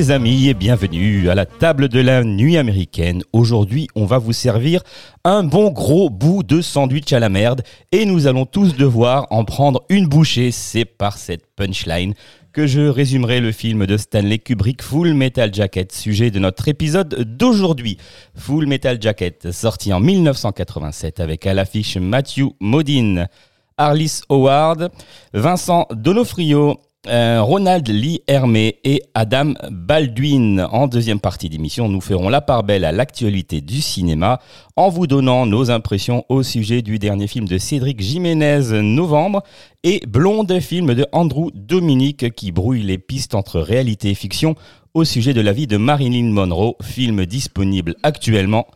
Les amis et bienvenue à la table de la nuit américaine. Aujourd'hui, on va vous servir un bon gros bout de sandwich à la merde et nous allons tous devoir en prendre une bouchée. C'est par cette punchline que je résumerai le film de Stanley Kubrick Full Metal Jacket, sujet de notre épisode d'aujourd'hui. Full Metal Jacket, sorti en 1987 avec à l'affiche Matthew Modine, Arliss Howard, Vincent Donofrio, euh, Ronald Lee Hermé et Adam Baldwin. En deuxième partie d'émission, nous ferons la part belle à l'actualité du cinéma en vous donnant nos impressions au sujet du dernier film de Cédric Jiménez, Novembre, et Blonde, film de Andrew Dominique qui brouille les pistes entre réalité et fiction au sujet de la vie de Marilyn Monroe, film disponible actuellement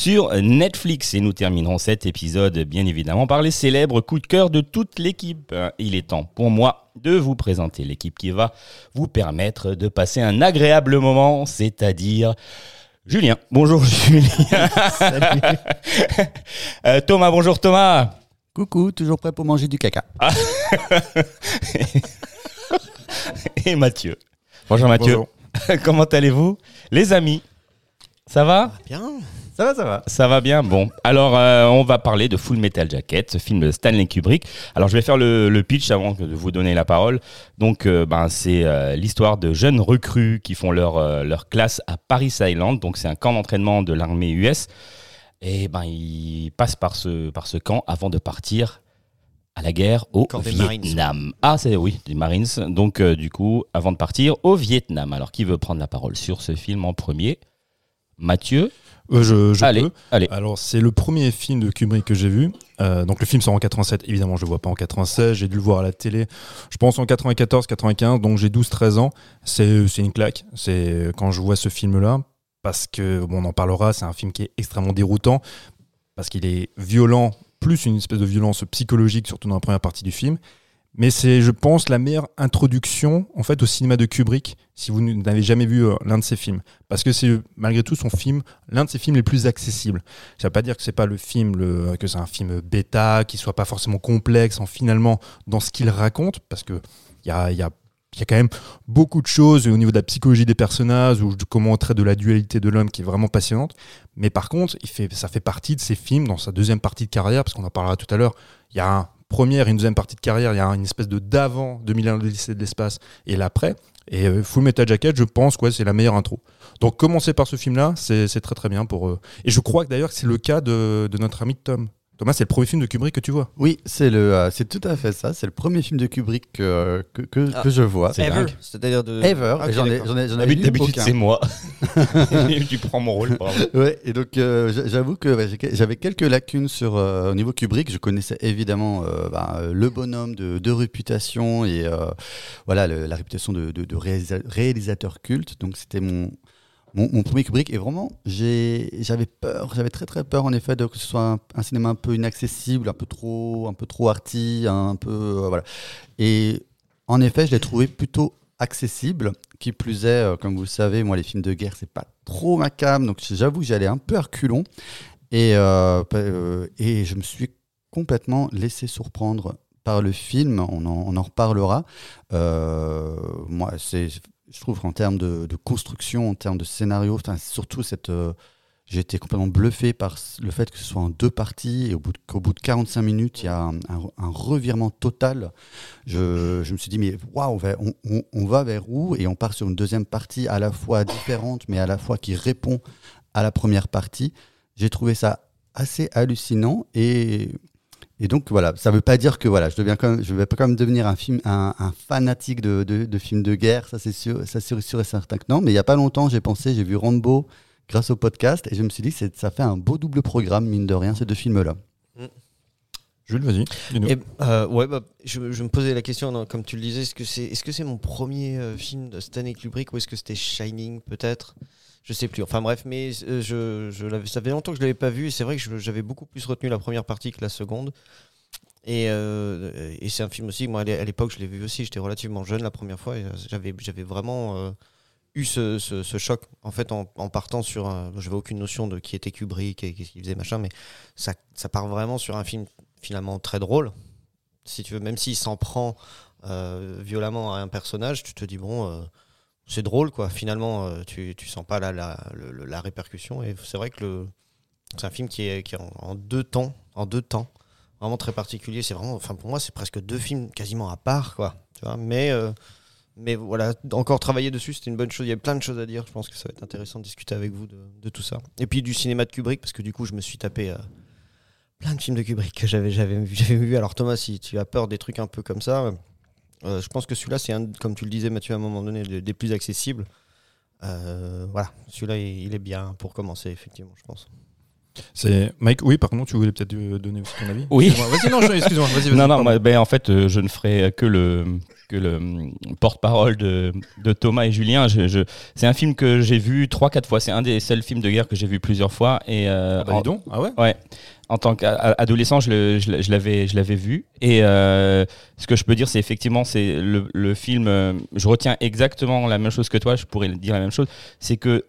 sur Netflix. Et nous terminerons cet épisode, bien évidemment, par les célèbres coups de cœur de toute l'équipe. Il est temps pour moi de vous présenter l'équipe qui va vous permettre de passer un agréable moment, c'est-à-dire Julien. Bonjour Julien. Euh, Thomas, bonjour Thomas. Coucou, toujours prêt pour manger du caca. Et Mathieu. Bonjour Mathieu. Comment allez-vous? Les amis, ça va Bien. Ça va, ça va. Ça va bien. Bon, alors euh, on va parler de Full Metal Jacket, ce film de Stanley Kubrick. Alors je vais faire le, le pitch avant de vous donner la parole. Donc euh, ben, c'est euh, l'histoire de jeunes recrues qui font leur, leur classe à Paris Island. Donc c'est un camp d'entraînement de l'armée US. Et ben ils passent par ce, par ce camp avant de partir à la guerre au. Vietnam. Ah c'est oui, des Marines. Donc euh, du coup, avant de partir au Vietnam. Alors qui veut prendre la parole sur ce film en premier? Mathieu Euh, je je Allez, peux. allez. Alors, c'est le premier film de Kubrick que j'ai vu. Euh, donc, le film sort en 87. Évidemment, je le vois pas en 96. J'ai dû le voir à la télé, je pense en 94, 95. Donc, j'ai 12-13 ans. C'est c'est une claque. C'est quand je vois ce film-là. Parce que, bon, on en parlera, c'est un film qui est extrêmement déroutant. Parce qu'il est violent, plus une espèce de violence psychologique, surtout dans la première partie du film. Mais c'est, je pense, la meilleure introduction en fait au cinéma de Kubrick si vous n'avez jamais vu euh, l'un de ses films, parce que c'est malgré tout son film, l'un de ses films les plus accessibles. Ça veut pas dire que c'est pas le film, que c'est un film bêta, qui soit pas forcément complexe en finalement dans ce qu'il raconte, parce que il y a, y a y a quand même beaucoup de choses au niveau de la psychologie des personnages ou de comment on traite de la dualité de l'homme qui est vraiment passionnante. Mais par contre, ça fait partie de ses films dans sa deuxième partie de carrière, parce qu'on en parlera tout à l'heure. Il y a un première et une deuxième partie de carrière, il y a une espèce de d'avant 2001 l'Odyssée de l'espace et l'après. Et euh, Full Metal Jacket, je pense que c'est la meilleure intro. Donc commencer par ce film-là, c'est très très bien pour eux. Et je crois d'ailleurs que c'est le cas de, de notre ami Tom. Thomas, c'est le premier film de Kubrick que tu vois? Oui, c'est le, euh, c'est tout à fait ça. C'est le premier film de Kubrick que, que, que, que je vois. C'est Ever. C'est-à-dire de. Ever. Et j'en ai, j'en ai, j'en avais lu D'habitude, aucun. c'est moi. tu prends mon rôle, bravo. Ouais, et donc euh, j'a- j'avoue que j'avais quelques lacunes sur euh, au niveau Kubrick. Je connaissais évidemment euh, bah, le bonhomme de, de réputation et euh, voilà le- la réputation de, de- de réalisa- réalisateur culte. Donc c'était mon, mon premier Kubrick et vraiment j'avais peur, j'avais très très peur en effet de que ce soit un, cinéma un peu inaccessible, un peu trop un peu trop arty, un peu euh, voilà. Et en effet, je l'ai trouvé plutôt accessible. Qui plus est, euh, comme vous le savez, moi, les films de guerre, c'est pas trop ma cam. Donc, j'avoue que j'allais un peu à reculons. Et, euh, et je me suis complètement laissé surprendre par le film. On en, on en reparlera. Moi, c'est, je trouve qu'en termes de, construction, en termes de scénario, surtout cette. euh, j'ai été complètement bluffé par le fait que ce soit en deux parties et au bout de, qu'au bout de 45 minutes, il y a un, revirement total. Je, me suis dit, mais waouh, on- on va vers où? Et on part sur une deuxième partie à la fois différente, mais à la fois qui répond à la première partie. J'ai trouvé ça assez hallucinant et, et donc voilà, ça veut pas dire que voilà, je deviens quand même, je vais pas quand même devenir un film, un, un fanatique de, de, de films de guerre, ça c'est sûr, ça c'est sûr et certain que non. Mais il y a pas longtemps, j'ai pensé, j'ai vu Rambo grâce au podcast et je me suis dit, c'est- ça fait un beau double programme mine de rien ces deux films là. Jules, vas-y. dis-nous. Et, euh, ouais, bah, je, je me posais la question, non, comme tu le disais, est-ce que c'est est -ce c'est mon premier euh, film de Stanley Kubrick ou est-ce que c'était Shining peut-être? Je sais plus. Enfin bref, mais euh, je, je ça fait longtemps que je l'avais pas vu c'est vrai que je- j'avais beaucoup plus retenu la première partie que la seconde. Et, euh, c'est un film aussi, moi à l'é- à l'époque je l'ai vu aussi, j'étais relativement jeune la première fois et euh, j'avais vraiment eu ce, choc en fait en, partant sur un, j'avais aucune notion de qui était Kubrick et qu'est-ce qu'il faisait machin mais ça, part vraiment sur un film finalement très drôle si tu veux même s'il s'en prend violemment à un personnage tu te dis bon c'est drôle quoi finalement euh, tu, tu sens pas la, la, la répercussion et c'est vrai que c'est un film qui est, qui en, deux temps en deux temps vraiment très particulier c'est vraiment enfin pour moi c'est presque deux films quasiment à part quoi tu vois mais euh, mais voilà, encore travailler dessus, c'était une bonne chose. Il y a plein de choses à dire. Je pense que ça va être intéressant de discuter avec vous de, de tout ça. Et puis du cinéma de Kubrick, parce que du coup, je me suis tapé euh, plein de films de Kubrick que j'avais vu-. Alors Thomas, si tu as peur des trucs un peu comme ça, je pense que celui-là, c'est un, comme tu le disais, Mathieu, à un moment donné, des, plus accessibles. Euh, voilà, celui-là, il, il est bien pour commencer, effectivement, je pense. C'est Mike. Oui, par contre, tu voulais peut-être euh, donner aussi ton avis. Oui. Vas-y, non, excuse-moi. Non, non, moi, ben, en fait, euh, je ne ferai que le, que le hum, porte-parole de, de Thomas et Julien. Je, je- c'est un film que j'ai vu 3-4 fois. C'est un des seuls films de guerre que j'ai vu plusieurs fois. Et, euh, Ah bah, en- donc. Ah ouais. Ouais. En tant qu'adolescent, je, l'avais, je l'avais vu. Et euh, ce que je peux dire, c'est effectivement, c'est le, le film. euh, je retiens exactement la même chose que toi. Je pourrais dire la même chose. C'est que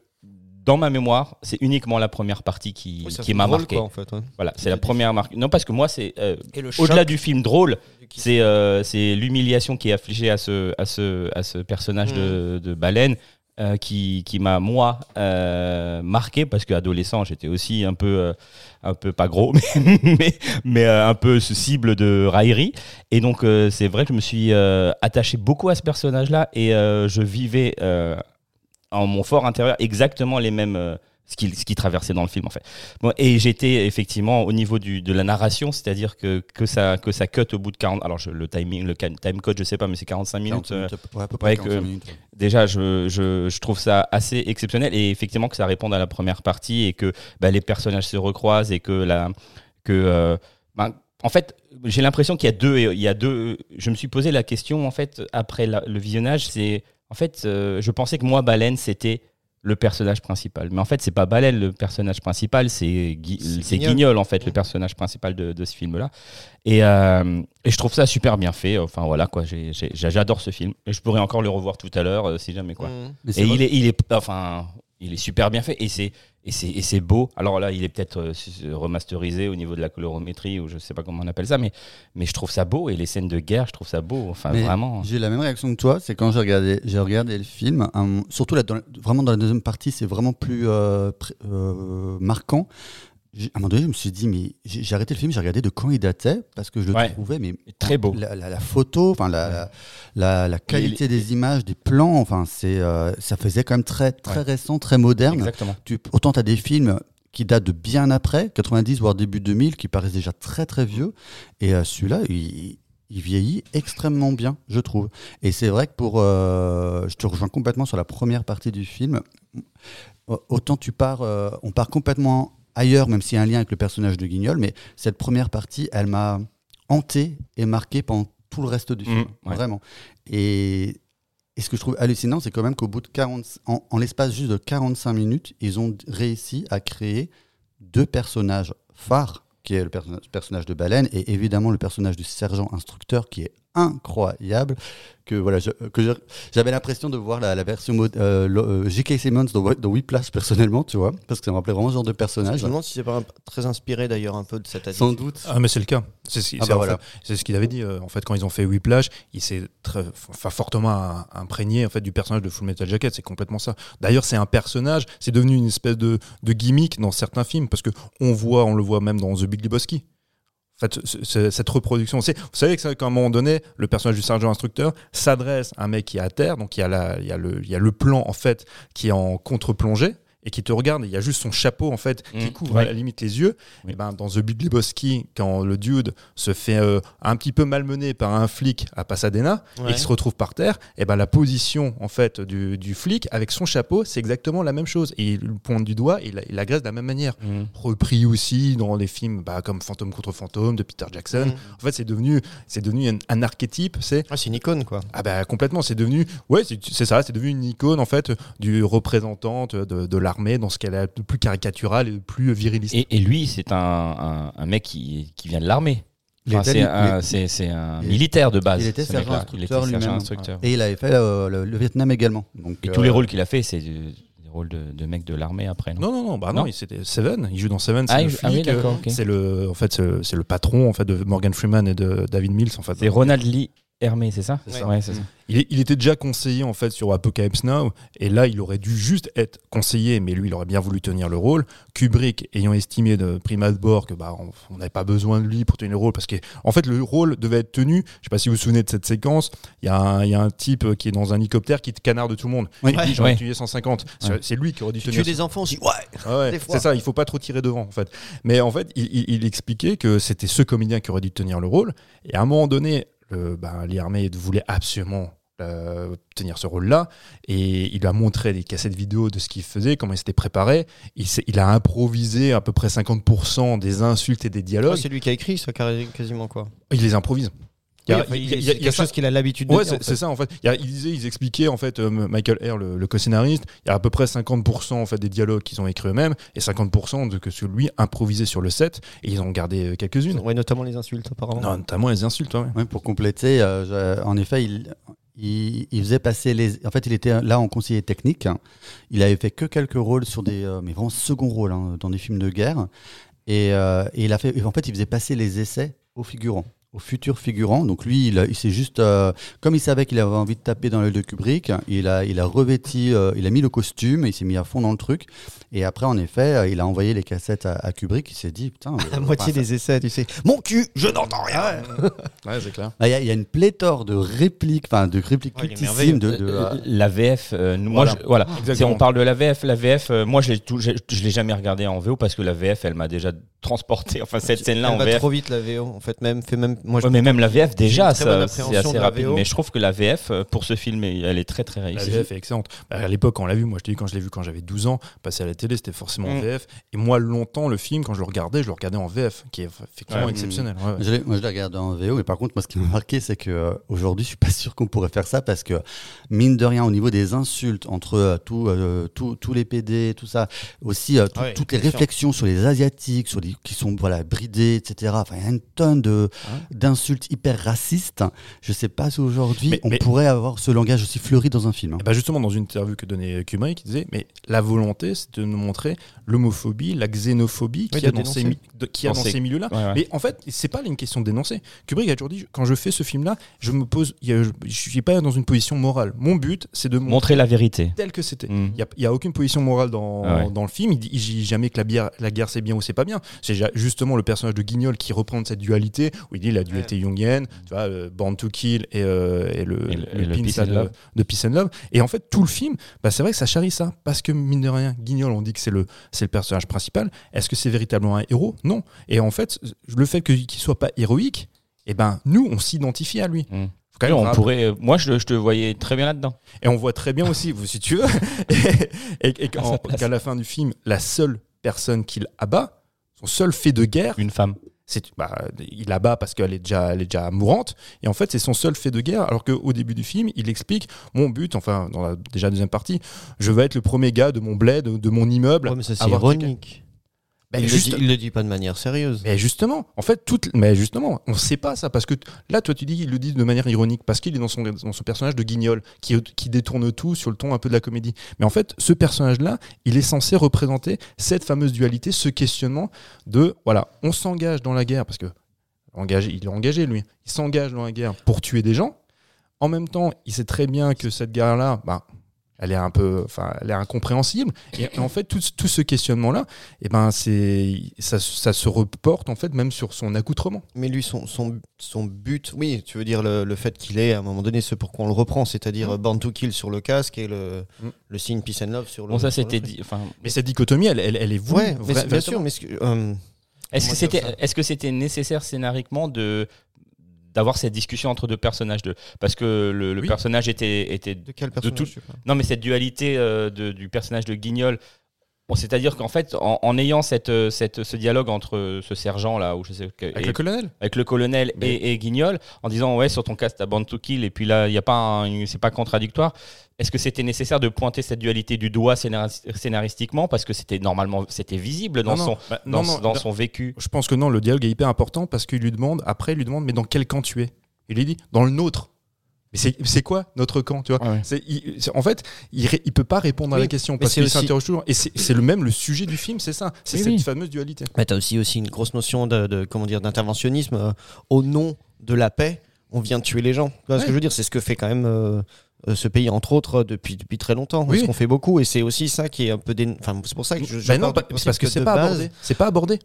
dans ma mémoire, c'est uniquement la première partie qui, Oui, qui m'a marqué. quoi, en fait. ouais. Voilà, c'est la première marque. Non, parce que moi, c'est euh, au-delà du film drôle, c'est euh, c'est l'humiliation qui est affligée à ce, à ce, à ce personnage de, de baleine euh, qui, qui m'a, moi, marqué parce qu'adolescent, j'étais aussi un peu, un peu pas gros, mais, mais, mais, un peu ce cible de raillerie. Et donc, c'est vrai que je me suis attaché beaucoup à ce personnage-là et je vivais en mon fort intérieur exactement les mêmes. euh, ce qui, ce qui traversait dans le film en fait. Bon, et j'étais effectivement au niveau du, de la narration, c'est-à-dire que, que, ça, que ça cut au bout de 40. Alors je- le timing, le time code, je sais pas, mais c'est 45 minutes. 40 euh, minutes, ouais, à peu près ouais, 45 que- minutes, déjà, je, je, je trouve ça assez exceptionnel et effectivement que ça réponde à la première partie et que bah, les personnages se recroisent et que la, que euh, ben, en fait, j'ai l'impression qu'il y a deux, il y a deux. Je me suis posé la question en fait après la- le visionnage, c'est en fait, euh, je pensais que moi Baleine c'était le personnage principal, mais en fait c'est pas Baleine le personnage principal, c'est Gui- C'est c'est Guignol. Guignol en fait le personnage principal de, de ce film-là. Et, euh, et je trouve ça super bien fait. Enfin voilà quoi, j'adore ce film et je pourrais encore le revoir tout à l'heure euh, si jamais quoi. C'est Et il est, il est, enfin, il est super bien fait et c'est, et c'est, et c'est beau. Alors là, il est peut-être euh, remasterisé au niveau de la colorométrie ou je sais pas comment on appelle ça, mais, mais je trouve ça beau et les scènes de guerre, je trouve ça beau. Enfin, Mais vraiment. J'ai la même réaction que toi, c'est quand j'ai regardé, j'ai regardé le film, surtout là, dans vraiment dans la deuxième partie, c'est vraiment plus euh, euh, marquant. À un moment donné, je me suis dit, mais j'ai arrêté le film, j'ai regardé de quand il datait, parce que je le Ouais. trouvais mais Très beau. La, la- la photo, enfin la, la, la- la qualité des images, des plans, enfin c'est, euh, ça faisait quand même très très Ouais. récent, très moderne. Exactement. Tu, autant tu as des films qui datent de bien après, 90 voire début 2000, qui paraissent déjà très très vieux. Et euh, celui-là, il, il vieillit extrêmement bien, je trouve. Et c'est vrai que pour. euh, je te rejoins complètement sur la première partie du film. Autant tu pars. euh, on part complètement ailleurs, même s'il y a un lien avec le personnage de Guignol, mais cette première partie, elle m'a hanté et marqué pendant tout le reste du film. Mmh, ouais. Vraiment. Et. Et ce que je trouve hallucinant, c'est quand même qu'au bout de 40, en, en l'espace juste de 45 minutes, ils ont réussi à créer deux personnages phares, qui est le perso- personnage de Baleine et évidemment le personnage du sergent instructeur, qui est incroyable. Que voilà, je- que je- j'avais l'impression de voir la, la version mode, euh, le- euh, J.K. Simmons dans Whiplash personnellement, tu vois, parce que ça me rappelait vraiment ce genre de Je personnage. me demande si c'est pas un- très inspiré d'ailleurs un peu de cette Sans attitude. doute. Ah mais c'est le cas. C'est ce, Ah bah voilà. ce qu'il avait dit. euh, en fait, quand ils ont fait Whiplash, il s'est très, enfin, fortement im- imprégné en fait du personnage de Full Metal Jacket. C'est complètement ça. D'ailleurs, c'est un personnage. C'est devenu une espèce de, de gimmick dans certains films parce que on voit, on le voit même dans The Big Lebowski. En fait, c- c- cette reproduction, vous savez qu'à un moment donné, le personnage du sergent instructeur s'adresse à un mec qui est à terre, donc il y a, la, il y a, le, il y a le plan en fait qui est en contre-plongée. Et qui te regarde, et il y a juste son chapeau en fait qui Mm, couvre ouais. à la limite les yeux. Oui. Et ben dans The Big Lebowski, quand le dude se fait euh, un petit peu malmener par un flic à Pasadena et qu'il se retrouve par terre, et ben la position en fait du, du flic avec son chapeau, c'est exactement la même chose. Et il pointe du doigt et il, il agresse de la même manière. Mm. Repris aussi dans des films bah, comme Fantôme contre Fantôme de Peter Jackson. Mm. En fait, c'est devenu, c'est devenu un, un archétype. C'est Ah, c'est une icône, quoi. ah bah complètement, c'est devenu, ouais, c'est ça, c'est devenu une icône en fait du représentante de, de l'armée dans ce qu'elle a de plus caricatural et de plus viriliste. Et, et lui, c'est un, un, un mec qui, qui vient de l'armée. Enfin, c'est un, militaire de base. il était sergent mec-là. Il était instructeur sergent instructeur. Et il avait fait euh, le, le Vietnam également. Donc, Et euh, tous les rôles qu'il a fait, c'est des rôles de, de mecs de l'armée après. Non, Non, non, non, bah non, Non. il- c'était Seven. Il joue dans Seven. C'est Ah, le ah oui, euh, d'accord, ok. C'est le, en fait, c'est le patron en fait de Morgan Freeman et de David Mills en fait. C'est Ronald Lee Hermé, c'est ça ça. Ouais, c'est ça. Il, est- il était déjà conseiller en fait sur Apocalypse Now et là il aurait dû juste être conseiller mais lui il aurait bien voulu tenir le rôle. Kubrick ayant estimé de prime abord que bah on n'avait pas besoin de lui pour tenir le rôle parce que en fait le rôle devait être tenu. Je sais pas si vous vous souvenez de cette séquence. Il y, a un- il y a un type qui est dans un hélicoptère qui te canarde tout le monde. Oui. Il dit j'aurais Ouais. tué 150. C'est- lui qui aurait dû Tu tenir. tues des enfants, on se dit, ouais, Ah ouais, Des fois. c'est ça, il faut pas trop tirer devant en fait. Mais en fait, il, il- il expliquait que c'était ce comédien qui aurait dû tenir le rôle. Et à un moment donné, le, ben, voulait absolument euh, tenir ce rôle-là. Et il a montré des cassettes vidéo de ce qu'il faisait, comment il s'était préparé. Il, a improvisé à peu près 50% des insultes et des dialogues. c'est lui qui a écrit ça, quasiment, quoi. il les improvise. Il y a- Oui, enfin, a- quelque ça- chose qu'il a l'habitude de Ouais, en c'est fait. ça en fait. Il, y a- il disait, ils expliquaient en fait, euh, Michael Hare, le, le co-scénariste, il y a à peu près 50% en fait des dialogues qu'ils ont écrits eux-mêmes et 50% de que celui improvisé sur le set et ils ont gardé euh, quelques-unes. Ouais, notamment les insultes, apparemment. Non, notamment les insultes, ouais. Ouais, pour compléter, euh, je- en effet, il, il, il faisait passer les. En fait, il était là en conseiller technique. Il avait fait que quelques rôles sur des, euh, mais vraiment second rôle hein, dans des films de guerre. Et, euh, et il a fait. En fait, il faisait passer les essais aux figurants, aux futurs figurants. Donc lui, il, s'est juste, euh, comme il savait qu'il avait envie de taper dans l'œil de Kubrick, il a, il a revêti, euh, il a mis le costume, et il s'est mis à fond dans le truc. Et après, en effet, euh, il a envoyé les cassettes à, à Kubrick. Il s'est dit, putain. La euh, moitié des essais, tu sais. Mon cul, je n'entends rien. Ouais, c'est clair. Ah, Il y, a- il y a une pléthore de répliques, enfin de répliques Ouais, cultissimes de, de, Euh, La VF, euh, nous- moi, Voilà. je- voilà. Si on parle de la VF, la VF, euh, moi je l'ai tout- j'ai- je l'ai jamais regardé en VO parce que la VF, elle m'a déjà transporté. Enfin, cette scène-là Elle en va VF. trop vite, la VO. En fait, même, fait même. Moi, je Ouais, mais même la VF déjà, c'est assez de la rapide. Mais je trouve que la VF euh, pour ce film, elle est très très La réussie. VF est excellente. Bah, à l'époque, on l'a vu, moi je te dis, quand je l'ai vu quand j'avais 12 ans, passer à la télé, c'était forcément en Mm. VF. Et moi, longtemps, le film, quand je le regardais, je le regardais en VF, qui est effectivement Ouais. exceptionnel. Ouais, ouais. Je l'ai- moi, je l'ai regardé en VO, mais par contre, moi, ce qui m'a marqué, c'est que euh, aujourd'hui, je suis pas sûr qu'on pourrait faire ça parce que, mine de rien, au niveau des insultes entre euh, tout, euh, tout- tous les PD, tout ça, aussi euh, tout- Ouais, toutes les réflexions sur les asiatiques, sur les qui sont voilà bridés, etc. Enfin, il y a une tonne de d'insultes hyper racistes. Je sais pas si aujourd'hui Mais- on mais- pourrait avoir ce langage aussi fleuri dans un film. hein. Et bah justement, dans une interview que donnait Kubrick, il disait Mais la volonté, c'est de nous montrer l'homophobie, la xénophobie Oui, qu'il y a dans ces, dénoncer. de- y a Dans ces- milieux-là. Ouais, ouais. Mais en fait, c'est pas une question de dénoncer. Kubrick a toujours dit quand je fais ce film-là, je me pose, il y a- je, je suis pas dans une position morale. Mon but, c'est de montrer Montrer la vérité. tel que c'était. Il n'y a, aucune position morale dans, Ah ouais. dans le film. Il dit, il dit jamais que la, bière- la guerre c'est bien ou c'est pas bien. C'est justement le personnage de Guignol qui reprend cette dualité où il dit la dualité jungienne, tu vois, euh, Born to Kill et, euh, et le, Et le- le et le pin Peace and de, Love. de Peace and Love. Et en fait, tout le film, bah, c'est vrai que ça charrie ça. Parce que mine de rien, Guignol, on dit que c'est le, c'est le personnage principal. Est-ce que c'est véritablement un héros? Non. Et en fait, le fait que- qu'il soit pas héroïque, eh ben, nous, on s'identifie à lui. Mm. Même on pourrait, euh, moi, je, je te voyais très bien là-dedans. et on voit très bien aussi, si tu veux, et, et- et À sa qu'en- place. qu'à la fin du film, la seule personne qu'il abat, son seul fait de guerre, Une femme. C'est bah, il abat parce qu'elle est déjà, elle est déjà mourante. Et en fait, c'est son seul fait de guerre. Alors qu'au début du film, il explique mon but, enfin, dans la déjà deuxième partie, je veux être le premier gars de mon bled, de, de mon immeuble. Ouais, mais ça, c'est ironique. Ben, il, juste- le dit, il le dit pas de manière sérieuse. Mais justement, en fait, toute, mais justement, on sait pas ça parce que là, toi, tu dis, il le dit de manière ironique parce qu'il est dans son, dans son personnage de guignol qui, qui détourne tout sur le ton un peu de la comédie. Mais en fait, ce personnage-là, il est censé représenter cette fameuse dualité, ce questionnement de, voilà, on s'engage dans la guerre parce que engagé, il est engagé lui, il s'engage dans la guerre pour tuer des gens. En même temps, il sait très bien que cette guerre-là, bah, elle est un peu, enfin, elle est incompréhensible. Et, et en fait, tout, tout ce questionnement-là, eh ben, c'est, ça, ça se reporte en fait même sur son accoutrement. Mais lui, son, son, son but, oui, tu veux dire le, le fait qu'il ait à un moment donné ce pourquoi on le reprend, c'est-à-dire Mm. euh, Born to Kill sur le casque et le, Mm. le signe Peace and Love sur le. Bon, ça c'était dit. Enfin, Mais cette dichotomie, elle, elle, elle est voulue. Ouais, mais vra- c'est- bien sûr, mais ce que, euh, est-ce que c'était, est-ce que c'était nécessaire scénariquement de d'avoir cette discussion entre deux personnages de parce que le, le Oui. personnage était était de quel personnage tout- non mais cette dualité euh, de- du personnage de Guignol bon, c'est-à-dire qu'en fait en, en ayant cette, euh, cette ce dialogue entre ce sergent là ou je sais Avec et- le colonel. avec le colonel Mais- et, et Guignol en disant ouais sur ton casque t'as bande to kill et puis là il y a pas un- c'est pas contradictoire est-ce que c'était nécessaire de pointer cette dualité du doigt scénaris- scénaristiquement? Parce que c'était normalement c'était visible dans Non, son. Bah, dans, non, dans bah, son vécu Je pense que non, le dialogue est hyper important parce qu'il lui demande, après, il lui demande, mais dans quel camp tu es? Il lui dit, dans le nôtre. Mais c'est quoi notre camp, tu vois Ouais. Il- En fait, il, il peut pas répondre à la question parce qu'il aussi- s'interroge toujours. Et c'est le même le sujet du film, c'est ça. C'est Oui, cette oui. fameuse dualité. Mais tu as aussi, aussi une grosse notion de, de- comment dire d'interventionnisme euh, au nom de la paix. On vient de tuer les gens. Tu vois ce que je veux dire? C'est ce que fait quand même euh, euh, ce pays, entre autres, depuis, depuis très longtemps. Oui. Ce qu'on fait beaucoup. Et c'est aussi ça qui est un peu. dé- Enfin, c'est pour ça que je. je Ben non, pas- parce que c'est pas abordé. C'est pas abordé.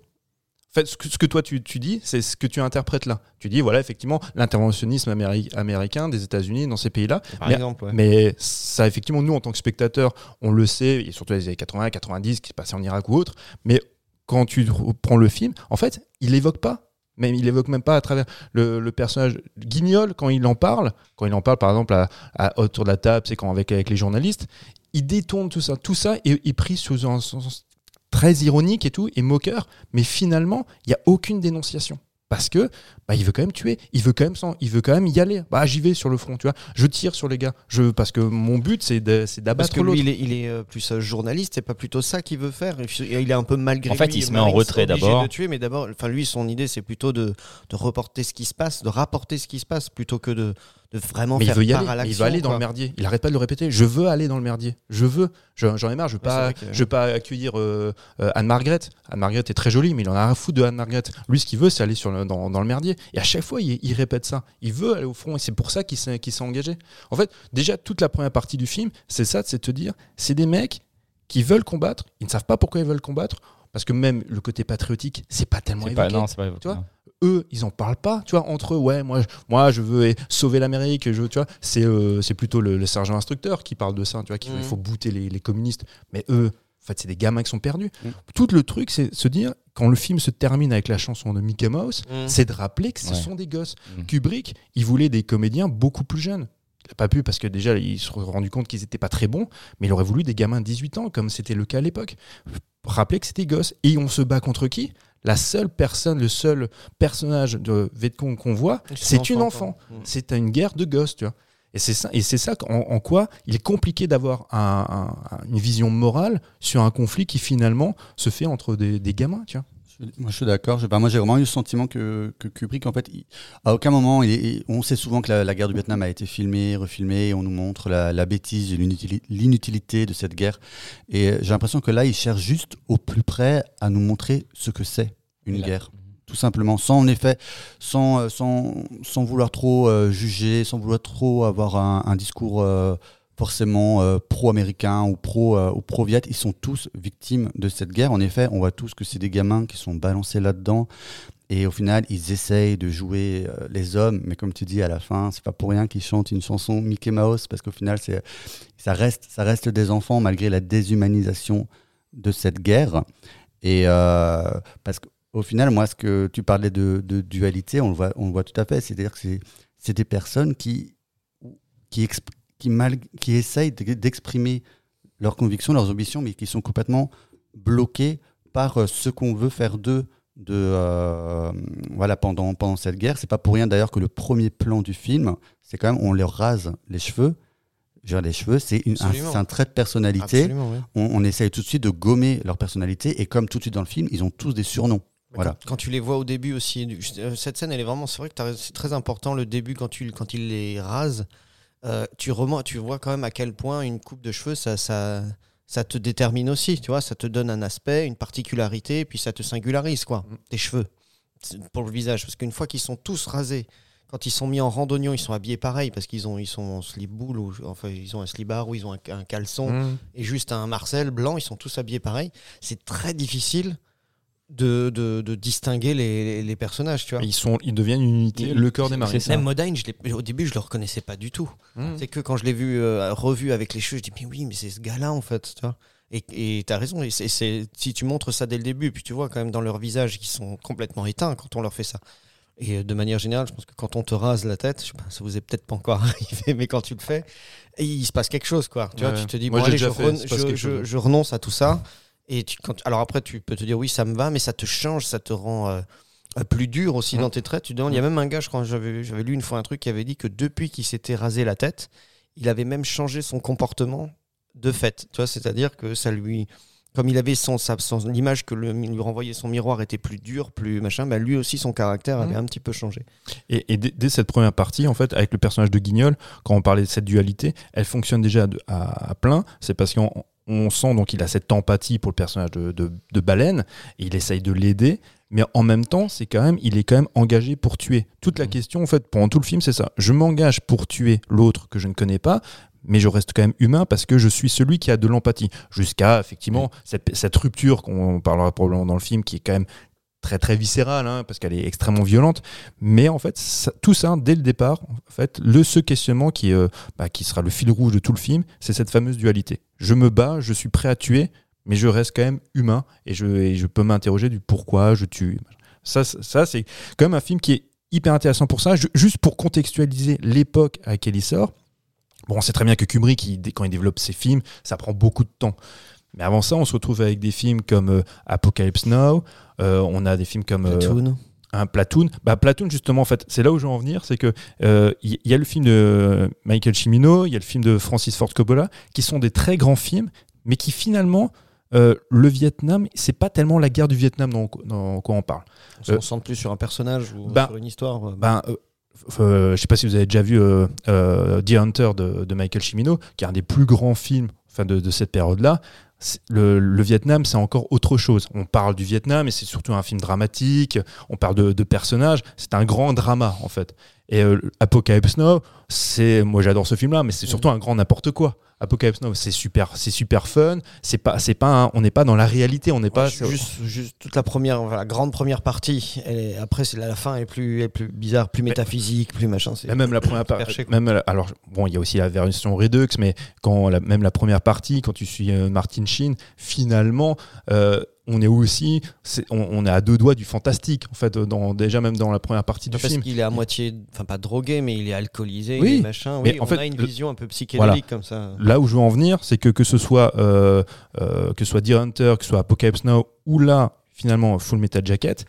En fait, ce que, ce que toi tu, tu dis, c'est ce que tu interprètes là. Tu dis, voilà, effectivement, l'interventionnisme améri- américain des États-Unis dans ces pays-là. Par Mais- exemple, ouais. Mais ça, effectivement, nous, en tant que spectateurs, on le sait, et surtout les années 80, 90, qui se passait en Irak ou autre. Mais quand tu prends le film, en fait, il évoque pas. Même, il évoque même pas à travers le, le personnage Guignol, quand il en parle, quand il en parle par exemple à- à- autour de la table, c'est quand avec, avec les journalistes, il détourne tout ça. Tout ça est, est pris sous un sens très ironique et tout, et moqueur, mais finalement, il n'y a aucune dénonciation. Parce que bah, il veut quand même tuer, il veut quand même s'en- il veut quand même y aller. Bah j'y vais sur le front, tu vois. Je tire sur les gars. Je parce que mon but c'est de- c'est Parce d'abattre que lui, l'autre. il est, il est euh, plus euh, journaliste, c'est pas plutôt ça qu'il veut faire. Et Il est un peu malgré En fait, lui, il se met en retrait obligé d'abord. de tuer, mais d'abord, enfin lui, son idée, c'est plutôt de, de reporter ce qui se passe, de rapporter ce qui se passe, plutôt que de, de vraiment Mais il faire veut y part aller, à il veut aller dans le merdier. Il arrête pas de le répéter. Je veux aller dans le merdier. Je veux. Je- J'en ai marre. Je veux pas, que- je veux pas accueillir euh, euh, Anne Margaret. Anne Margaret est très jolie, mais il en a à foutre de Anne Margaret. Lui, ce qu'il veut, c'est aller sur le- dans, dans le merdier. Et à chaque fois, il, il répète ça. Il veut aller au front, et c'est pour ça qu'il s'est engagé. En fait, déjà toute la première partie du film, c'est ça, c'est te dire, c'est des mecs qui veulent combattre. Ils ne savent pas pourquoi ils veulent combattre, parce que même le côté patriotique, c'est pas tellement pas évoqué non c'est pas Tu vois eux, ils en parlent pas, tu vois, entre eux, ouais, moi, je- moi, je veux sauver l'Amérique, je veux, tu vois, c'est euh, c'est plutôt le, le sergent instructeur qui parle de ça, tu vois, qu'il Mhm. faut bouter les, les communistes, mais eux, en fait, c'est des gamins qui sont perdus. Mhm. Tout le truc, c'est se dire, quand le film se termine avec la chanson de Mickey Mouse, Mm. c'est de rappeler que ce Ouais. sont des gosses. Kubrick, il voulait des comédiens beaucoup plus jeunes. Il n'a pas pu parce que déjà, il se rendu compte qu'ils n'étaient pas très bons, mais il aurait voulu des gamins de 18 ans, comme c'était le cas à l'époque. Rappeler que c'était des gosses. Et on se bat contre qui? La seule personne, le seul personnage de Vietcong qu'on voit, c'est une enfant. Mm. C'est une guerre de gosses, tu vois. Et c'est ça, et c'est ça en, en quoi il est compliqué d'avoir un- un- une vision morale sur un conflit qui finalement se fait entre des, des gamins, tu vois. Moi, je suis d'accord. Je- moi, j'ai vraiment eu le sentiment que, que Kubrick, en fait, il- à aucun moment, il est- il- on sait souvent que la, la guerre du Vietnam a été filmée, refilmée, et on nous montre la, la bêtise et l'inutilité de cette guerre. Et j'ai l'impression que là, il cherche juste au plus près à nous montrer ce que c'est une Là. guerre. Tout simplement, sans en effet, sans, euh, sans, sans vouloir trop euh, juger, sans vouloir trop avoir un, un discours euh, forcément euh, pro-américain ou pro euh, ils sont tous victimes de cette guerre. En effet, on voit tous que c'est des gamins qui sont balancés là-dedans. Et au final, ils essayent de jouer euh, les hommes, mais comme tu dis à la fin, c'est pas pour rien qu'ils chantent une chanson Mickey Mouse, parce qu'au final, ça reste, ça reste des enfants malgré la déshumanisation de cette guerre. Et euh, parce qu'au final, moi, ce que tu parlais de, dualité, on le voit, tout à fait. C'est-à-dire que c'est, des personnes qui, qui, qui, mal, qui essayent de- d'exprimer leurs convictions, leurs ambitions, mais qui sont complètement bloquées par euh, ce qu'on veut faire d'eux de euh, voilà pendant pendant cette guerre c'est pas pour rien d'ailleurs que le premier plan du film c'est quand même on leur rase les cheveux Genre, les cheveux c'est un, trait de personnalité oui. on, on essaye tout de suite de gommer leur personnalité et comme tout de suite dans le film ils ont tous des surnoms Voilà. Quand, quand tu les vois au début aussi, euh, cette scène, elle est vraiment, c'est vrai que c'est très important le début quand tu quand il les rase. Euh, tu tu vois quand même à quel point une coupe de cheveux, ça, ça, ça te détermine aussi, tu vois, ça te donne un aspect, une particularité, puis ça te singularise quoi. Mm. Tes cheveux pour le visage, parce qu'une fois qu'ils sont tous rasés, quand ils sont mis en randonnion, ils sont habillés pareil parce qu'ils ont ils sont en slip boule ou enfin ils ont un slibard ou ils ont un, un caleçon Mmh. et juste un Marcel blanc, ils sont tous habillés pareil. C'est très difficile de, de, de distinguer les, les- personnages, tu vois. Ils, sont, ils deviennent une unité, le cœur des marines. Même Modine, je au début, je le reconnaissais pas du tout. Mmh. C'est que quand je l'ai vu euh, revu avec les cheveux, je dis mais oui, mais c'est ce gars-là en fait, tu vois. Et tu as raison, et c'est- si tu montres ça dès le début, puis tu vois quand même dans leur visage qu'ils sont complètement éteints quand on leur fait ça. Et euh, de manière générale, je pense que quand on te rase la tête, je sais pas, ça vous est peut-être pas encore arrivé, mais quand tu le fais, il se passe quelque chose, quoi. Tu vois, tu te dis, Moi, bon, allez, je, fait, je- je renonce à tout ça. Et tu, quand, alors après, tu peux te dire, oui, ça me va, mais ça te change, ça te rend euh, euh, plus dur aussi Mm. dans tes traits. Tu demandes- il y a même un gars, je crois, j'avais j'avais lu une fois un truc qui avait dit que depuis qu'il s'était rasé la tête, il avait même changé son comportement de fait. Tu vois, c'est-à-dire que ça lui. Comme il avait son, sa- son- l'image que le- lui renvoyait son miroir était plus dure, plus machin, bah lui aussi son caractère avait Mhm. un petit peu changé. Et, et dès, dès cette première partie, en fait, avec le personnage de Guignol, quand on parlait de cette dualité, elle fonctionne déjà à, à plein. C'est parce qu'on on sent donc il a cette empathie pour le personnage de, de, de Baleine, et il essaye de l'aider, mais en même temps, c'est quand même, il est quand même engagé pour tuer. Toute la Mhm. question, en fait, pendant tout le film, c'est ça. Je m'engage pour tuer l'autre que je ne connais pas. Mais je reste quand même humain parce que je suis celui qui a de l'empathie. Jusqu'à, effectivement, cette, cette rupture qu'on parlera probablement dans le film, qui est quand même très très viscérale, hein, parce qu'elle est extrêmement violente. Mais en fait, tout ça, dès le départ, en fait, le ce questionnement qui, euh, bah, qui sera le fil rouge de tout le film, c'est cette fameuse dualité. Je me bats, je suis prêt à tuer, mais je reste quand même humain et je, je peux m'interroger du pourquoi je tue. Ça, ça c'est quand même un film qui est hyper intéressant pour ça. Ju- Juste pour contextualiser l'époque à laquelle il sort. Bon, on sait très bien que Kubrick, quand il développe ses films, ça prend beaucoup de temps. Mais avant ça, on se retrouve avec des films comme euh, Apocalypse Now. euh, on a des films comme euh, Platoon. un Platoon. Bah, Platoon, justement, en fait, c'est là où je veux en venir, c'est que il y, a le film de Michael Cimino, il y a le film de Francis Ford Coppola, qui sont des très grands films, mais qui finalement, euh, le Vietnam, c'est pas tellement la guerre du Vietnam dans quoi on parle. On se euh, concentre plus sur un personnage ou bah, sur une histoire. Ben, euh, je sais pas si vous avez déjà vu The Hunter de, de Michael Cimino, qui est un des plus grands films enfin, de, de cette période-là. Le, le Vietnam, c'est encore autre chose. On parle du Vietnam, et c'est surtout un film dramatique. On parle de, de personnages. C'est un grand drama, en fait. Et euh, Apocalypse Now, c'est, moi j'adore ce film-là, mais c'est surtout un grand n'importe quoi. Apocalypse Now, c'est super, c'est super fun. C'est pas, c'est pas, un- on n'est pas dans la réalité. On n'est pas. Juste, juste toute la première, la grande première partie. Est- après, c'est la, la fin est plus, est plus bizarre, plus métaphysique, plus machin. c'est- même la première partie. Même la- alors bon, il y a aussi la version Redux, mais quand la- même la première partie, quand tu suis euh, Martin Sheen, finalement, euh, on est aussi, on, on est à deux doigts du fantastique en fait, dans, déjà même dans la première partie du Parce film. qu'il est à moitié, enfin pas drogué, mais il est alcoolisé, Oui, il est machin. mais Oui, en on fait, a une vision un peu psychédélique comme ça. Là où je veux en venir, c'est que que ce soit euh, euh, que ce soit Deer Hunter, que ce soit Apocalypse Now, ou là finalement Full Metal Jacket,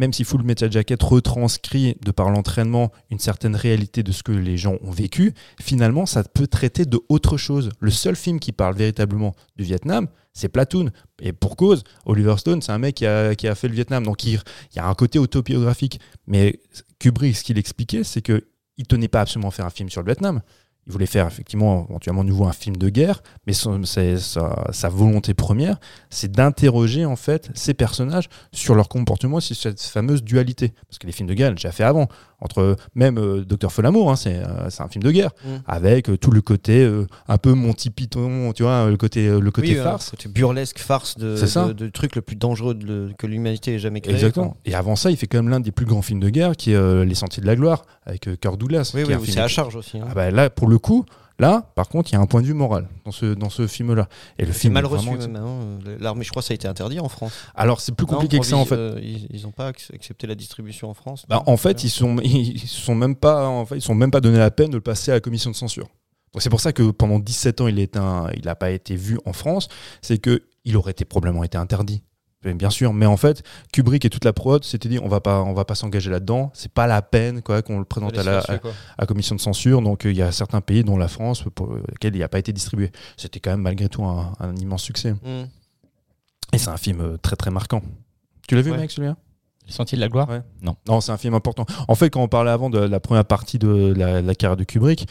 même si Full Metal Jacket retranscrit de par l'entraînement une certaine réalité de ce que les gens ont vécu, finalement ça peut traiter de autre chose. Le seul film qui parle véritablement du Vietnam, c'est Platoon. Et pour cause, Oliver Stone, c'est un mec qui a, fait le Vietnam, donc il, il y a un côté autobiographique. Mais Kubrick, ce qu'il expliquait, c'est que il tenait pas absolument à faire un film sur le Vietnam. Il voulait faire effectivement éventuellement nouveau un film de guerre, mais sa, volonté première, c'est d'interroger en fait ces personnages sur leur comportement, sur cette fameuse dualité. Parce que les films de guerre, j'ai déjà fait avant, entre même euh, Docteur Folamour, hein, c'est euh, c'est un film de guerre, Mm. avec euh, tout le côté un peu Monty Python, tu vois, le côté, le côté Oui, farce. côté burlesque, farce de, truc le plus dangereux de- que l'humanité ait jamais créé. Exactement. quoi. Et avant ça, il fait quand même l'un des plus grands films de guerre, qui est Les Sentiers de la Gloire, avec Kirk Douglas. Oui, qui oui, c'est à charge aussi. hein. Ah bah là, pour le coup, là, par contre, il y a un point de vue moral dans ce, dans ce film-là. Et le c'est film mal reçu hein. L'armée, je crois, ça a été interdit en France. Alors, c'est plus Non, compliqué que ça, en fait. euh, ils n'ont pas ac- accepté la distribution en France. Bah, en fait, ils sont, ils sont même pas, en fait, ils sont même pas donné la peine de le passer à la commission de censure. Donc c'est pour ça que pendant 17 ans, il n'a pas été vu en France. C'est que il aurait été probablement été interdit. Bien sûr, mais en fait, Kubrick et toute la prod s'étaient dit on va pas, on va pas s'engager là-dedans. C'est pas la peine quoi qu'on le présente à la, à, à la commission de censure. Donc euh, il y a certains pays, dont la France, pour lesquels il n'a pas été distribué. C'était quand même malgré tout un, un immense succès. Hmm. Et c'est un film euh, très très marquant. Tu l'as vu, Ouais. mec, celui-là? Les Sentiers de la Gloire? Ouais. Non. Non, c'est un film important. En fait, quand on parlait avant de la première partie de la, la carrière de Kubrick,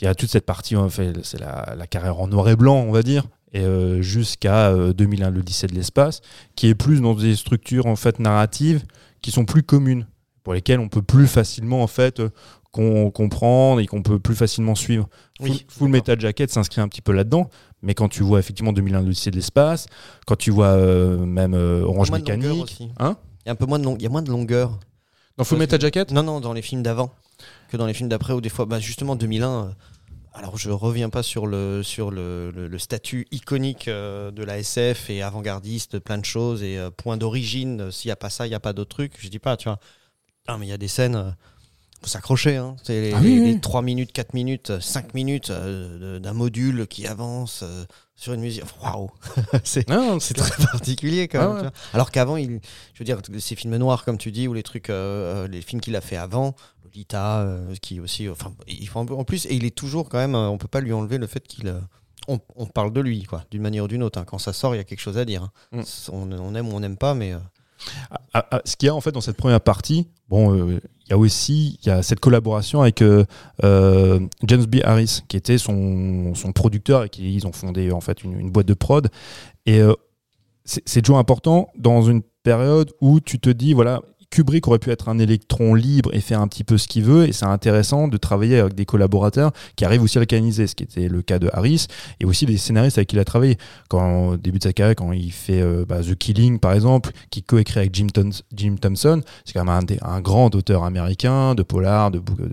il y a toute cette partie, en fait, c'est la, la carrière en noir et blanc, on va dire, et euh, jusqu'à euh, 2001, l'Odyssée de l'espace, qui est plus dans des structures en fait narratives qui sont plus communes. pour lesquels on peut plus facilement en fait euh, qu'on comprendre et qu'on peut plus facilement suivre. Oui, Full, Full Metal Jacket s'inscrit un petit peu là-dedans, mais quand tu vois effectivement 2001 l'Odyssée de l'espace, quand tu vois euh, même euh, Orange Mécanique, hein Il y a un peu moins de long- il y a moins de longueur. Dans Full Metal Jacket? Non, non, dans les films d'avant que dans les films d'après ou des fois, bah, justement 2001. Alors je reviens pas sur le sur le, le- le statut iconique euh, de la SF et avant-gardiste, plein de choses et euh, point d'origine. euh, S'il y a pas ça, il y a pas d'autres trucs. Je dis pas, tu vois. Non, mais il y a des scènes. faut s'accrocher. Hein. C'est les, Ah oui, les- oui. les 3 minutes, 4 minutes, 5 minutes d'un module qui avance sur une musique. Waouh C'est Non, c'est très particulier quand Ah même. ouais. tu vois. Alors qu'avant, il, je veux dire, ces films noirs, comme tu dis, ou les trucs, euh, les films qu'il a fait avant, Lolita, euh, qui aussi, enfin, il faut en plus, et il est toujours quand même, euh, on peut pas lui enlever le fait qu'il, euh, on, on parle de lui, quoi, d'une manière ou d'une autre. hein. Quand ça sort, il y a quelque chose à dire. hein. Mm. On, on aime ou on n'aime pas, mais euh, Ah, ah, ce qu'il y a en fait dans cette première partie, bon, euh, il y a aussi il y a cette collaboration avec euh, euh, James B. Harris, qui était son, son producteur et qui ils ont fondé en fait une, une boîte de prod. Et euh, c'est toujours important dans une période où tu te dis voilà. Kubrick aurait pu être un électron libre et faire un petit peu ce qu'il veut, et c'est intéressant de travailler avec des collaborateurs qui arrivent aussi à canaliser, ce qui était le cas de Harris, et aussi des scénaristes avec qui il a travaillé. Quand, au début de sa carrière, quand il fait euh, bah, The Killing, par exemple, qui coécrit avec Jim, Thom- Jim Thompson, c'est quand même un, grand auteur américain de polar, bou- de-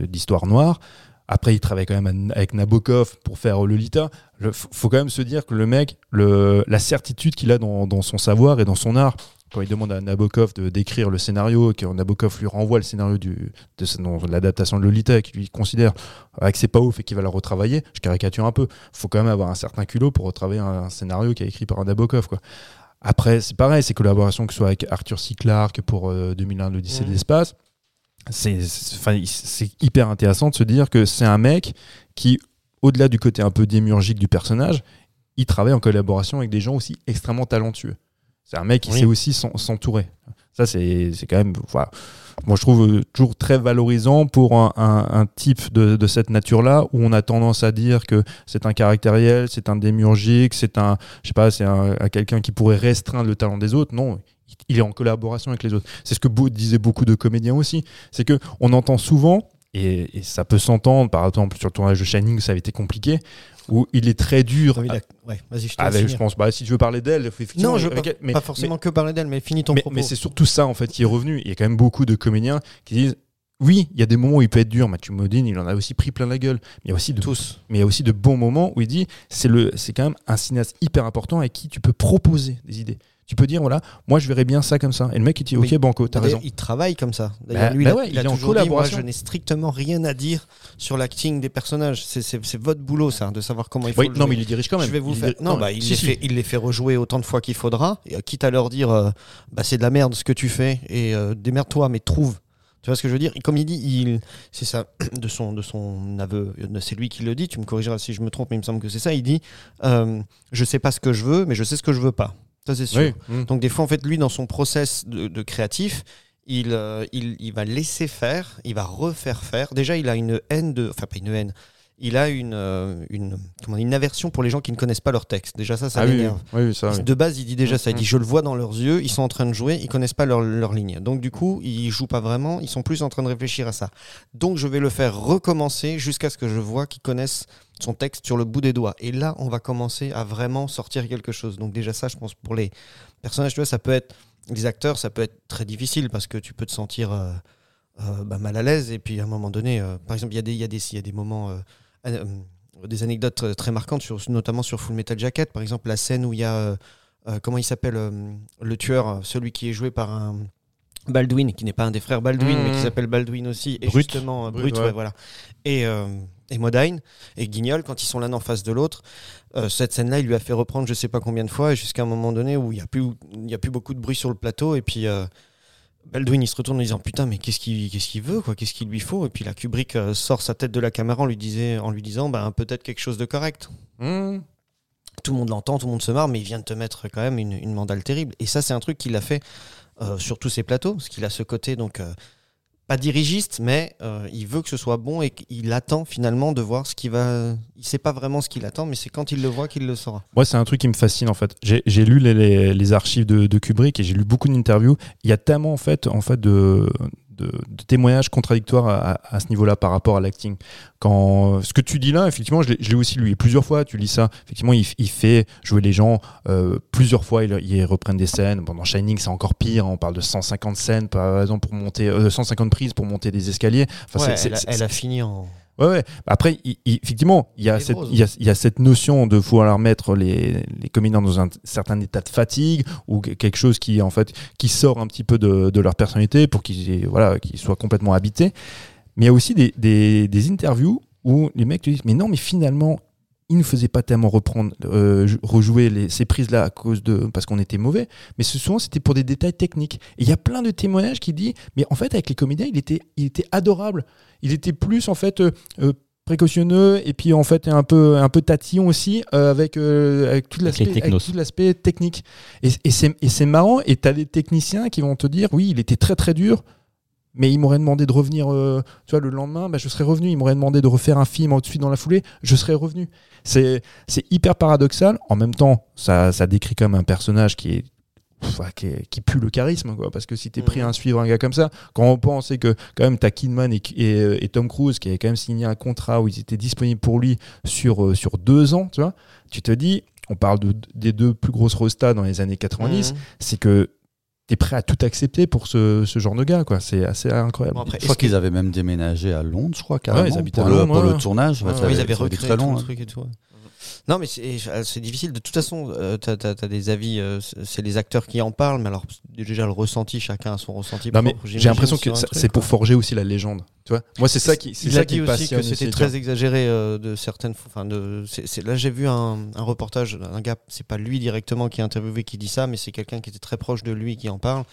de- d'histoire noire. Après, il travaille quand même avec Nabokov pour faire Lolita. Il faut quand même se dire que le mec, la certitude qu'il a dans son savoir et dans son art, quand il demande à Nabokov de d'écrire le scénario, et que Nabokov lui renvoie le scénario du, de, l'adaptation de Lolita, et qu'il lui considère euh, que c'est pas ouf et qu'il va le retravailler, je caricature un peu. faut quand même avoir un certain culot pour retravailler un, un scénario qui est écrit par un Nabokov. Quoi. Après, c'est pareil, ces collaborations, que ce soit avec Arthur C. Clarke pour euh, 2001, l'Odyssée de l'espace, c'est hyper intéressant de se dire que c'est un mec qui, au-delà du côté un peu démiurgique du personnage, il travaille en collaboration avec des gens aussi extrêmement talentueux. C'est un mec qui Oui. sait aussi s'en- s'entourer. Ça, c'est quand même. Voilà. Moi, je trouve euh, toujours très valorisant pour un, un- un type de, de cette nature-là où on a tendance à dire que c'est un caractériel, c'est un démiurgique, c'est un, je sais pas, c'est un, un quelqu'un qui pourrait restreindre le talent des autres. Non, il est en collaboration avec les autres. C'est ce que beau- disaient beaucoup de comédiens aussi. C'est que on entend souvent, et, et ça peut s'entendre, par exemple sur le tournage de Shining, ça avait été compliqué, où il est très dur. Oui, d'accord. ouais, vas-y, je te Ah, laisse ben, je pense, bah, si tu veux parler d'elle. Non, je avec pas, elle, mais- pas forcément que parler d'elle, mais finis ton mais, propos. mais c'est surtout ça en fait qui est revenu. Il y a quand même beaucoup de comédiens qui disent oui, il y a des moments où il peut être dur. Mathieu Modine, il en a aussi pris plein la gueule. Mais il y a aussi de, tous. mais il y a aussi de bons moments où il dit c'est le, c'est quand même un cinéaste hyper important avec qui tu peux proposer des idées. Tu peux dire voilà, moi je verrais bien ça comme ça. Et le mec il dit ok. Banco, t'as raison. Il travaille comme ça. D'ailleurs, Bah- lui, bah il ouais, il a il toujours dit, moi, je n'ai strictement rien à dire sur l'acting des personnages. C'est- votre boulot, ça, de savoir comment il faut Oui, le non jouer. mais il les dirige quand même. Je vais vous Il faire. les- Non, bah, il, si, les si. Fait, il les fait rejouer autant de fois qu'il faudra, et, euh, quitte à leur dire euh, bah, c'est de la merde ce que tu fais, et euh, démerde-toi, mais trouve. Tu vois ce que je veux dire? Comme il dit, il, c'est ça, de son, de son aveu, c'est lui qui le dit, tu me corrigeras si je me trompe, mais il me semble que c'est ça. Il dit euh, Je sais pas ce que je veux, mais je sais ce que je veux pas. Ça, c'est sûr. Oui. Mm. Donc des fois, en fait, lui, dans son process de, de créatif, il, euh, il, il va laisser faire, il va refaire faire. Déjà, il a une haine de... Enfin, pas une haine. Il a une, euh, une, comment, une aversion pour les gens qui ne connaissent pas leur texte. Déjà, ça, ça Ah l'énerve. oui, oui, ça. oui. De base, il dit déjà ça. Il dit Je le vois dans leurs yeux, ils sont en train de jouer, ils connaissent pas leur, leur ligne. Donc, du coup, ils jouent pas vraiment, ils sont plus en train de réfléchir à ça. Donc, je vais le faire recommencer jusqu'à ce que je vois qu'ils connaissent son texte sur le bout des doigts. Et là, on va commencer à vraiment sortir quelque chose. Donc, déjà, ça, je pense, pour les personnages, tu vois, ça peut être. Les acteurs, ça peut être très difficile parce que tu peux te sentir euh, euh, bah, mal à l'aise. Et puis, à un moment donné, euh, par exemple, il y, a des- il y, a des- il y a des moments. des anecdotes très marquantes, sur, notamment sur Full Metal Jacket. Par exemple, la scène où il y a. comment il s'appelle Le tueur, celui qui est joué par un. Baldwin, qui n'est pas un des frères Baldwin, Mhm. mais qui s'appelle Baldwin aussi. Et Brut. justement, Brut, Brut, ouais. ouais, voilà. Et, et Modine et Guignol, quand ils sont l'un en face de l'autre, euh, cette scène-là, il lui a fait reprendre je sais pas combien de fois, jusqu'à un moment donné où il n'y a, plus- il y a plus beaucoup de bruit sur le plateau, et puis euh, Baldwin, il se retourne en disant Putain, mais qu'est-ce qu'il veut, quoi Qu'est-ce qu'il lui faut Et puis la Kubrick euh, sort sa tête de la caméra en lui, disait, en lui disant ben, Peut-être quelque chose de correct. Mm. Tout le monde l'entend, tout le monde se marre, mais il vient de te mettre quand même une, une mandale terrible. Et ça, c'est un truc qu'il a fait euh, sur tous ses plateaux, parce qu'il a ce côté, donc. Pas dirigiste, mais euh, il veut que ce soit bon et qu'il attend finalement de voir ce qui va. Il sait pas vraiment ce qu'il attend, mais c'est quand il le voit qu'il le saura. Moi, c'est un truc qui me fascine en fait. J'ai lu les archives de, de Kubrick et j'ai lu beaucoup d'interviews. Il y a tellement en fait, en fait de, de, de témoignages contradictoires à, ce niveau-là par rapport à l'acting. Quand ce que tu dis là, effectivement, je l'ai aussi lu plusieurs fois. Tu lis ça. Effectivement, il, il fait jouer les gens euh, plusieurs fois. Ils, ils reprennent des scènes. Bon, dans Shining, c'est encore pire. On parle de 150 scènes, par exemple, pour monter, euh, 150 prises pour monter des escaliers. Enfin, Ouais, elle, elle a fini en. Ouais, ouais. Après, il- il- effectivement, il y, a cette, il, y a, il y a cette notion de vouloir mettre les, les dans un certain état de fatigue ou que- quelque chose qui, en fait, qui sort un petit peu de, de leur personnalité pour qu'ils voilà, qu'ils soient complètement habités. Mais il y a aussi des, des, des interviews où les mecs te disent Mais non, mais finalement, il ne faisait pas tellement reprendre, euh, rejouer les, ces prises-là à cause de parce qu'on était mauvais, mais ce- souvent c'était pour des détails techniques. Et il y a plein de témoignages qui disent mais en fait avec les comédiens il était, il était adorable. Il était plus en fait euh, euh, précautionneux et puis en fait un peu un peu tatillon aussi euh, avec euh, avec tout l'aspect technique. Et, et c'est et c'est marrant et t'as des techniciens qui vont te dire oui il était très très dur. Mais il m'aurait demandé de revenir, euh, tu vois, le lendemain, bah, je serais revenu. Il m'aurait demandé de refaire un film ensuite dans la foulée, je serais revenu. C'est c'est hyper paradoxal. En même temps, ça, ça décrit comme un personnage qui est qui, pue le charisme, quoi. Parce que si t'es pris à suivre un gars comme ça, quand on pense que quand même t'as Kidman et, et, euh, et Tom Cruise qui avaient quand même signé un contrat où ils étaient disponibles pour lui sur, euh, sur deux ans, tu vois, tu te dis, on parle de, des deux plus grosses rostas dans les années 90, Mhm. c'est que t'es prêt à tout accepter pour ce, ce genre de gars, quoi. C'est assez incroyable. Bon, après, Je crois qu'ils avaient même déménagé à Londres, je crois, carrément, ils habitaient pour, à le, Londres, pour ouais. le tournage. Ouais, Ouais, ils avaient recréé très tout le hein. truc et tout. Non, mais c'est euh, c'est difficile. De toute façon, euh, t'as as, des avis. euh, c'est les acteurs qui en parlent, mais alors déjà le ressenti, chacun a son ressenti. J'ai l'impression que un c'est pour forger aussi la légende. Tu vois Moi, c'est ça qui, c'est Il ça a qui dit me aussi que c'était tu très exagéré euh, de certaines. Enfin, de. là, j'ai vu un, un reportage d'un gars. C'est pas lui directement qui est interviewé qui dit ça, mais c'est quelqu'un qui était très proche de lui qui en parle.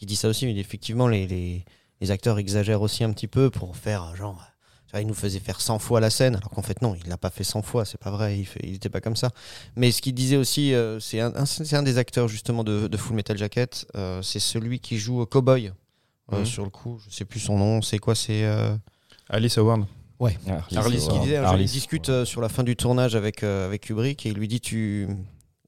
Il dit ça aussi. Mais effectivement, les, les, les acteurs exagèrent aussi un petit peu pour faire euh, genre. Il nous faisait faire 100 fois la scène, alors qu'en fait non, il l'a pas fait 100 fois, c'est pas vrai, il, fait, il était pas comme ça. Mais ce qu'il disait aussi, euh, c'est un, un- c'est un des acteurs justement de, de Full Metal Jacket, euh, c'est celui qui joue Cowboy. Euh, Mhm. Sur le coup, je sais plus son nom, c'est quoi C'est euh, Alice Howard. Ah, Harley, ce qu'il disait, il discute sur la fin du tournage avec, euh, avec Kubrick et il lui dit tu,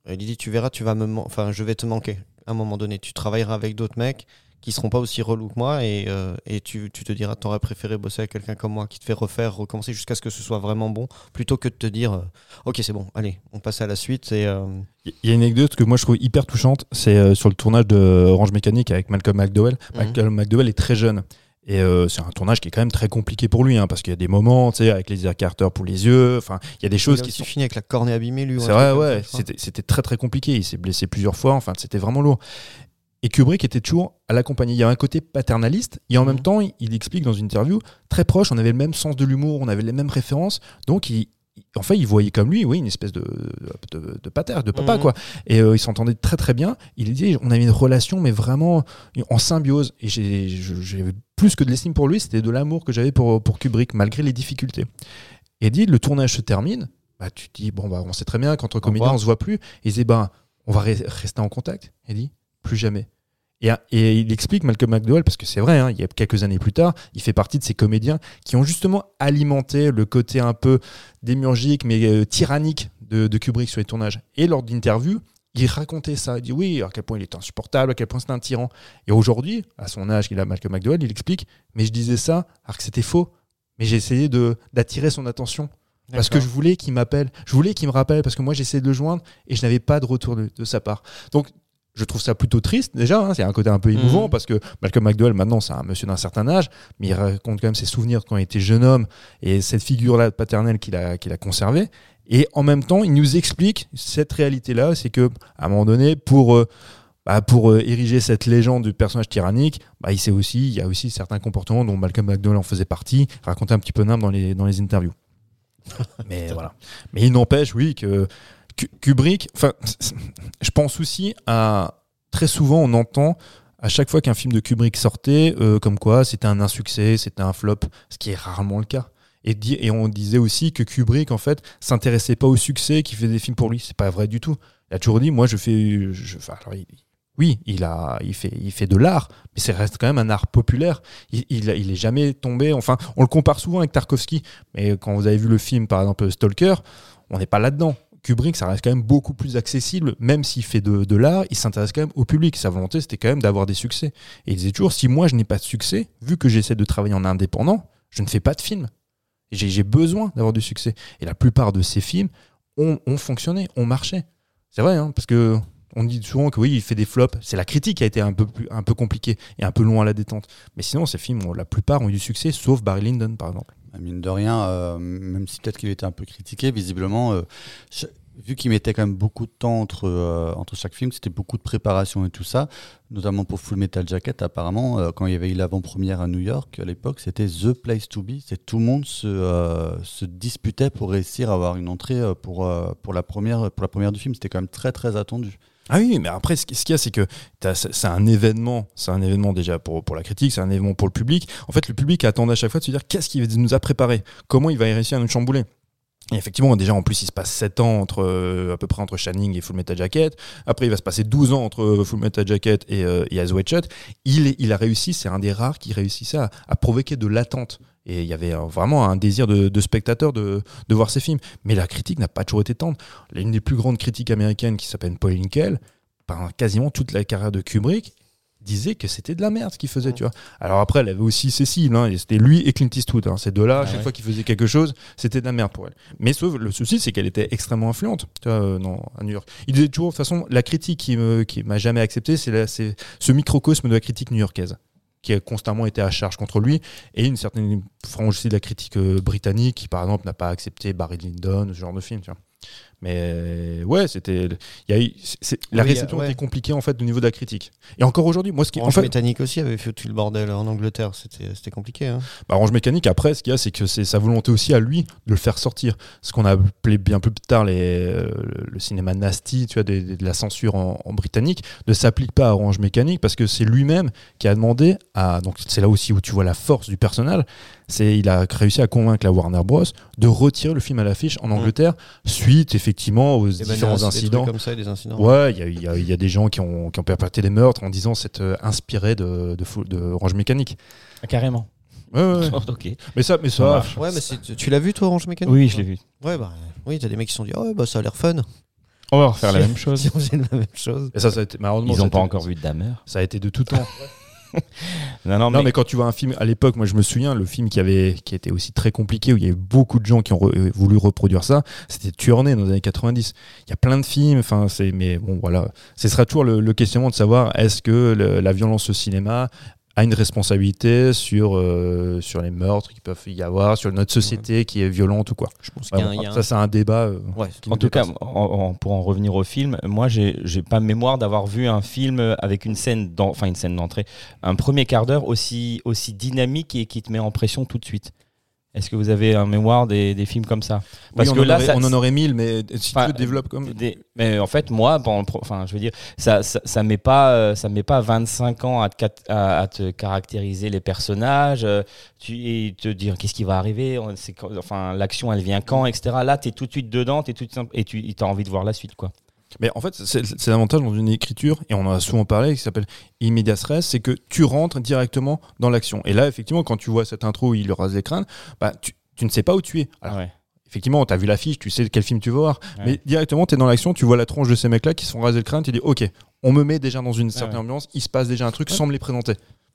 il lui dit tu verras, tu vas me, man- enfin je vais te manquer. À un moment donné, tu travailleras avec d'autres mecs qui seront pas aussi relous que moi et, euh, et tu, tu te diras t'aurais préféré bosser avec quelqu'un comme moi qui te fait refaire, recommencer jusqu'à ce que ce soit vraiment bon, plutôt que de te dire euh, ok c'est bon, allez on passe à la suite et euh, Il y a une anecdote que moi je trouve hyper touchante, c'est sur le tournage de Orange Mécanique avec Malcolm McDowell. Mhm. Malcolm McDowell est très jeune. Et c'est un tournage qui est quand même très compliqué pour lui, hein, parce qu'il y a des moments, tu sais, avec les Carter pour les yeux, enfin, il y a des choses il a qui sont... fini avec la cornée abîmée lui. C'est vrai, ouais, c'était très très compliqué, il s'est blessé plusieurs fois, enfin, c'était vraiment lourd. Et Kubrick était toujours à l'accompagner. Il y a un côté paternaliste, et en Mhm. même temps, il, il explique dans une interview, très proche, on avait le même sens de l'humour, on avait les mêmes références, donc il, il- en fait, il voyait comme lui, oui, une espèce de, de, de pater, de papa, Mhm. quoi. Et euh, ils s'entendaient très très bien. Il dit, on avait une relation, mais vraiment en symbiose. Et j'ai plus que de l'estime pour lui, c'était de l'amour que j'avais pour, pour Kubrick, malgré les difficultés. Et il dit, le tournage se termine, bah, tu te dis, bon, bah, on sait très bien qu'entre comédiens, on se voit plus. Et il dit, ben, on va re- rester en contact. Il dit, plus jamais. Et, et il explique Malcolm McDowell, parce que c'est vrai, hein, il y a quelques années plus tard, il fait partie de ces comédiens qui ont justement alimenté le côté un peu démiurgique, mais euh, tyrannique de, de Kubrick sur les tournages. Et lors d'interviews, il racontait ça. Il dit oui, à quel point il est insupportable, à quel point c'est un tyran. Et aujourd'hui, à son âge qu'il a, Malcolm McDowell, il explique Mais je disais ça alors que c'était faux. Mais j'ai essayé d'attirer son attention. Parce que je voulais qu'il m'appelle, je voulais qu'il me rappelle, parce que moi j'essayais de le joindre et je n'avais pas de retour de, de sa part. Donc je trouve ça plutôt triste déjà, hein, c'est un côté un peu émouvant Mhm. parce que Malcolm McDowell maintenant c'est un monsieur d'un certain âge, mais il raconte quand même ses souvenirs quand il était jeune homme et cette figure-là paternelle qu'il a, qu'il a conservée. Et en même temps, il nous explique cette réalité-là, c'est que à un moment donné, pour euh, bah, pour euh, ériger cette légende du personnage tyrannique, bah, il sait aussi, il y a aussi certains comportements dont Malcolm McDowell en faisait partie, il racontait un petit peu nimble dans les, dans les interviews. Mais voilà. Mais il n'empêche, oui, que Kubrick, enfin, je pense aussi à très souvent on entend à chaque fois qu'un film de Kubrick sortait, euh, comme quoi c'était un insuccès, c'était un flop, ce qui est rarement le cas. Et, et on disait aussi que Kubrick, en fait, s'intéressait pas au succès, qu'il faisait des films pour lui. C'est pas vrai du tout. Il a toujours dit, moi, je fais. Je, enfin, Oui, il, a, il, fait, il fait de l'art, mais ça reste quand même un art populaire. Il, il, il est jamais tombé. Enfin, on le compare souvent avec Tarkovsky, mais quand vous avez vu le film, par exemple, Stalker, on n'est pas là-dedans. Kubrick, ça reste quand même beaucoup plus accessible, même s'il fait de, l'art, il s'intéresse quand même au public. Sa volonté, c'était quand même d'avoir des succès. Et il disait toujours, si moi je n'ai pas de succès, vu que j'essaie de travailler en indépendant, je ne fais pas de film. J'ai besoin d'avoir du succès. Et la plupart de ces films ont, fonctionné, ont marché. C'est vrai, hein, parce que on dit souvent que oui, il fait des flops. C'est la critique qui a été un peu, plus, un peu compliquée et un peu loin à la détente. Mais sinon, ces films, la plupart ont eu du succès, sauf Barry Lyndon, par exemple. Ah, Mine de rien, euh, même si peut-être qu'il était un peu critiqué, visiblement, euh, vu qu'il mettait quand même beaucoup de temps entre, euh, chaque film, c'était beaucoup de préparation et tout ça, notamment pour Full Metal Jacket, apparemment, euh, quand il y avait eu l'avant-première à New York, à l'époque, c'était The Place to Be. C'est tout le monde se, euh, disputait pour réussir à avoir une entrée euh, pour, euh, pour, la première, pour la première du film. C'était quand même très très attendu. Ah oui, mais après, ce qui- ce qu'il y a, c'est que c'est un événement, c'est un événement déjà pour, pour la critique, c'est un événement pour le public. En fait, le public attendait à chaque fois de se dire qu'est-ce qu'il nous a préparé, comment il va réussir à nous chambouler? Et effectivement, déjà, en plus, il se passe 7 ans entre, euh, à peu près entre Shining et Full Metal Jacket. Après, il va se passer 12 ans entre euh, Full Metal Jacket et, euh, et Shut. Il, il a réussi, c'est un des rares qui réussissait à, à provoquer de l'attente. Et il y avait vraiment un désir de, de spectateur de, de voir ces films. Mais la critique n'a pas toujours été tendre. L'une des plus grandes critiques américaines qui s'appelle Paul Hinkel, pendant quasiment toute la carrière de Kubrick, disait que c'était de la merde ce qu'il faisait, tu vois. Alors après, elle avait aussi Cécile, hein, c'était lui et Clint Eastwood. Hein. Ces deux-là, Ah chaque ouais. fois qu'ils faisaient quelque chose, c'était de la merde pour elle. Mais sauf, le souci, c'est qu'elle était extrêmement influente, tu vois, euh, non, à New York. Il disait toujours, de toute façon, la critique qui m'a jamais accepté, c'est ce microcosme de la critique new-yorkaise qui a constamment été à charge contre lui, et une certaine frange aussi de la critique euh, britannique, qui par exemple n'a pas accepté Barry Lyndon, ce genre de film, tu vois. Mais euh, ouais, c'était, il y la Oui, réception ouais. était compliquée en fait au niveau de la critique. Et encore aujourd'hui, moi ce qui, en Orange fait, Mécanique aussi avait fait tout le bordel en Angleterre. C'était c'était compliqué. Hein. Bah, Orange Mécanique, après, ce qu'il y a, c'est que c'est sa volonté aussi à lui de le faire sortir. Ce qu'on a appelé bien plus tard les, euh, le cinéma nasty, tu vois, de, de la censure en, en britannique, ne s'applique pas à Orange Mécanique parce que c'est lui-même qui a demandé à. Donc, c'est là aussi où tu vois la force du personnage. C'est il a réussi à convaincre la Warner Bros. de retirer le film à l'affiche en Angleterre suite effectivement aux différents des incidents. comme ça, des incidents. Ouais, il y a- il y, y a des gens qui ont, qui ont perpétré des meurtres en disant c'est euh, inspiré de, de, de Orange Mécanique. Ah, Carrément. Ouais, ouais. Mais ça, mais Ça. Ouais, mais tu- tu l'as vu toi, Orange Mécanique Oui, je l'ai vu. Ouais, bah oui, t'as des mecs qui se sont dit, oh, bah ça a l'air fun. On va refaire la même chose. Si on faisait la même chose. Et ça, ça a été, Ils n'ont pas été- encore vu Dahmer. Ça a été de tout temps. Non, non, non, mais, mais quand tu vois un film, à l'époque, moi je me souviens, le film qui, avait, qui était aussi très compliqué, où il y avait beaucoup de gens qui ont re- euh, voulu reproduire ça, c'était Tuernay dans les années 90. Il y a plein de films, enfin, c'est, mais bon, voilà. Ce sera toujours le, le questionnement de savoir est-ce que le- la violence au cinéma a une responsabilité sur, euh, sur les meurtres qu'il peuvent y avoir, sur notre société qui est violente ou quoi. Je pense qu'il y a un- Vraiment, il y a un- Ça, c'est un débat. euh, Ouais. qui en tout cas, en- en- pour en revenir au film, moi, j'ai j'ai pas mémoire d'avoir vu un film avec une scène, enfin une scène d'entrée, un premier quart d'heure aussi aussi dynamique et qui te met en pression tout de suite. Est-ce que vous avez un mémoire des, des films comme ça? Parce Oui, que là, aurait- ça- on en aurait mille, mais si tu veux, développe comme. Des- mais en fait, moi, pendant le pro- enfin, je veux dire, ça, ça, ça met pas, euh, ça met pas 25 ans à te, cat- à, à te caractériser les personnages, euh, tu, et te dire qu'est-ce qui va arriver, enfin, l'action, elle vient quand, etc. Là, tu es tout de suite dedans, es tout de suite- et tu as envie de voir la suite, quoi. Mais en fait, c'est l'avantage dans une écriture, et on en a souvent parlé, qui s'appelle Immedias Res, c'est que tu rentres directement dans l'action. Et là, effectivement, quand tu vois cette intro où il rase les crânes, bah, tu, tu ne sais pas où tu es. Alors, Ouais. effectivement, tu as vu l'affiche, tu sais quel film tu vas voir, Ouais. mais directement, tu es dans l'action, tu vois la tronche de ces mecs-là qui se font raser le crâne, tu dis, ok, on me met déjà dans une certaine ambiance, il se passe déjà un truc sans me les présenter.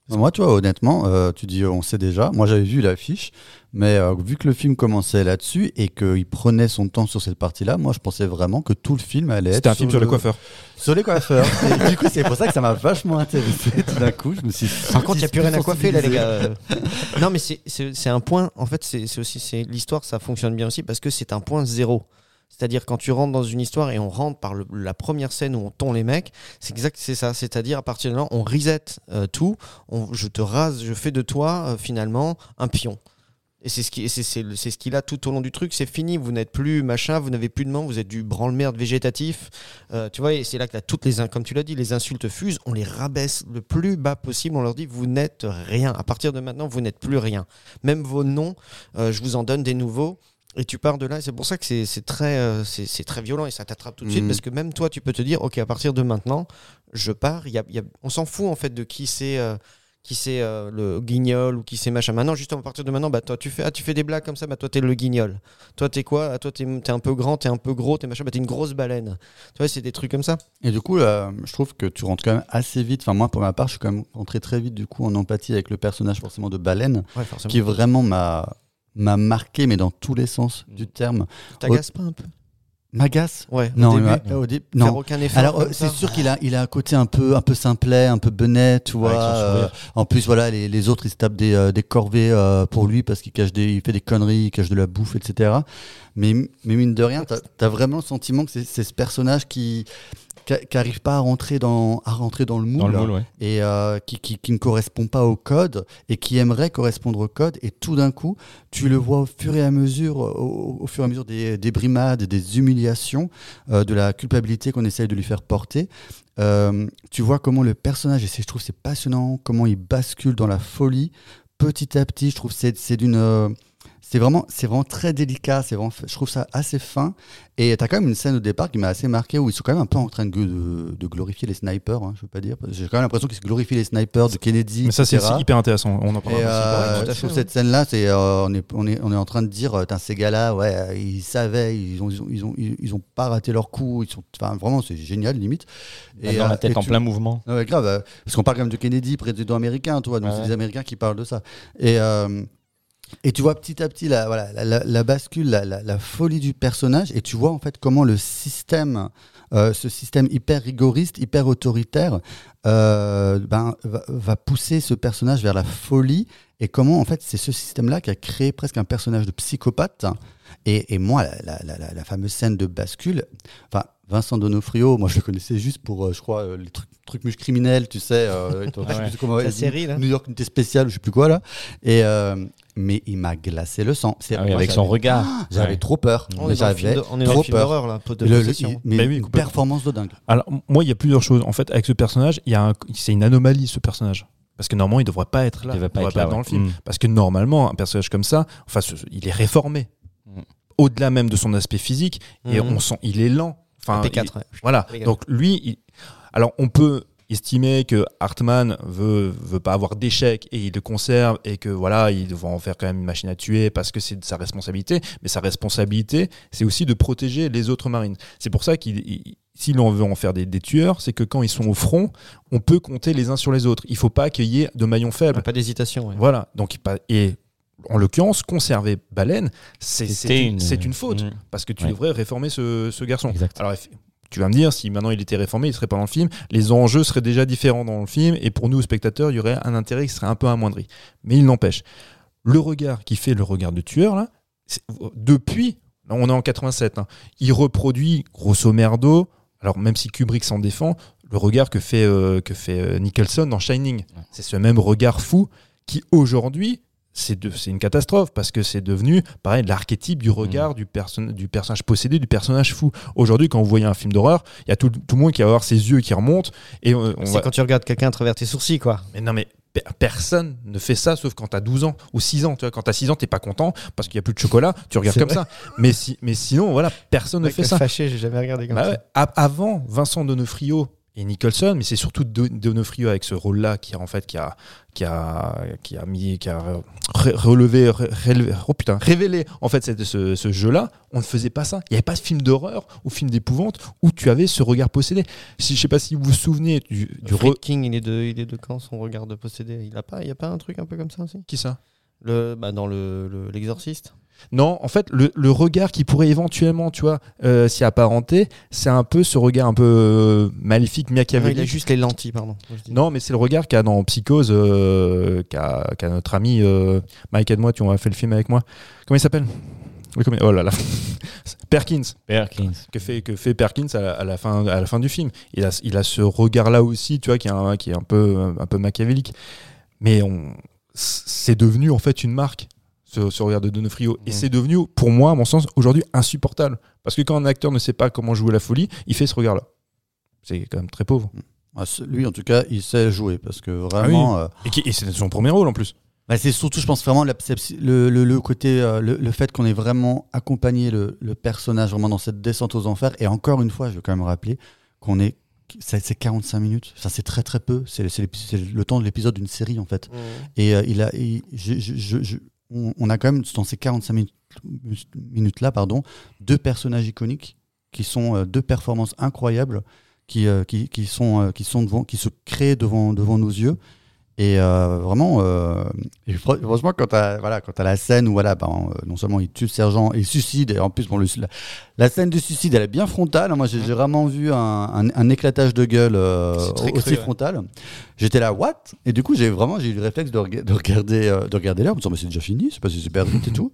Moi, tu vois, honnêtement, euh, tu dis, on sait déjà. Moi, j'avais vu l'affiche, mais euh, vu que le film commençait là-dessus et qu'il prenait son temps sur cette partie-là, moi, je pensais vraiment que tout le film allait être. C'était un film sur le- les coiffeurs. Sur les coiffeurs. et du coup, c'est pour ça que ça m'a vachement intéressé. Tout d'un coup, je me suis. Par contre, il n'y a plus rien à coiffer là, les gars. Non, mais c'est- un point. En fait, c'est aussi c'est l'histoire, ça fonctionne bien aussi parce que c'est un point zéro. C'est-à-dire quand tu rentres dans une histoire et on rentre par la première scène où on tond les mecs, c'est exact, c'est ça. C'est-à-dire à partir de là, on reset euh, tout, on- je te rase, je fais de toi euh, finalement un pion. Et c'est ce qui, c'est ce qu'il a tout au long du truc. C'est fini. Vous n'êtes plus machin, vous n'avez plus de main, vous êtes du branle-merde végétatif. Euh, tu vois, et c'est là que toutes les, comme tu l'as dit, les insultes fusent. On les rabaisse le plus bas possible. On leur dit vous n'êtes rien. À partir de maintenant, vous n'êtes plus rien. Même vos noms, je vous en donne des nouveaux. Et tu pars de là, c'est pour ça que c'est très, euh, c'est très violent et ça t'attrape tout de suite Mhm. parce que même toi, tu peux te dire, ok, à partir de maintenant, je pars. Y a, y a- on s'en fout en fait de qui c'est, euh, qui c'est euh, le guignol ou qui c'est machin. Maintenant, justement, à partir de maintenant, bah toi, tu fais, ah, tu fais des blagues comme ça, bah toi, t'es le guignol. Toi, t'es quoi? Ah, Toi, t'es es un peu grand, t'es un peu gros, t'es machin, bah t'es une grosse baleine. Tu vois, c'est des trucs comme ça. Et du coup, je trouve que tu rentres quand même assez vite. Enfin, moi, pour ma part, je suis quand même rentré très vite du coup en empathie avec le personnage forcément de Baleine, Ouais, forcément. qui vraiment m'a m'a marqué, mais dans tous les sens du terme. T'agaces pas un peu M'agace Ouais. Non, au il début, au dé- faire non. aucun effort. Alors, euh, c'est sûr qu'il a, il a un côté un peu, un peu simplet, un peu benet, tu vois. Euh, en plus, voilà, les, les autres, ils se tapent des, euh, des corvées euh, pour lui parce qu'il cache des, il fait des conneries, il cache de la bouffe, etc. Mais, mais mine de rien, t'as as vraiment le sentiment que c'est c'est ce personnage qui, qui, qui arrive pas à rentrer dans, à rentrer dans le moule, Dans le moule, ouais. et euh, qui, qui, qui ne correspond pas au code et qui aimerait correspondre au code. Et tout d'un coup, tu le vois au fur et à mesure, au, au fur et à mesure des, des brimades, des humiliations, euh, de la culpabilité qu'on essaye de lui faire porter. Euh, tu vois comment le personnage, et je trouve c'est passionnant, comment il bascule dans la folie petit à petit. Je trouve c'est c'est d'une c'est vraiment, c'est vraiment très délicat. C'est vraiment, je trouve ça assez fin. Et t'as quand même une scène au départ qui m'a assez marqué où ils sont quand même un peu en train de, de, de glorifier les snipers. hein, je veux pas dire. J'ai quand même l'impression qu'ils glorifient les snipers de Kennedy. Mais ça, c'est hyper intéressant. On en Et parlera euh, aussi. cette scène-là, c'est euh, on, est, on, est, on est en train de dire, euh, Tain, ces gars-là, ouais, ils savaient, ils ont, ils ont, ils ont, ils ont pas raté leur coup. Ils sont, enfin, vraiment, c'est génial limite. Dans la euh, tête et en tu- plein mouvement. Ouais, grave, parce qu'on parle quand même de Kennedy, président américain, tu vois, donc Ouais, c'est des Américains qui parlent de ça. Et, euh, et tu vois petit à petit la, voilà, la, la- la bascule, la, folie du personnage, et tu vois en fait comment le système, euh, ce système hyper rigoriste, hyper autoritaire, euh, ben, va, va pousser ce personnage vers la folie, et comment en fait c'est ce système-là qui a créé presque un personnage de psychopathe. Et, et moi, la, fameuse scène de bascule, enfin, Vincent Donofrio, moi je le connaissais juste pour, euh, je crois, euh, les trucs, trucs muches criminels, tu sais, euh, sais ouais. comment-. New York Unité Spéciale, je sais plus quoi là. Et mais il m'a glacé le sang. Ah oui, avec son j'avais- regard. J'avais Ouais. trop peur. On est dans film j'avais de- on est trop film peur. là, de Le- mais Bah oui, une performance de dingue. Alors, moi, il y a plusieurs choses. En fait, avec ce personnage, un- c'est une anomalie, ce personnage. Parce que normalement, il devrait pas être là. Il devrait pas être là, dans ouais. le film. Mm. Parce que normalement, un personnage comme ça, enfin, ce- il est réformé. Mm. Au-delà même de son aspect physique, et Mhm. on sent, il est lent. Enfin, P4, il- ouais. Voilà. Donc lui, il- alors on peut estimer que Hartman veut veut pas avoir d'échec et il le conserve et que voilà il va en faire quand même une machine à tuer parce que c'est de sa responsabilité mais sa responsabilité c'est aussi de protéger les autres marines c'est pour ça qu'il il- s'il en veut en faire des, des tueurs c'est que quand ils sont au front on peut compter les uns sur les autres il faut pas qu'il y ait de maillons faibles Pas d'hésitation. ouais. voilà donc et en l'occurrence conserver Baleine c'est une, une faute Mm. parce que tu Ouais. devrais réformer ce, ce garçon. Exact. Alors, tu vas me dire, si maintenant il était réformé, il serait pas dans le film, les enjeux seraient déjà différents dans le film, et pour nous, spectateurs, il y aurait un intérêt qui serait un peu amoindri. Mais il n'empêche, le regard qui fait le regard de tueur, là, c'est- depuis, là, on est en 87, hein, il reproduit, grosso merdo, alors même si Kubrick s'en défend, le regard que fait, euh, que fait euh, Nicholson dans Shining. C'est ce même regard fou qui, aujourd'hui, c'est une catastrophe parce que c'est devenu pareil l'archétype du regard du, perso- du personnage possédé du personnage fou aujourd'hui quand vous voyez un film d'horreur il y a tout, tout le monde qui va avoir ses yeux qui remontent et C'est va- quand tu regardes quelqu'un à travers tes sourcils, quoi. mais non mais pe- personne ne fait ça sauf quand t'as 12 ans ou 6 ans tu vois quand t'as 6 ans t'es pas content parce qu'il y a plus de chocolat tu regardes comme ça mais si mais sinon voilà personne ne fait ça Fâché, j'ai jamais regardé comme bah ça. ouais. Avant, Vincent Donofrio et Nicholson, mais c'est surtout Do- Donofrio avec ce rôle-là qui a en fait qui a qui a qui a mis qui a re- relevé re- relevé- oh putain révélé en fait cette- ce, ce jeu-là. On ne faisait pas ça. Il n'y avait pas de film d'horreur ou film d'épouvante où tu avais ce regard possédé. Si je sais pas si vous vous souvenez du, du Fred re- King, il est de, il est de quand son regard de possédé? Il a pas, il y a pas un truc un peu comme ça aussi? Qui ça? Le, bah, dans le, le- l'exorciste. Non, en fait, le, le regard qui pourrait éventuellement, tu vois, euh, s'y apparenter, c'est un peu ce regard un peu euh, maléfique, machiavélique. il a juste les lentilles, pardon. Non, mais c'est le regard qu'a dans Psychose, euh, qu'a qu'a notre ami euh, Mike aide-moi, tu as fait le film avec moi. Comment il s'appelle? Oh là là. Perkins. Perkins. Que fait, que fait Perkins à la, à la fin, à la fin du film? Il a, il a ce regard-là aussi, tu vois, qui est un, qui est un peu, un peu machiavélique. Mais on, c'est devenu en fait une marque, ce, ce regard de Donofrio. Et Mhm. c'est devenu, pour moi, à mon sens, aujourd'hui insupportable. Parce que quand un acteur ne sait pas comment jouer la folie, il fait ce regard-là. C'est quand même très pauvre. Ah, ce- Lui, en tout cas, il sait jouer parce que vraiment. euh, Et, c'est son premier rôle en plus. Bah, c'est surtout, je pense vraiment la- le, le, le côté, euh, le, le fait qu'on ait vraiment accompagné le, le personnage vraiment dans cette descente aux enfers. Et encore une fois, je veux quand même rappeler qu'on est, c'est 45 minutes. Ça, c'est très très peu. C'est le temps de l'épisode d'une série en fait. Et euh, il a, il- je- je- je- je- on, a quand même dans ces 45 minutes, minutes là, pardon, deux personnages iconiques qui sont euh, deux performances incroyables, qui, euh, euh, se créent devant nos yeux. Et euh, vraiment, euh, et franchement, quand t'as voilà, quand t'as la scène où voilà, ben, euh, non seulement il tue le sergent il suicide, et en plus, bon, le, la, la scène du suicide, elle est bien frontale. Moi, j'ai j'ai vraiment vu un, un, un éclatage de gueule euh, aussi cru, ouais. frontal. J'étais là, what? Et du coup, j'ai vraiment j'ai eu le réflexe de, rega- de regarder, de regarder l'heure, en me disant, mais c'est déjà fini, c'est pas super vite et tout.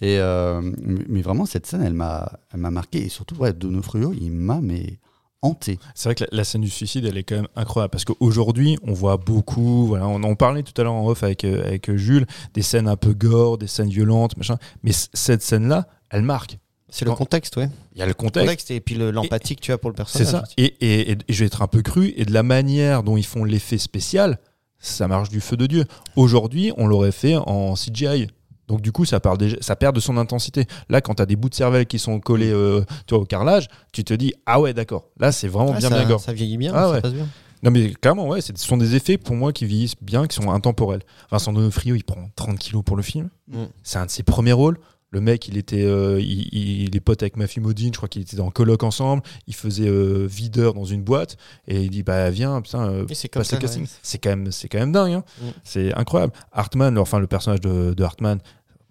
Et euh, mais vraiment, cette scène, elle m'a, elle m'a marqué et surtout, ouais, Donofrio, il m'a mais hanté. C'est vrai que la, la scène du suicide, elle est quand même incroyable parce qu'aujourd'hui, on voit beaucoup. Voilà, on en parlait tout à l'heure en off avec, euh, avec Jules, des scènes un peu gore, des scènes violentes, machin. Mais cette scène-là, elle marque. C'est le contexte, ouais. Il y a le Le contexte. et puis le- l'empathie que tu as pour le C'est personnage. ça. Et, et- et- et je vais être un peu cru. Et de la manière dont ils font l'effet spécial, ça marche du feu de Dieu. Aujourd'hui, on l'aurait fait en CGI. Donc du coup, ça, part déjà- ça perd de son intensité. Là, quand tu as des bouts de cervelle qui sont collés euh, tu vois, au carrelage, tu te dis, ah ouais, d'accord. Là, c'est vraiment Ouais, bien, ça, bien gore. ça vieillit bien, Ah ça ouais. passe bien. Non mais clairement, ouais, ce sont des effets pour moi qui vieillissent bien, qui sont intemporels. Vincent Donofrio, il prend 30 kilos pour le film. Mm. C'est un de ses premiers rôles. Le mec, il était, euh, il, il- il est pote avec Matthew Modine, je crois qu'il était dans coloc ensemble. Il faisait euh, videur dans une boîte et il dit bah viens, putain, euh, c'est casting. ouais. C'est quand même, c'est quand même dingue. hein. Mm. C'est incroyable. Hartman, enfin le personnage de, de Hartman.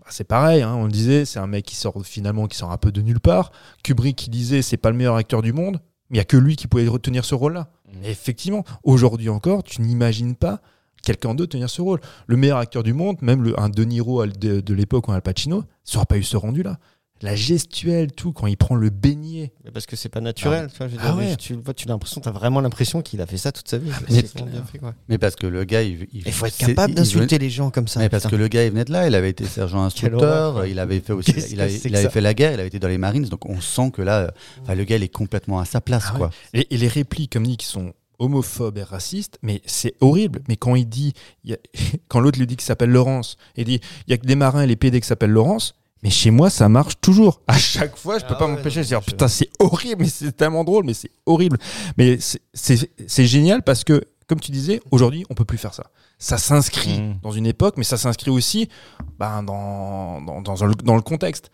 C'est pareil, hein, on le disait, c'est un mec qui sort finalement qui sort un peu de nulle part. Kubrick qui disait c'est pas le meilleur acteur du monde, mais il y a que lui qui pouvait retenir ce rôle-là. Et effectivement, aujourd'hui encore, tu n'imagines pas quelqu'un d'autre tenir ce rôle. Le meilleur acteur du monde, même le, un De Niro de, de l'époque ou un Al Pacino, n'aurait pas eu ce rendu-là. La gestuelle, tout, quand il prend le beignet. Mais Parce que c'est pas naturel. tu vois, Ah dire, ouais. Tu tu as l'impression, vraiment l'impression qu'il a fait ça toute sa vie. Mais- bien fait, parce que le gars, il, Il faut être capable d'insulter les gens comme ça. Mais parce putain. que le gars, il venait de là, il avait été sergent instructeur, il avait fait aussi, il avait, il fait la guerre, il avait été dans les Marines, donc on sent que là, euh, le gars, il est complètement à sa place, Ah ouais. quoi. Et, et les répliques, comme dit, qui sont homophobes et racistes, mais c'est horrible. Mais quand il dit, a- quand l'autre lui dit qu'il s'appelle Laurence, il dit, il y a que des marins et les PD qui s'appellent Laurence. Mais chez moi, ça marche toujours. À chaque fois, je peux Ah pas ouais, m'empêcher de dire, putain, c'est horrible, mais c'est tellement drôle, mais c'est horrible. Mais c'est- génial parce que, comme tu disais, aujourd'hui, on peut plus faire ça. Ça s'inscrit Mhm. dans une époque, mais ça s'inscrit aussi ben, dans, dans, dans, le, dans le contexte.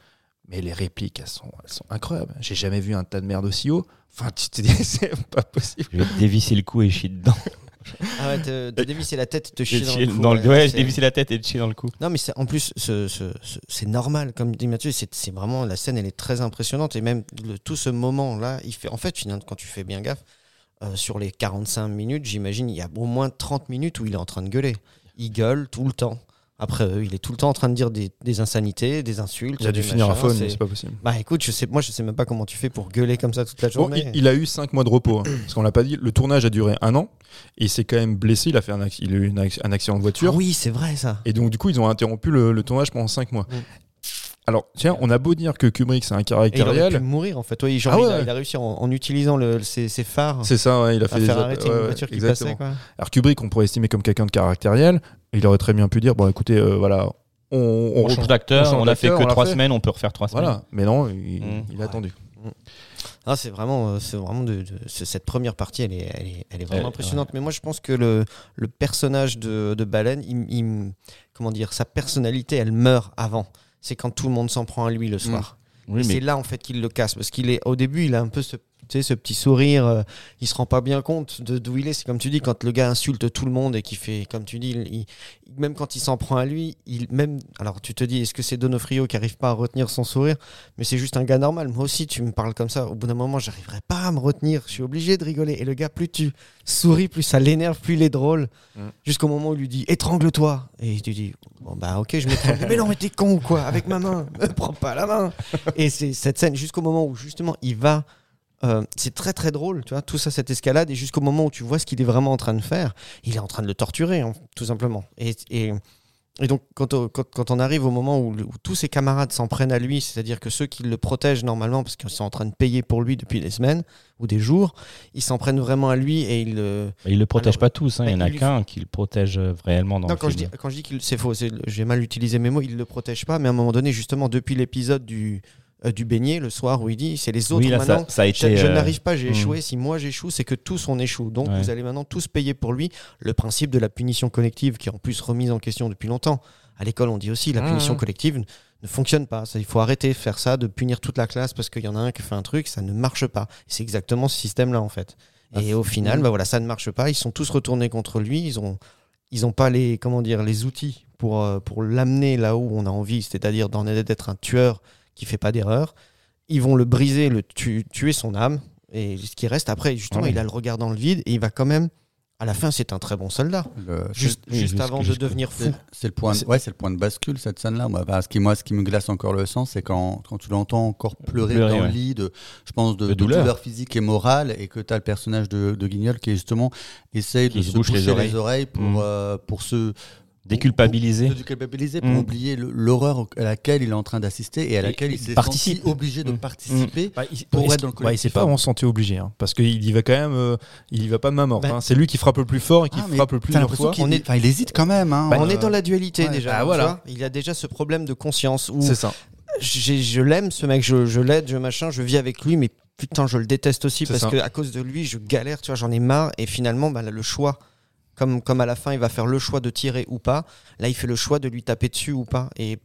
Mais les répliques, elles sont, elles sont incroyables. J'ai jamais vu un tas de merde aussi haut. Enfin, tu te dis, c'est pas possible. Je vais te dévisser le cou et chier dedans. Ah ouais, te, te dévisser la tête, te chier dans le cou, dans le- ouais, ouais, je c'est- dévisser la tête et te chier dans le cou. Non, mais c'est- en plus, ce- ce- ce- c'est normal, comme dit Mathieu, c'est c'est vraiment la scène, elle est très impressionnante et même le- tout ce moment-là, il fait. En fait, quand tu fais bien gaffe, euh, sur les 45 minutes, j'imagine, il y a au moins 30 minutes où il est en train de gueuler. Il gueule tout le temps. Après, eux, il est tout le temps en train de dire des, des insanités, des insultes. Il a dû finir à faune, c'est- mais c'est pas possible. Bah écoute, je sais, moi je sais même pas comment tu fais pour gueuler comme ça toute la Bon, journée. il, il a eu 5 mois de repos, hein, parce qu'on l'a pas dit. Le tournage a duré un an et il s'est quand même blessé. Il a fait un, il a eu un accident de Ah voiture. oui, c'est vrai ça. Et donc, du coup, ils ont interrompu le, le tournage pendant 5 mois. Mm. Alors, tiens, on a beau dire que Kubrick, c'est un Et il caractère aurait pu réel. mourir en fait. Oui, genre, Ah il, ouais, a, ouais. il a réussi en, en utilisant le, ses, ses phares C'est ça, ouais, il a fait à des faire arrêter ouais, une ouais, voiture qui exactement. passait. Quoi. Alors, Kubrick, on pourrait estimer comme quelqu'un de caractériel. Il aurait très bien pu dire bon, écoutez, euh, voilà, on, on, On change d'acteur, on a fait que trois semaines, on peut refaire trois semaines. Voilà, mais non, il, Mm. il a attendu. Ah, c'est vraiment, euh, c'est vraiment de, de- c'est- cette première partie, elle est, elle est, elle est vraiment Elle- impressionnante. Mais moi, je pense que le, le personnage de, de Baleine, il, il- comment dire, sa personnalité, elle meurt avant. C'est quand tout le monde s'en prend à lui le soir. Oui, mais C'est là en fait qu'il le casse parce qu'il est au début, il a un peu ce, tu sais, ce petit sourire. euh, il se rend pas bien compte de d'où il est. C'est comme tu dis quand le gars insulte tout le monde et qui fait, comme tu dis, il- il- même quand il s'en prend à lui, il même. Alors tu te dis, est-ce que c'est Donofrio qui arrive pas à retenir son sourire? Mais c'est juste un gars normal. Moi aussi, tu me parles comme ça. Au bout d'un moment, j'arriverai pas à me retenir. Je suis obligé de rigoler. Et le gars, plus tu souris, plus ça l'énerve, plus il est drôle. Mm. Jusqu'au moment où il lui dit étrangle-toi. Et tu dis bon bah ok, je m'étrangle. mais non, mais t'es con ou quoi? Avec ma main, me prends pas la main. Et c'est cette scène jusqu'au moment où justement il va. Euh, c'est très très drôle, tu vois, tout ça, cette escalade, et jusqu'au moment où tu vois ce qu'il est vraiment en train de faire, il est en train de le torturer, hein, tout simplement. Et, et Et donc, quand on, quand, quand on arrive au moment où, tous ses camarades s'en prennent à lui, c'est-à-dire que ceux qui le protègent normalement, parce qu'ils sont en train de payer pour lui depuis des semaines ou des jours, ils s'en prennent vraiment à lui et ils le. Le protège Alors, pas tous, hein. il y en a qu'un qui le protège euh, réellement dans Non, le quand je, dis, film. quand je dis qu'il. C'est faux, j'ai mal utilisé mes mots, il le protège pas, mais à un moment donné, justement, depuis l'épisode du, euh, du beignet, le soir, où il dit c'est les autres Oui, là, ça, maintenant. ça a Je, été. je euh, n'arrive pas, j'ai hmm. échoué. Si moi j'échoue, c'est que tous on échoue. Donc Ouais. vous allez maintenant tous payer pour lui. Le principe de la punition collective, qui est en plus remise en question depuis longtemps. À l'école, on dit aussi la Mmh. punition collective ne- ne fonctionne pas. Ça, il faut arrêter de faire ça, de punir toute la classe parce qu'il y en a un qui fait un truc, ça ne marche pas. C'est exactement ce système-là en fait. Ah, Et au final, bah voilà, ça ne marche pas. Ils sont tous retournés contre lui. Ils ont, ils ont pas les, comment dire, les outils pour, euh, pour l'amener là où on a envie, c'est-à-dire d'en être d'être un tueur qui fait pas d'erreur. Ils vont le briser, le tu- tuer son âme. Et ce qui reste après, justement, il a le regard dans le vide et il va quand même. À la fin, c'est un très bon soldat. Le- Juste, avant de devenir fou. C'est le point, de, C'est- ouais, c'est le point de bascule cette scène-là. Moi, parce que moi, ce qui me glace encore le sang, c'est quand, quand tu l'entends encore pleurer, Pleurer, dans ouais. le lit, de, je pense, de, De de douleur. physique et morale, et que tu as le personnage de, de Guignol qui justement essaye Qui de se se bouche les boucher les oreilles. oreilles, pour, Mm. euh, pour se Déculpabiliser. déculpabiliser, pour Mm. oublier l'horreur à laquelle il est en train d'assister et à laquelle il il s'est senti obligé de Mm. participer. Bah, il, Pour ouais, être dans le ouais, il s'est collectif, pas en santé obligé, hein, parce qu'il y va quand même, euh, il y va pas de main morte. Bah, hein. C'est lui qui frappe le plus fort et qui Ah, frappe le On est- enfin, il hésite quand même. hein. Bah, on Euh, est dans la dualité ouais. déjà. Voilà. il a déjà ce problème de conscience où C'est ça. j'ai- je l'aime, ce mec, je, je l'aide, je machin, je vis avec lui, mais putain, je le déteste aussi parce ça. que à cause de lui, je galère, tu vois, j'en ai marre. Et finalement, bah, le choix, comme, comme à la fin, il va faire le choix de tirer ou pas, là, il fait le choix de lui taper dessus ou pas. Et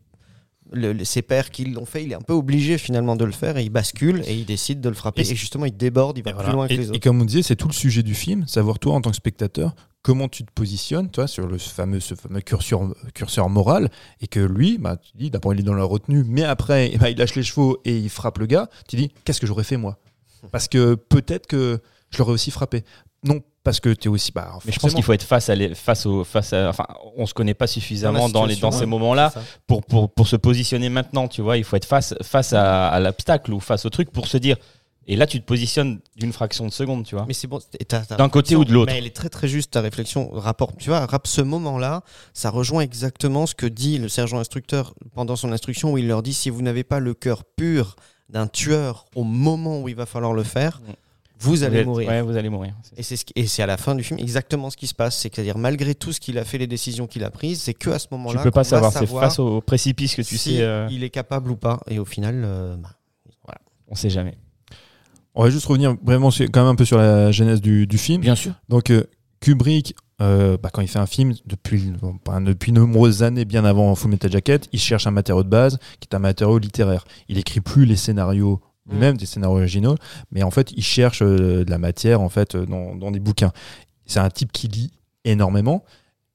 le- ses pères qui l'ont fait, il est un peu obligé finalement de le faire et il bascule et il décide de le frapper. Et Et, justement, il déborde, il va Et, plus loin que Et- les et autres. comme on disait, c'est tout le sujet du film, savoir toi en tant que spectateur comment tu te positionnes toi sur le fameux ce fameux curseur curseur moral et que lui bah tu dis d'abord il est dans la retenue mais après bah, il lâche les chevaux et il frappe le gars tu dis qu'est-ce que j'aurais fait moi? Parce que peut-être que je l'aurais aussi frappé non parce que tu es aussi bah Mais je pense qu'il faut être face à, les, face au, face à, enfin, on se connaît pas suffisamment dans, les, dans ces C'est ça. pour, pour, pour se positionner maintenant, tu vois. Il faut être face, face à, à l'obstacle ou face au truc pour se dire. Et là, tu te positionnes d'une fraction de seconde, tu vois. Mais c'est bon, D'un côté ou de l'autre. Mais elle est très très juste ta réflexion. Rapport, tu vois, rap, ce moment-là, ça rejoint exactement ce que dit le sergent instructeur pendant son instruction où il leur dit si vous n'avez pas le cœur pur d'un tueur au moment où il va falloir le faire, Mm. Vous allez êtes- mourir. Ouais, vous allez mourir. Et c'est ce qui- et c'est à la fin du film exactement ce qui se passe, c'est-à-dire malgré tout ce qu'il a fait, les décisions qu'il a prises, c'est que à ce Tu moment-là peux pas savoir, c'est face au précipice que tu si sais. euh, il est capable ou pas. Et au final, euh, bah, on sait jamais. on va juste revenir vraiment sur- quand même un peu sur la genèse du, du film Bien sûr. Donc euh, Kubrick, euh, bah, quand il fait un film, depuis, bon, pas- depuis de nombreuses années, bien avant Full Metal Jacket, il cherche un matériau de base qui est un matériau littéraire. Il écrit plus les scénarios lui-même, des scénarios originaux, mais en fait, il cherche euh, de la matière en fait euh, dans, dans des bouquins. C'est un type qui lit énormément.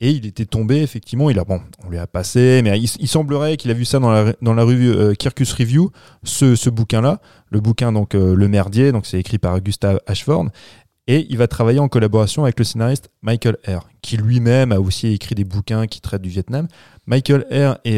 Et il était tombé, effectivement, il a, bon, on lui a passé, mais il, semblerait qu'il a vu ça dans la, dans la revue euh, Kirkus Review, ce, ce bouquin-là, le bouquin donc Le Merdier, donc c'est écrit par Gustave Ashford, et il va travailler en collaboration avec le scénariste Michael Eyre, qui lui-même a aussi écrit des bouquins qui traitent du Vietnam. Michael Eyre et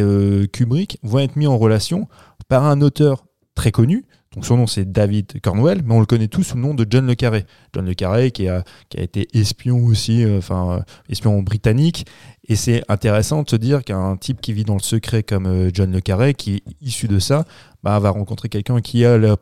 Kubrick vont être mis en relation par un auteur très connu. Son nom c'est David Cornwell, mais on le connaît tous sous le nom de John le Carré. John le Carré qui a, qui a été espion aussi, euh, enfin euh, espion britannique. Et c'est intéressant de se dire qu'un type qui vit dans le secret comme euh, John le Carré, qui est issu de ça, bah, va rencontrer quelqu'un qui a la-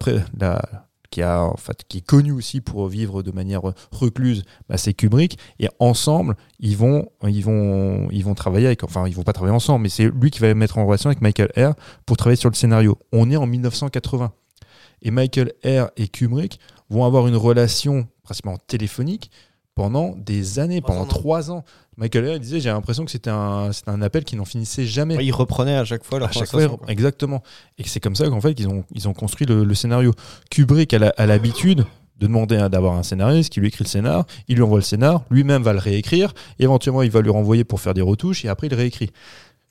qui a en fait qui est connu aussi pour vivre de manière recluse, bah, c'est Kubrick et ensemble ils vont ils vont ils vont travailler avec enfin ils vont pas travailler ensemble mais c'est lui qui va les mettre en relation avec Michael Eyre pour travailler sur le scénario. On est en 1980 et Michael Eyre et Kubrick vont avoir une relation principalement téléphonique pendant des années, Trois pendant ans, trois ans. Michael Eyre disait j'ai l'impression que c'était un, c'était un appel qui n'en finissait jamais. ils reprenaient à chaque fois leur À chaque fois, conversation, quoi. exactement. Et c'est comme ça qu'en fait ils ont, ils ont construit le, le scénario. Kubrick a la- a l'habitude de demander d'avoir un scénariste qui lui écrit le scénar, il lui envoie le scénar, lui-même va le réécrire, éventuellement il va lui renvoyer pour faire des retouches et après il réécrit.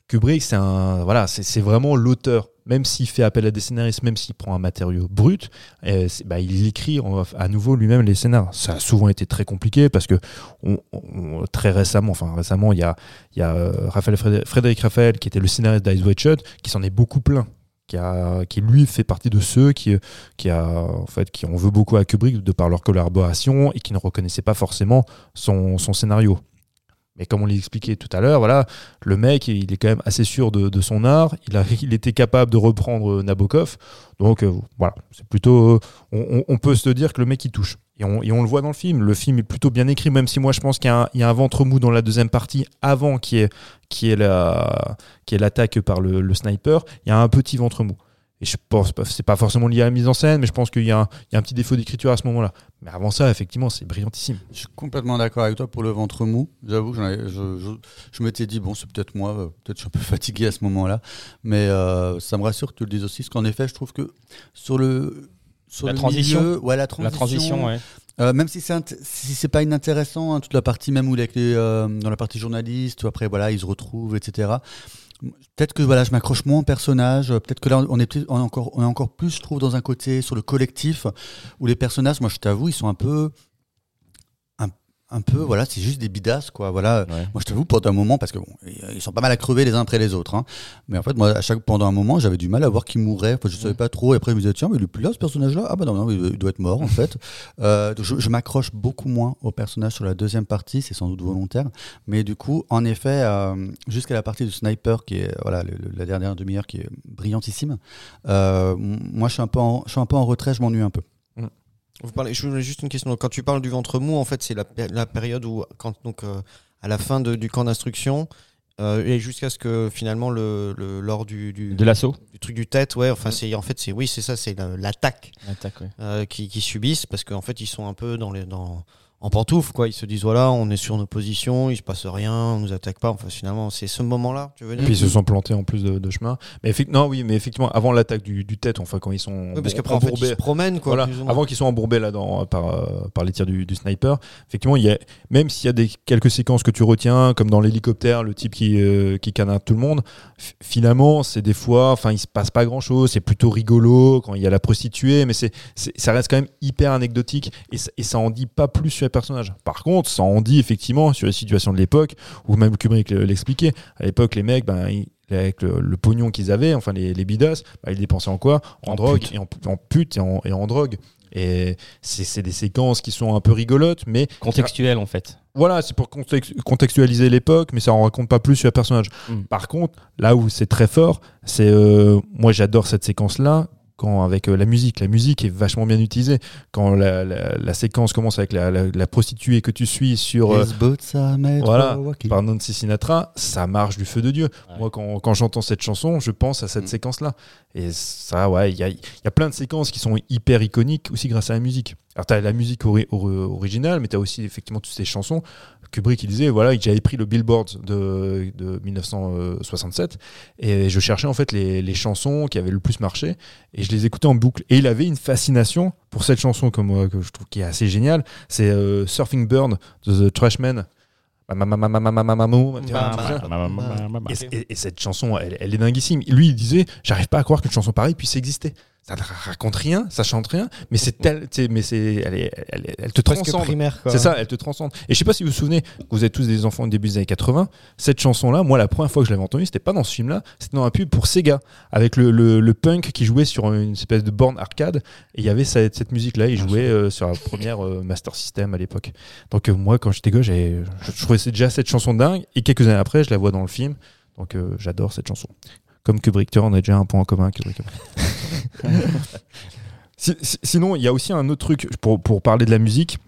Kubrick, c'est un, voilà, c'est vraiment l'auteur. Même s'il fait appel à des scénaristes, même s'il prend un matériau brut, euh, bah, il écrit à nouveau lui-même les scénars. Ça a souvent été très compliqué parce que très récemment, enfin récemment, il y a, euh, Raphaël Frédé- Frédéric Raphaël qui était le scénariste d'Eyes Wide Shut, qui s'en est beaucoup plaint. Qui, lui fait partie de ceux qui, en fait, qui veut beaucoup à Kubrick de par leur collaboration et qui ne reconnaissait pas forcément son scénario. Mais comme on l'a expliqué tout à l'heure, voilà, le mec, il est quand même assez sûr de, son art. Il, était capable de reprendre Nabokov. Donc euh, voilà, c'est plutôt. euh, on, peut se dire que le mec il touche. Et on, le voit dans le film. Le film est plutôt bien écrit, même si moi je pense qu'il y, a un- ventre mou dans la deuxième partie avant qui est qui l'attaque par le sniper. Il y a un petit ventre mou. Et je pense pas, c'est pas forcément lié à la mise en scène, mais je pense qu'il y, a un- il y a un petit défaut d'écriture à ce moment-là. Mais avant ça, effectivement, c'est brillantissime. Je suis complètement d'accord avec toi pour le ventre mou. J'avoue que je, je, je m'étais dit, bon, c'est peut-être moi, euh, peut-être je suis un peu fatigué à ce moment-là. Mais euh, ça me rassure que tu le dises aussi, parce qu'en effet, je trouve que sur le. Sur La le transition. milieu, ouais, la transition. La transition, ouais. Euh, même si c'est si c'est pas inintéressant, hein, toute la partie même où avec les, euh, dans la partie journaliste, où après voilà ils se retrouvent, etc. Peut-être que voilà je m'accroche moins au personnage. euh, Peut-être que là on encore on est encore plus je trouve dans un côté sur le collectif où les personnages, moi je t'avoue, ils sont un peu un, peu voilà c'est juste des bidasses quoi. Voilà. Ouais. Moi je t'avoue pendant un moment parce que bon ils sont pas mal à crever les uns après les autres. hein. Mais en fait moi à chaque pendant un moment j'avais du mal à voir qui mourait. Enfin, je savais pas trop. Et après je me disais tiens mais il est plus là ce personnage là. Ah bah non non il doit être mort en fait. Euh, je, je m'accroche beaucoup moins au personnage sur la deuxième partie, c'est sans doute volontaire. Mais du coup, en effet, euh, jusqu'à la partie du sniper, qui est voilà le- le- la dernière demi-heure, qui est brillantissime, euh, moi je suis un peu en, je suis un peu en retrait, je m'ennuie un peu. Vous parlez, je voulais juste une question. Quand tu parles du ventre mou, en fait, c'est la, péri- la période où, quand, donc, euh, à la fin de- du camp d'instruction, euh, et jusqu'à ce que finalement, le, le- lors du, du, De l'assaut du truc du tête, ouais, enfin, c'est en fait, c'est oui, c'est ça, c'est la- l'attaque L'attaque, ouais. euh, qui, qui subissent parce qu'en fait, ils sont un peu dans les, dans, en pantoufle, quoi. Ils se disent voilà, on est sur nos positions, il se passe rien, on nous attaque pas. Enfin, finalement, c'est ce moment-là, tu veux Et dire puis ils se sont plantés en plus de, de chemin. Mais non, oui, mais effectivement, avant l'attaque du, du tête, enfin quand ils sont Oui, parce qu'après, en fait, ils se promènent, quoi. Voilà, avant qu'ils soient embourbés là dans, par, euh, par les tirs du, du sniper, effectivement, il y a, même s'il y a des, quelques séquences que tu retiens, comme dans l'hélicoptère, le type qui, euh, qui canarde tout le monde, finalement, c'est des fois, enfin, il se passe pas grand chose, c'est plutôt rigolo quand il y a la prostituée, mais c'est, ça reste quand même hyper anecdotique et, ça- et ça en dit pas plus sur les personnages. Par contre, ça en dit effectivement sur les situations de l'époque, où même Kubrick l'expliquait. À l'époque, les mecs, ben, ils- avec le, le pognon qu'ils avaient, enfin les, les bidas, bah, ils dépensaient en quoi? En, En drogue, pute. et en, en pute et en, et en drogue. Et c'est des séquences qui sont un peu rigolotes, mais Contextuel, en fait. voilà, c'est pour context- contextualiser l'époque, mais ça en raconte pas plus sur le personnage. Mm. Par contre, là où c'est très fort, c'est euh, moi j'adore cette séquence-là. Quand avec euh, la musique, la musique est vachement bien utilisée. Quand la, la- la séquence commence avec la, la- la prostituée que tu suis sur euh, voilà, par Nancy Sinatra, ça marche du feu de Dieu. Ouais. Moi, quand, quand j'entends cette chanson, je pense à cette Mm. séquence-là. Et ça, ouais, il y a, il y a plein de séquences qui sont hyper iconiques aussi grâce à la musique. Alors, tu as la musique originale, mais tu as aussi effectivement toutes ces chansons. Kubrick, disait voilà, j'avais pris le Billboard de, de, 1967 et je cherchais en fait les, les, chansons qui avaient le plus marché et je les écoutais en boucle. Et il avait une fascination pour cette chanson que, moi, que je trouve qui est assez géniale c'est Surfing Bird de The Trashman. Et, et, cette chanson, elle, elle est dinguissime. Lui, il disait J'arrive pas à croire qu'une chanson pareille puisse exister. Ça ne raconte rien, ça chante rien, mais c'est tel, tu sais, mais c'est, elle, est- elle, est- elle te presque transcende. primaire, quoi. C'est ça, elle te transcende. Et je sais pas si vous vous souvenez, vous êtes tous des enfants au début des années 80, cette chanson-là, moi, la première fois que je l'avais entendue, c'était pas dans ce film-là, c'était dans un pub pour Sega, avec le, le- le punk qui jouait sur une espèce de borne arcade, et il y avait cette, cette musique-là, il jouait euh, sur la première euh, Master System à l'époque. Donc euh, moi, quand j'étais gosse, j'avais- je, je trouvais déjà cette chanson dingue, et quelques années après, je la vois dans le film, donc euh, j'adore cette chanson. Comme Kubrick, tu on a déjà un point en commun, Kubrick. Si- si- sinon, il y a aussi un autre truc pour, pour parler de la musique.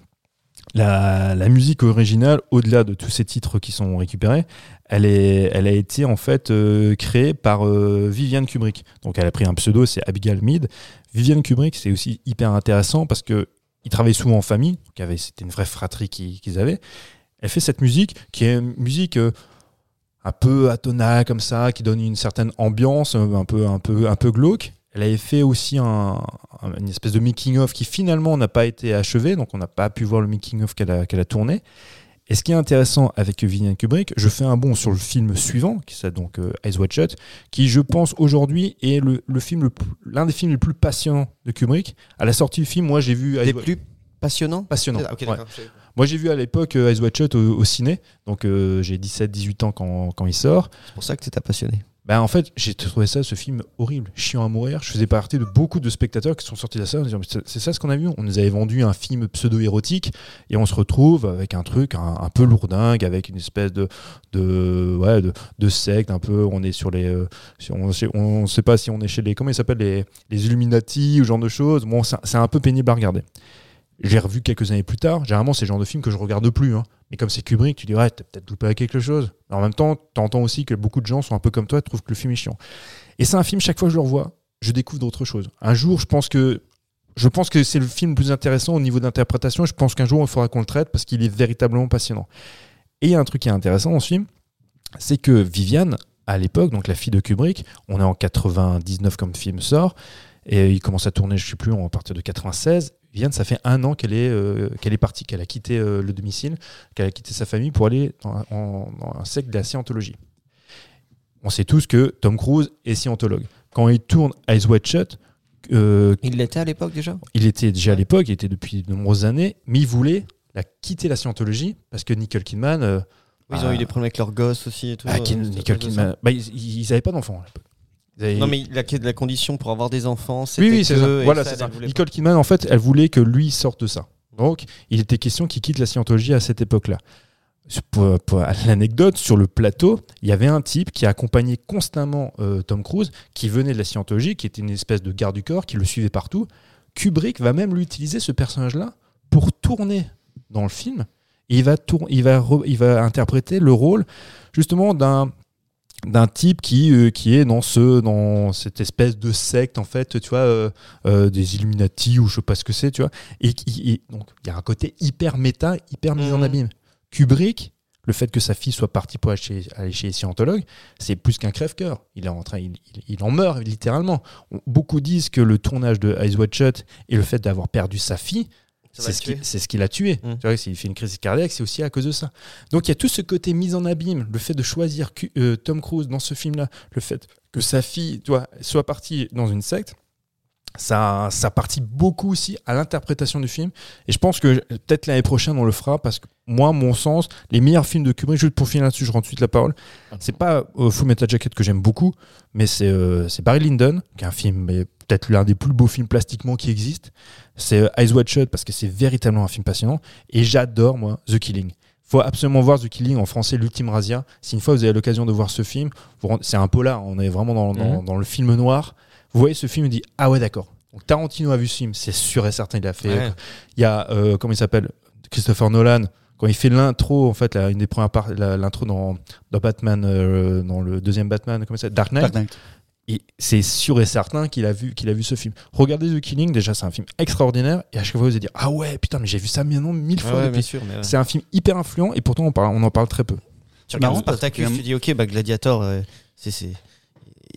La, la musique originale, au-delà de tous ces titres qui sont récupérés, elle, est, elle a été en fait euh, créée par euh, Viviane Kubrick. Donc elle a pris un pseudo, c'est Abigail Mead. Viviane Kubrick, c'est aussi hyper intéressant parce que ils travaillaient souvent en famille. C'était une vraie fratrie qui- qu'ils avaient. Elle fait cette musique qui est une musique euh, un peu atonale comme ça, qui donne une certaine ambiance, euh, un peu, un peu, un peu glauque. Elle avait fait aussi un, un- une espèce de making-of qui finalement n'a pas été achevé, donc on n'a pas pu voir le making-of qu'elle a, qu'elle a tourné. Et ce qui est intéressant avec Vivian Kubrick, je fais un bond sur le film suivant, qui s'appelle donc euh, Eyes Wide Shut, qui je pense aujourd'hui est le, le film l'un des films les plus passionnants de Kubrick. À la sortie du film, moi j'ai vu Eyes Des plus passionnants? Passionnant. Ah, ok, Ouais. Moi j'ai vu à l'époque euh, Eyes Wide Shut au, au ciné, donc euh, j'ai 17-18 ans quand, quand il sort. C'est pour ça que tu t'as passionné. Ben, en fait, j'ai trouvé ça, ce film horrible, chiant à mourir. Je faisais partie de beaucoup de spectateurs qui sont sortis de salle en disant, c'est ça ce qu'on a vu. On nous avait vendu un film pseudo-érotique et on se retrouve avec un truc un, un peu lourdingue, avec une espèce de, de, ouais, de, de secte, un peu. On est sur les. euh, on ne sait pas si on est chez les. Comment ils s'appellent les, les Illuminati ou ce genre de choses. Bon, c'est un peu pénible à regarder. J'ai revu quelques années plus tard. Généralement, c'est le genre de film que je regarde plus. hein. Mais comme c'est Kubrick, tu dis, ouais, t'as peut-être loupé quelque chose. En même temps, t'entends aussi que beaucoup de gens sont un peu comme toi, trouvent que le film est chiant. Et c'est un film, chaque fois que je le revois, je découvre d'autres choses. Un jour, je pense que je pense que c'est le film le plus intéressant au niveau d'interprétation. Je pense qu'un jour, il faudra qu'on le traite parce qu'il est véritablement passionnant. Et il y a un truc qui est intéressant dans ce film, c'est que Viviane, à l'époque, donc la fille de Kubrick, on est en 99 comme le film sort, et il commence à tourner, je sais plus, à partir de 96. Viviane, ça fait un an qu'elle est, euh, qu'elle est partie, qu'elle a quitté euh, le domicile, qu'elle a quitté sa famille pour aller dans, en- dans un secte de la scientologie. On sait tous que Tom Cruise est scientologue. Quand il tourne Eyes Wide Shut, euh, Il l'était à l'époque déjà? il était déjà à l'époque, il était depuis de nombreuses années, mais il voulait la quitter la scientologie parce que Nicole Kidman, Ils ont eu des problèmes avec leurs gosses aussi et tout. ah, Nicole Kidman, bah, ils n'avaient pas d'enfants à l'époque. Non, mais la, la condition pour avoir des enfants, oui, c'était oui, c'est ça. Voilà, c'est Nicole Kidman, en fait, elle voulait que lui sorte de ça. Donc, il était question qu'il quitte la scientologie à cette époque-là. Pour, pour l'anecdote, sur le plateau, il y avait un type qui accompagnait constamment euh, Tom Cruise, qui venait de la scientologie, qui était une espèce de garde du corps, qui le suivait partout. Kubrick va même l'utiliser, ce personnage-là, pour tourner dans le film. Et il va, tour- il va, re- il va interpréter le rôle, justement, d'un d'un type qui, euh, qui est dans, ce, dans cette espèce de secte, en fait, tu vois, euh, euh, des Illuminati ou je sais pas ce que c'est, tu vois. Et, et donc, il y a un côté hyper méta, hyper mis en Mhm. abîme. Kubrick, le fait que sa fille soit partie pour aller chez, aller chez les scientologues, c'est plus qu'un crève-cœur. Il, est en train, il, il- il en meurt littéralement. Beaucoup disent que le tournage de Eyes Wide Shut et le fait d'avoir perdu sa fille, c'est ce, qui, ce qui l'a tué. Mm. Tu vois, s'il fait une crise cardiaque, c'est aussi à cause de ça. Donc il y a tout ce côté mise en abîme, le fait de choisir euh, Tom Cruise dans ce film-là, le fait que sa fille soit partie dans une secte, ça, ça partit beaucoup aussi à l'interprétation du film. Et je pense que peut-être l'année prochaine, on le fera parce que moi, mon sens, les meilleurs films de Kubrick, juste pour finir là-dessus, je rends tout de suite la parole. C'est pas euh, Full Metal Jacket que j'aime beaucoup, mais c'est euh, c'est Barry Lyndon, qui est un film, mais peut-être l'un des plus beaux films plastiquement qui existe. C'est euh, Eyes Wide Shut parce que c'est véritablement un film passionnant. Et j'adore, moi, The Killing. faut absolument voir The Killing en français, l'ultime razzia. Si une fois vous avez l'occasion de voir ce film, c'est un polar, on est vraiment dans, dans- Mhm. dans le film noir. Vous voyez ce film et dit ah ouais d'accord. Donc Tarantino a vu ce film, c'est sûr et certain il a fait. Ouais. Il y a euh, comment il s'appelle? Christopher Nolan quand il fait l'intro en fait la- une des premières parts la- l'intro dans, dans Batman euh, dans le deuxième Batman comment ça Dark Knight. Dark Knight. Et c'est sûr et certain qu'il a vu qu'il a vu ce film. Regardez The Killing déjà c'est un film extraordinaire et à chaque fois vous allez dire ah ouais putain mais j'ai vu ça maintenant mille fois ouais, depuis. ouais. C'est un film hyper influent et pourtant on, parle, on en parle très peu. Tu regardes Spartacus, que- tu dis ok, bah Gladiator, euh, c'est, c'est,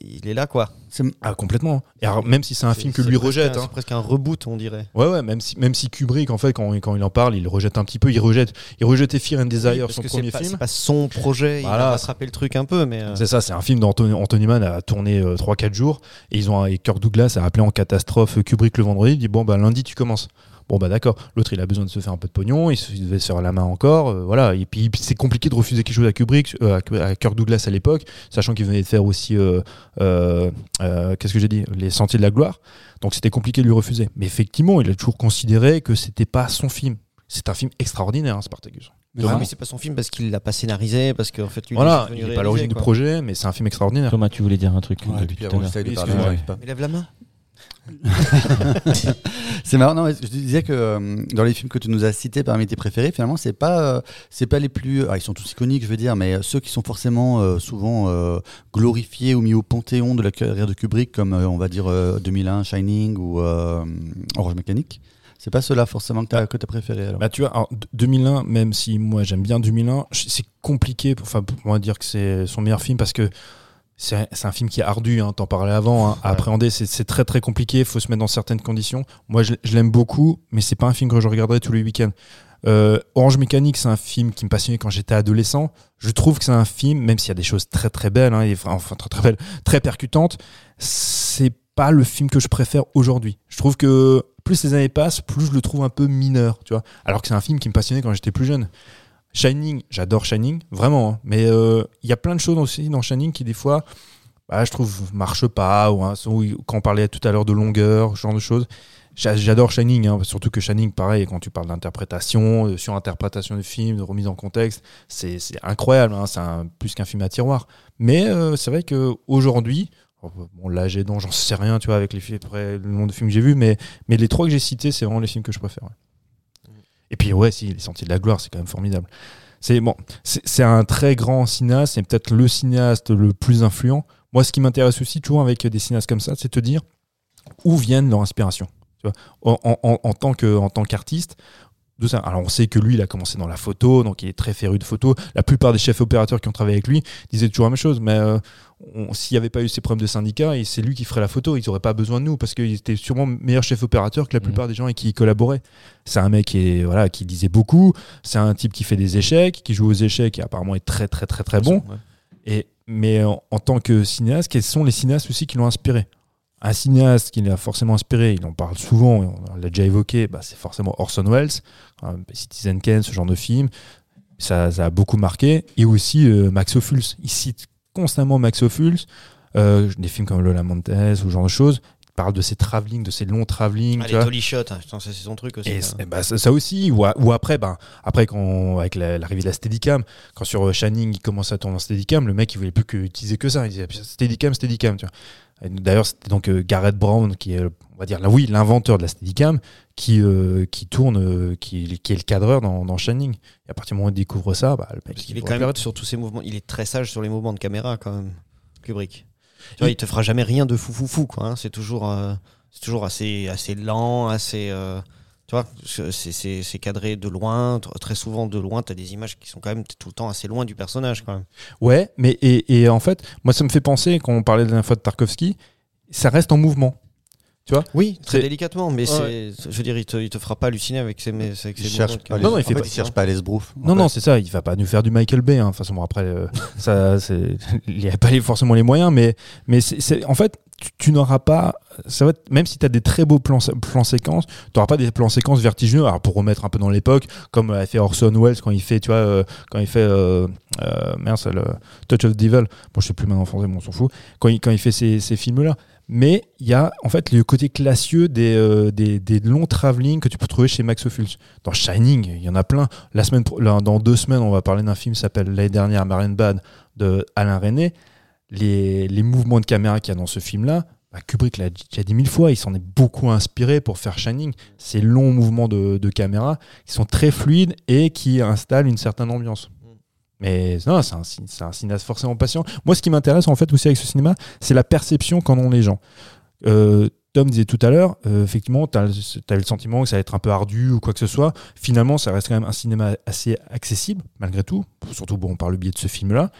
il est là quoi. C'est- Ah complètement. Et alors, même si c'est un film que lui rejette. un- hein. C'est presque un reboot, on dirait. Ouais ouais même si même si Kubrick en fait quand, quand il en parle il rejette un petit peu il rejette il rejetait Fear and Desire Parce son premier pas, film. c'est pas son projet, il Voilà. a rattrapé le truc un peu, mais. euh, C'est ça, c'est un film d'Anthony Anthony Mann a tourné 3-4 jours et ils ont et Kirk Douglas a appelé en catastrophe Kubrick le vendredi, il dit bon bah lundi tu commences. Bon bah d'accord, l'autre il a besoin de se faire un peu de pognon, il, se- il devait se faire la main encore, euh, voilà. Et puis c'est compliqué de refuser quelque chose à Kubrick, euh, à, Kirk Douglas à l'époque, sachant qu'il venait de faire aussi, euh, euh, euh, qu'est-ce que j'ai dit, les Sentiers de la gloire. Donc c'était compliqué de lui refuser. Mais effectivement, il a toujours considéré que c'était pas son film. C'est un film extraordinaire, hein, Spartacus. Mais c'est pas son film parce qu'il l'a pas scénarisé, parce qu'en fait, lui, Voilà, est il n'est pas à l'origine du projet, mais c'est un film extraordinaire. Thomas, tu voulais dire un truc Ouais, depuis tout à l'heure. lève la main. C'est marrant, non, je disais que euh, dans les films que tu nous as cités parmi tes préférés, finalement, c'est pas, euh, c'est pas les plus. Ah, ils sont tous iconiques, je veux dire, mais euh, ceux qui sont forcément euh, souvent euh, glorifiés ou mis au panthéon de la carrière de Kubrick, comme euh, on va dire euh, 2001, Shining ou euh, Orange Mécanique. C'est pas ceux-là forcément que tu as préféré alors. Bah tu vois, alors, d- 2001, même si moi j'aime bien 2001, j- c'est compliqué, pour- pour moi dire que c'est son meilleur film parce que c'est c'est un film qui est ardu, hein, t'en parlais avant, hein, à appréhender, c'est très très compliqué, il faut se mettre dans certaines conditions. Moi je, je l'aime beaucoup, mais c'est pas un film que je regarderai tous les week-ends. Euh, Orange Mécanique, c'est un film qui me passionnait quand j'étais adolescent. Je trouve que c'est un film, même s'il y a des choses très très belles, hein, et, enfin très très belles, très percutantes, c'est pas le film que je préfère aujourd'hui. Je trouve que plus les années passent, plus je le trouve un peu mineur, tu vois. Alors que c'est un film qui me passionnait quand j'étais plus jeune. Shining, j'adore Shining, vraiment. hein. Mais euh, il y a plein de choses aussi dans Shining qui des fois bah, je trouve, marche pas. Ou, hein, ou quand on parlait tout à l'heure de longueur, ce genre de choses. J'a- J'adore Shining, hein, surtout que Shining, pareil, quand tu parles d'interprétation, de surinterprétation du film, de remise en contexte, c'est incroyable. c'est plus qu'un film à tiroir. Mais euh, c'est vrai qu'aujourd'hui, bon, là, j'ai j'en sais rien, tu vois, avec les films, le nombre de films que j'ai vus, mais, les trois que j'ai cités, c'est vraiment les films que je préfère. Et puis, ouais, si, Les Sentiers de la Gloire, c'est quand même formidable. C'est bon, c'est un très grand cinéaste, c'est peut-être le cinéaste le plus influent. Moi, ce qui m'intéresse aussi, toujours avec des cinéastes comme ça, c'est te dire où viennent leurs inspirations. En, tant qu'artiste, ça. Alors, on sait que lui, il a commencé dans la photo, donc il est très féru de photo. La plupart des chefs opérateurs qui ont travaillé avec lui disaient toujours la même chose. Mais euh, s'il n'y avait pas eu ces problèmes de syndicat, et c'est lui qui ferait la photo. Ils n'auraient pas besoin de nous parce qu'il était sûrement meilleur chef opérateur que la Mhm. plupart des gens avec qui il collaborait. C'est un mec qui, est, voilà, qui disait beaucoup. C'est un type qui fait des échecs, qui joue aux échecs et apparemment est très, très, très, très bon. Ouais. Et, mais en, en tant que cinéaste, quels sont les cinéastes aussi qui l'ont inspiré? Un cinéaste qui l'a forcément inspiré, il en parle souvent, on l'a déjà évoqué, bah, c'est forcément Orson Welles, hein, Citizen Kane, ce genre de film. Ça, ça a beaucoup marqué. Et aussi euh, Max Ophuls. Il cite constamment Max Ophuls, euh, des films comme Lola Montez ou ce genre de choses. Il parle de ses travelling, de ses longs travelling. Ah, les dolly shots, hein, c'est son truc aussi. Et bah, ça, ça aussi, ou, a- ou après, ben, après quand, avec la- l'arrivée de la Steadicam, quand sur euh, Shining il commençait à tourner en Steadicam, le mec il voulait plus que, utiliser que ça. Il disait Steadicam, Steadicam. Tu vois. D'ailleurs, c'était donc euh, Garrett Brown qui est, on va dire, là, oui, l'inventeur de la Steadicam, qui, euh, qui tourne, euh, qui, qui est le cadreur dans, dans Shining. Et à partir du moment où il découvre ça, bah, le mec Parce il qu'il est quand même sur tous ses mouvements. Il est très sage sur les mouvements de caméra quand même, Kubrick. Tu vois, Il- il te fera jamais rien de fou fou fou quoi. hein. C'est toujours, euh, c'est toujours assez, assez lent, assez. Tu vois, c'est- cadré de loin. Tr- Très souvent de loin, tu as des images qui sont quand même tout le temps assez loin du personnage quand même. Ouais, mais et, en fait, moi ça me fait penser, quand on parlait la dernière fois de Tarkovsky, ça reste en mouvement. Oui, très délicatement, mais c'est, je veux dire, il te, il te fera pas halluciner avec ses, avec ses Il cherche pas. les- Non, non, il en fait fait, pas- il cherche pas à l'esbrouf. Non, non, c'est ça, il va pas nous faire du Michael Bay. Hein. De toute façon, bon, après, euh, ça, c'est- il n'y a pas forcément les moyens, mais, mais c'est, c'est- en fait, tu, tu n'auras pas. Ça va être- même si tu as des très beaux plans, plans séquences, tu n'auras pas des plans séquences vertigineux. Alors, pour remettre un peu dans l'époque, comme a fait Orson Welles quand il fait, tu vois, euh, quand il fait. Euh, euh, merde, c'est le Touch of Devil. Bon, je sais plus maintenant en français, mais on s'en fout. Quand il, quand il fait ces, ces films-là. Mais il y a en fait le côté classieux des, euh, des, longs travelling que tu peux trouver chez Max Ophuls. Dans Shining, il y en a plein. La semaine, dans deux semaines, on va parler d'un film qui s'appelle l'année dernière Marianne Bad de Alain René. Les, mouvements de caméra qu'il y a dans ce film-là, bah, Kubrick l'a déjà dit mille fois, il s'en est beaucoup inspiré pour faire Shining. Ces longs mouvements de caméra qui sont très fluides et qui installent une certaine ambiance. Mais non, c'est un, cinéaste forcément patient. Moi, ce qui m'intéresse en fait aussi avec ce cinéma, c'est la perception qu'en ont les gens. Euh, Tom disait tout à l'heure, euh, effectivement, tu as, le sentiment que ça va être un peu ardu ou quoi que ce soit. Finalement, ça reste quand même un cinéma assez accessible, malgré tout, surtout bon, par le biais de ce film-là.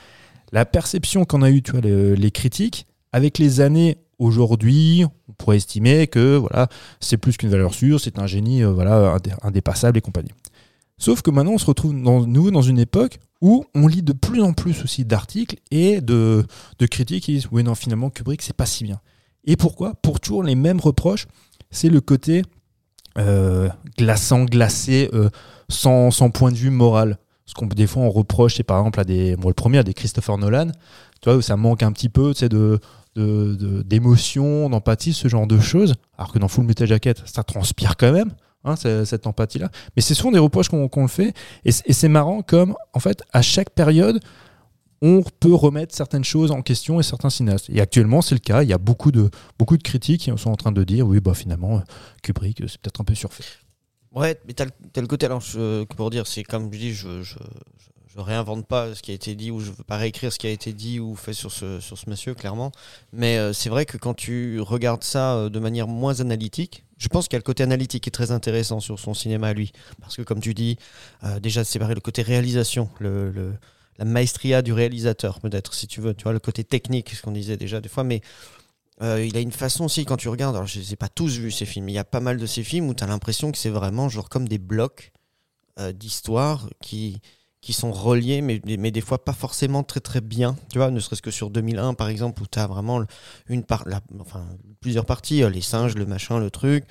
La perception qu'en a eu tu vois, les, critiques, avec les années aujourd'hui, on pourrait estimer que voilà, c'est plus qu'une valeur sûre, c'est un génie euh, voilà, indé- indépassable et compagnie. Sauf que maintenant, on se retrouve dans, nouveau dans une époque où on lit de plus en plus aussi d'articles et de, critiques qui disent Oui, non, finalement, Kubrick, c'est pas si bien. Et pourquoi? Pour toujours les mêmes reproches. C'est le côté euh, glaçant, glacé, euh, sans, point de vue moral. Ce qu'on des fois on reproche, c'est par exemple à des, le premier à des Christopher Nolan, tu vois, où ça manque un petit peu, d'émotion, d'empathie, ce genre de choses. Alors que dans Full Metal Jacket, ça transpire quand même, hein, cette empathie-là. Mais c'est souvent des reproches qu'on le fait. Et, c'est marrant comme, en fait, à chaque période, on peut remettre certaines choses en question et certains cinéastes. Et actuellement, c'est le cas. Il y a beaucoup de, beaucoup de critiques qui sont en train de dire oui, bah, finalement, euh, Kubrick, euh, c'est peut-être un peu surfait. Ouais, mais t'as le, côté, alors je- pour dire, c'est comme je dis, je, je, réinvente pas ce qui a été dit ou je veux pas réécrire ce qui a été dit ou fait sur ce, sur ce monsieur, clairement. Mais euh, c'est vrai que quand tu regardes ça de manière moins analytique, je pense qu'il y a le côté analytique qui est très intéressant sur son cinéma lui. Parce que comme tu dis, euh, déjà séparer le côté réalisation, la maestria du réalisateur, peut-être, si tu veux, tu vois, le côté technique, ce qu'on disait déjà des fois, mais euh, il a une façon aussi, quand tu regardes, alors je les ai pas tous vus ces films, mais il y a pas mal de ces films où tu as l'impression que c'est vraiment genre comme des blocs euh, d'histoire qui, qui sont reliés, mais, des fois pas forcément très très bien, tu vois, ne serait-ce que sur 2001 par exemple, où tu as vraiment une plusieurs parties, euh, les singes, le machin, le truc.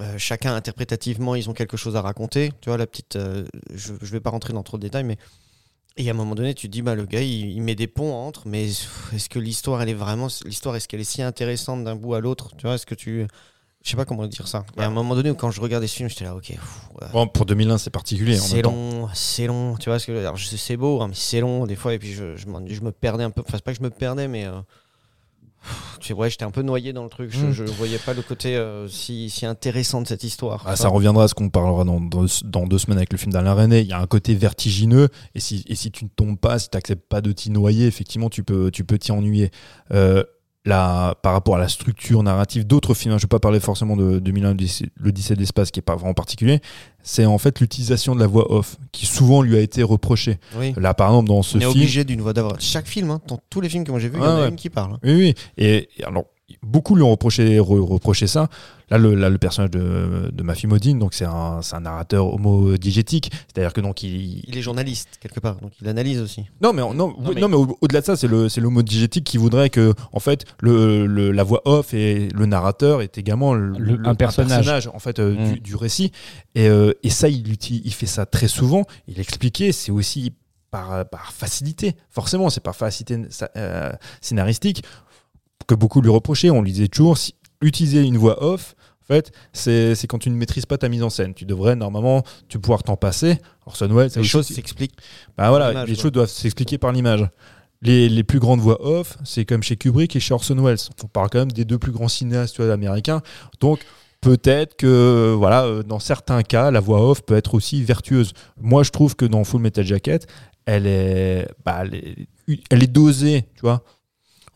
Euh, chacun interprétativement, ils ont quelque chose à raconter. Tu vois, la petite. euh, je ne vais pas rentrer dans trop de détails, mais Et à un moment donné, tu te dis, bah, le gars, il, il met des ponts entre, mais est-ce que l'histoire, elle est vraiment. L'histoire, est-ce qu'elle est si intéressante d'un bout à l'autre? Tu vois, est-ce que tu. Je sais pas comment dire ça. Et à un moment donné, quand je regardais ce film, j'étais là, ok. pff, ouais. Bon, pour 2001, c'est particulier. C'est long, c'est long, tu vois ce que. Alors, je sais, c'est beau, hein, mais c'est long des fois, et puis je, je, je me perdais un peu. Enfin, c'est pas que je me perdais, mais euh, pff, ouais, j'étais un peu noyé dans le truc. Je, Mm. je voyais pas le côté euh, si, si intéressant de cette histoire. Ah, ça reviendra à ce qu'on parlera dans, dans, dans deux semaines avec le film d'Alain René. Il y a un côté vertigineux et si, et si tu ne tombes pas, si tu n'acceptes pas de t'y noyer, effectivement, tu peux tu peux t'y ennuyer. Euh, là, par rapport à la structure narrative d'autres films, hein, je ne vais pas parler forcément de 2001, l'Odyssée- l'Odyssée de l'espace, qui est pas vraiment particulier, c'est en fait l'utilisation de la voix off, qui souvent lui a été reprochée. Oui. Là, par exemple, dans ce On est film... obligé d'une voix d'avoir. Chaque film, hein, dans tous les films que moi j'ai vus, il y en a ouais. une qui parle. hein. Oui, oui. Et, et alors, beaucoup lui ont reproché, re- reproché ça. Là, le, là, le personnage de, de Mafi Modine, donc c'est un, c'est un narrateur homodigétique. C'est-à-dire que donc il. Il est journaliste, quelque part, donc il analyse aussi. Non, mais, non, oui, mais- non, mais au- au-delà de ça, c'est le, c'est l'homodigétique qui voudrait que, en fait, le, le- la voix off et le narrateur est également le, Le- un personnage. en fait, euh, Mm. du, du récit. Et, euh, et ça, il, utilise- il fait ça très souvent. Il expliquait, c'est aussi par, par facilité. Forcément, c'est par facilité euh, scénaristique que beaucoup lui reprochaient. On lui disait toujours, si, utiliser une voix off, en fait, c'est quand tu ne maîtrises pas ta mise en scène. Tu devrais normalement tu pouvoir t'en passer. Orson Welles, Les choses s'expliquent. bah voilà, les choses doivent s'expliquer par l'image. Les, les plus grandes voix off, c'est comme chez Kubrick et chez Orson Welles. On parle quand même des deux plus grands cinéastes américains. Donc peut-être que voilà, euh, dans certains cas, la voix off peut être aussi vertueuse. Moi, je trouve que dans Full Metal Jacket, elle est, bah, elle est, elle est dosée, tu vois.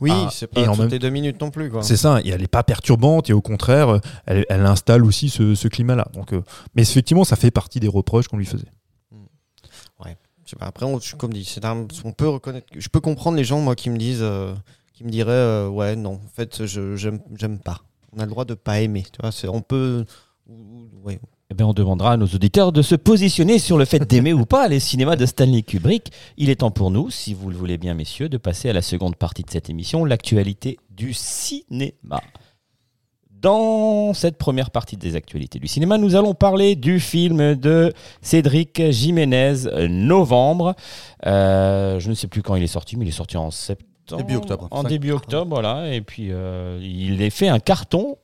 Oui, Ah, c'est pas et en toutes même- les deux minutes non plus. Quoi. C'est ça, et elle n'est pas perturbante et au contraire, euh, elle, elle installe aussi ce, ce climat-là. Donc, euh, mais effectivement, ça fait partie des reproches qu'on lui faisait. Sais pas, après, on, comme dit, c'est un- on peut reconnaître. Je peux comprendre les gens, moi, qui me disent, euh, qui me diraient, euh, ouais, non, en fait, je j'aime j'aime pas. On a le droit de pas aimer. Tu vois, c'est- on peut. ou- ou- ouais. Eh ben, on demandera à nos auditeurs de se positionner sur le fait d'aimer ou pas les cinémas de Stanley Kubrick. Il est temps pour nous, si vous le voulez bien, messieurs, de passer à la seconde partie de cette émission, l'actualité du cinéma. Dans cette première partie des actualités du cinéma, nous allons parler du film de Cédric Jiménez, Novembre. Euh, je ne sais plus quand il est sorti, mais il est sorti en septembre. Début octobre. En début octobre, voilà. Et puis, euh, il a fait un carton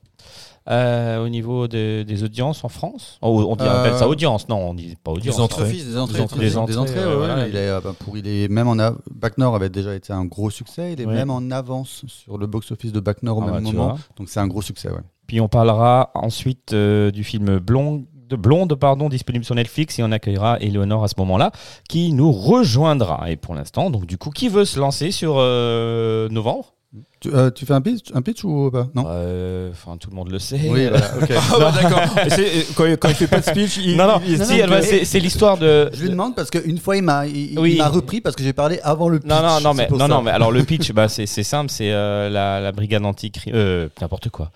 euh, au niveau de- des audiences en France. Oh, on dit, on appelle ça Euh, audience, non, on dit pas audience. Les entrées. Office, Des entrées, Des entrées, des entrées, des entrées, ouais, euh, ouais, voilà. il est, euh, bah, pour, il est même en av- Bac Nord avait déjà été un gros succès. Il est Ouais. même en avance sur le box-office de Bac Nord au Ah même bah, moment. Donc c'est un gros succès. Ouais. Puis on parlera ensuite euh, du film Blonde, de Blonde pardon, disponible sur Netflix et on accueillera Eleonore à ce moment-là qui nous rejoindra. Et pour l'instant, donc du coup, qui veut se lancer sur euh, novembre? Tu, euh, tu fais un pitch, un pitch ou pas? Non. Euh, Enfin, tout le monde le sait. Oui, voilà. Ah bah, d'accord. Et quand, quand il fait pas de speech, il, Non, non, il- il si, c'est l'histoire de. Je lui demande parce qu'une fois il m'a Oui. m'a repris parce que j'ai parlé avant le pitch. Non, non, non, mais, non, non, mais alors le pitch, bah, c'est c'est simple, c'est euh, la, la brigade anti euh, n'importe quoi.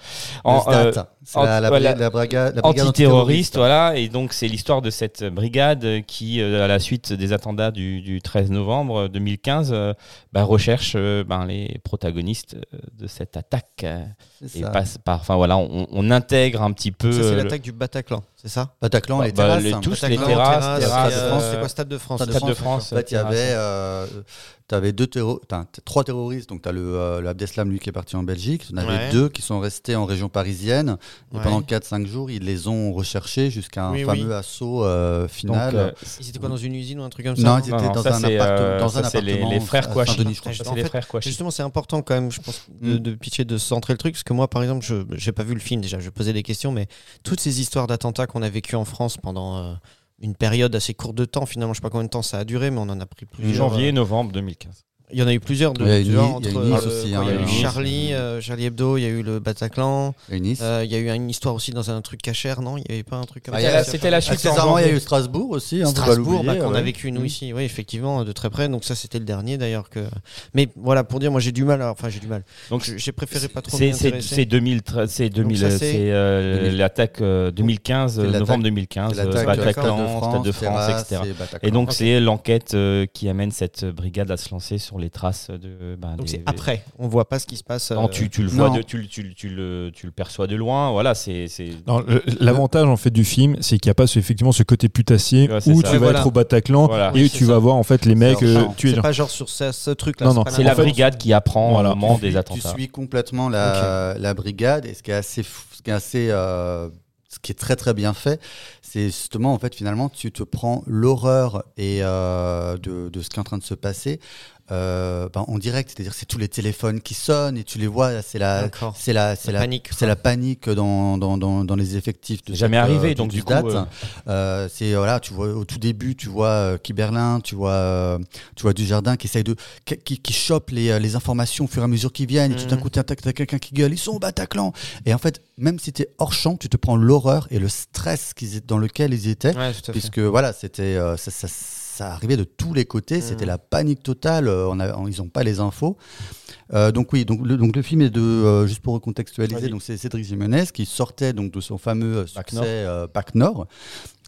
En, euh, c'est la, la, la la brigade antiterroriste, voilà, et donc c'est l'histoire de cette brigade qui, euh, à la suite des attentats du, du 13 novembre 2015, euh, bah, recherche euh, ben, les protagonistes euh, de cette attaque euh, et passe par, enfin voilà, on, on intègre un petit peu. Ça, c'est euh, le- l'attaque du Bataclan, c'est ça Bataclan, les Bah, terrasses. les- hein. tous les Bataclan, terrasses, euh, c'est quoi Stade de France Stade de Stade de France, France. En fait, il y avait, euh, avais deux terro- trois terroristes. Donc, tu as le, euh, le Abdeslam, lui, qui est parti en Belgique. Tu en avais Ouais. deux qui sont restés en région parisienne. Et Ouais. pendant 4-5 jours, ils les ont recherchés jusqu'à un Oui, fameux oui. assaut euh, donc, final. euh, Ils étaient quoi dans une usine ou un truc comme ça non, ils étaient non, dans, ça, un c'est, appartement, euh, dans ça, un c'est les- appartement. les frères Kouachi. Les frères. Justement, c'est important quand même, je pense, de, Mm. de pitcher, de centrer le truc, parce que moi, par exemple, je n'ai pas vu le film déjà, je posais des questions, mais toutes ces histoires d'attentats qu'on a vécues en France pendant euh, une période assez courte de temps, finalement, je sais pas combien de temps ça a duré, mais on en a pris plusieurs. Janvier, novembre 2015. Il y en a eu plusieurs. De, Il y a eu tu vois, Nice- il y a eu entre, euh, il y a eu. Charlie, euh, Charlie Hebdo, il y a eu le Bataclan. Nice. euh, Il y a eu une histoire aussi dans un truc cachère, non? Il n'y avait pas un truc comme Ah, ça? C'était la chute en Accessoirement, il y a eu Strasbourg aussi. hein, Strasbourg, bah, qu'on a vécu nous Mm. ici, oui, effectivement, de très près. Donc ça, c'était le dernier d'ailleurs que. Mais voilà, pour dire, moi j'ai du mal. à- Enfin, j'ai du mal. Donc, J'ai préféré pas trop C'est m'y c'est- intéresser. c'est 2013, c'est 2000, ça, c'est c'est- euh, 2000. l'attaque euh, 2015, C'est euh, l'attaque- novembre 2015, C'est euh, l'attaque de Bataclan, Stade de France, etc. et donc c'est l'enquête euh, qui amène cette brigade à se lancer sur les traces de. ben, Donc des- c'est après, on voit pas ce qui se passe. Non, euh, tu, tu le vois, non. de- tu, le- tu, le- tu le, tu le perçois de loin. Voilà, c'est. Non, L'avantage en fait du film, c'est qu'il n'y a pas ce, effectivement ce côté putassier Ouais, où ça. tu Ouais, vas voilà. être au Bataclan Voilà. et Oui, tu vas voir en fait les mecs euh, tuer. C'est pas genre sur ce, ce truc-là. Non, non, pas C'est la brigade qui apprend Voilà. au moment Tu des suis- attentats. Tu suis complètement la, la brigade et ce qui est assez, fou- ce qui est assez, euh, ce qui est très très bien fait, c'est justement en fait finalement tu te prends l'horreur et euh, de, de ce qui est en train de se passer euh, ben, en direct, c'est-à-dire c'est tous les téléphones qui sonnent et tu les vois, c'est la, D'accord. c'est la, c'est La la, panique, c'est quoi. la panique dans, dans, dans, dans les effectifs. de C'est jamais cette, arrivé, euh, donc du coup, date. euh, Euh, c'est voilà, tu vois au tout début, tu vois Kiberlin, tu vois, tu vois Dujardin qui essaye de, qui, qui, qui chope les, les informations au fur et à mesure qu'ils viennent. Et tout d'un Mhm. coup, t'as quelqu'un qui gueule, ils sont au Bataclan. Et en fait, même si t'es hors champ, tu te prends l'horreur et le stress qu'ils dans lequel ils étaient, Ouais, fait. puisque voilà, c'était ça, ça, ça arrivait de tous les côtés, c'était Mhm. la panique totale. euh, on a, on- ils n'ont pas les infos. Euh, donc oui, donc le, donc le film est de euh, juste pour recontextualiser, donc c'est Cédric Jimenez qui sortait donc de son fameux Bac succès Nord. Bac Nord,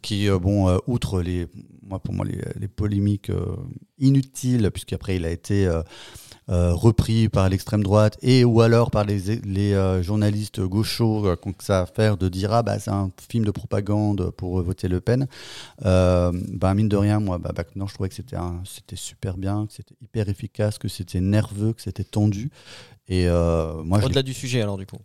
qui bon outre les moi pour moi les, les polémiques inutiles puisqu'après il a été euh, repris par l'extrême droite et ou alors par les, les euh, journalistes gauchos euh, qui ça à faire de dire ah bah c'est un film de propagande pour euh, voter Le Pen. Bah mine de rien moi bah, Bac Nord je trouvais que c'était un- c'était super bien, que c'était hyper efficace, que c'était nerveux, que c'était tendu et moi Au-delà du sujet, alors, du coup.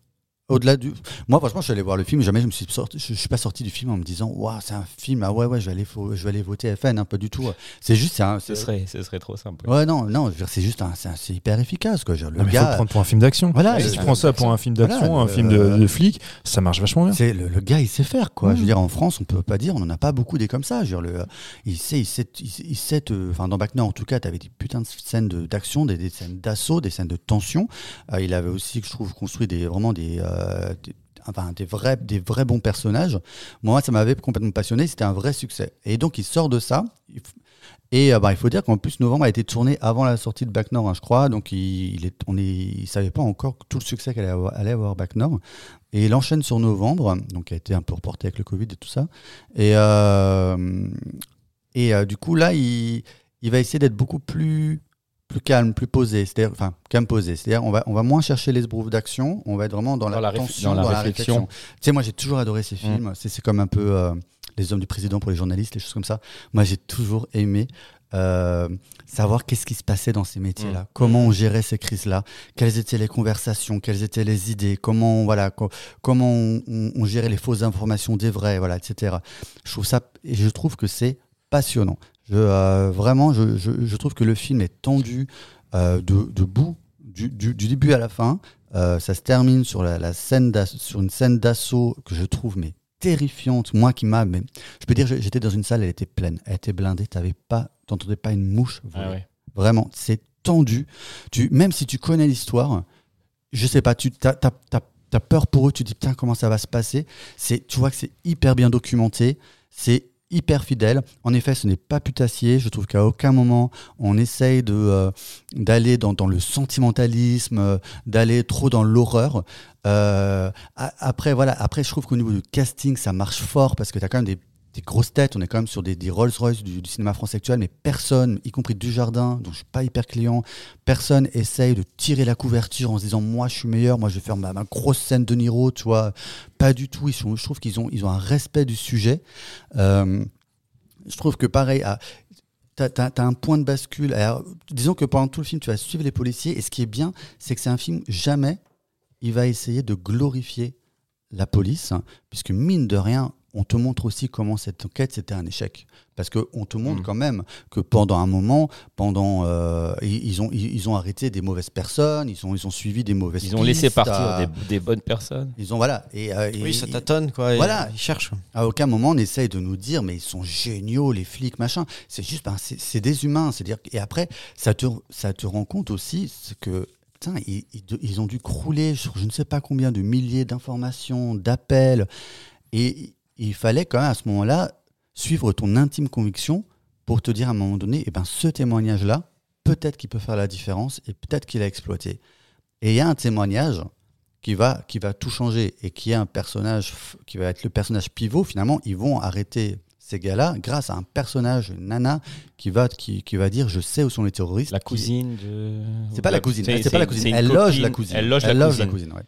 Au-delà du. Moi, franchement, je suis allé voir le film. Jamais je me suis sorti. Je, je suis pas sorti du film en me disant, waouh, c'est un film. Ah ouais, ouais, je vais aller, je vais aller voter FN. Hein, pas du tout. C'est juste, c'est un. Ce serait, ce serait trop simple. Ouais, non, non. C'est juste, un, c'est un- hyper efficace, quoi. Je veux dire, Non, le mais faut le gars. prendre pour un film d'action. Voilà, si le- tu prends ça pour un film d'action, Voilà, un le- film de, de flic, ça marche vachement bien. C'est le, le gars, il sait faire quoi. Mm. Je veux dire, en France, on peut pas dire, on en a pas beaucoup des comme ça. Je veux dire, le, il sait, il sait, il sait, te- enfin dans Bac Nord en tout cas, tu avais des putains de scènes de- d'action, des, des scènes d'assaut, des scènes de tension. Euh, il avait aussi, je trouve, construit des vraiment des, euh, des- enfin des vrais, des vrais bons personnages. Moi, ça m'avait complètement passionné. C'était un vrai succès. Et donc, il sort de ça. Et euh, bah, il faut dire qu'en plus, Novembre a été tourné avant la sortie de Bac Nord, hein, je crois. Donc, il, il est, on est, il savait pas encore tout le succès qu'allait avoir, allait avoir Bac Nord. Et il enchaîne sur Novembre, donc qui a été un peu reporté avec le Covid et tout ça. Et, euh, et euh, du coup, là, il, il va essayer d'être beaucoup plus, plus calme, plus posé. C'est-à-dire, enfin, calme posé. C'est-à-dire, on va, on va moins chercher les esbroufs d'action. On va être vraiment dans, Dans la, la tension, dans dans, la réflexion. réflexion. Tu sais, moi, j'ai toujours adoré ces films. C'est, c'est comme un peu euh, les hommes du président pour les journalistes, les choses comme ça. Moi, j'ai toujours aimé. euh, savoir qu'est-ce qui se passait dans ces métiers-là, comment on gérait ces crises-là, quelles étaient les conversations, quelles étaient les idées, comment voilà, co- comment on, on- on gérait les fausses informations des vrais, voilà, etc. Je trouve ça et je trouve que c'est passionnant. Je, euh, vraiment, je, je- je trouve que le film est tendu euh, de, de bout, du, du- du début à la fin. Euh, ça se termine sur la, la scène sur une scène d'assaut que je trouve mais terrifiante. Moi qui m'a, mais je peux dire, j'étais dans une salle, elle était pleine, elle était blindée, t'avais pas, t'entendais pas une mouche. Ah ouais. Vraiment, c'est tendu. Tu, même si tu connais l'histoire, je sais pas, tu as, peur pour eux, tu te dis putain comment ça va se passer? C'est, tu vois que c'est hyper bien documenté, c'est hyper fidèle. En effet, ce n'est pas putassier. Je trouve qu'à aucun moment on essaye de euh, d'aller dans, dans le sentimentalisme, euh, d'aller trop dans l'horreur. Euh, après voilà, après je trouve qu'au niveau du casting ça marche fort parce que tu as quand même des des grosses têtes, on est quand même sur des, Rolls-Royce du, cinéma français actuel, mais personne, y compris Dujardin, dont je suis pas hyper client, personne essaye de tirer la couverture en se disant moi je suis meilleur, moi je vais faire ma, grosse scène de Niro, tu vois. Pas du tout, ils sont, je trouve qu'ils ont, ils ont un respect du sujet. Euh, je trouve que pareil, à, T'as as, un point de bascule. Disons que pendant tout le film, tu vas suivre les policiers. Et ce qui est bien, c'est que c'est un film, jamais il va essayer de glorifier la police, hein, puisque mine de rien, on te montre aussi comment cette enquête c'était un échec. Parce qu'on te montre Mm. quand même que pendant un moment, pendant, euh, ils, ont, ils, ils ont arrêté des mauvaises personnes, ils ont, ils ont suivi des mauvaises Ils ont laissé partir euh, des, des bonnes personnes. Ils ont, voilà. Et, euh, et- Oui, ça tâtonne, quoi. et Voilà. Ils cherchent. à aucun moment on essaye de nous dire mais ils sont géniaux les flics machin c'est juste ben, c'est des humains c'est dire et après ça te ça te rend compte aussi que putain ils, ils, ils ont dû crouler sur je ne sais pas combien de milliers d'informations d'appels et il fallait quand même à ce moment-là suivre ton intime conviction pour te dire à un moment donné et ben ce témoignage là peut-être qu'il peut faire la différence et peut-être qu'il a exploité. Et il y a un témoignage qui va, qui va tout changer et qui est un personnage qui va être le personnage pivot, finalement, ils vont arrêter ces gars-là grâce à un personnage, une nana, qui va, qui, qui va dire je sais où sont les terroristes. La qui- cousine de. C'est pas la cousine, C'est- c'est pas la cousine, elle loge copine, la cousine. Elle loge la loge cousine. ouais.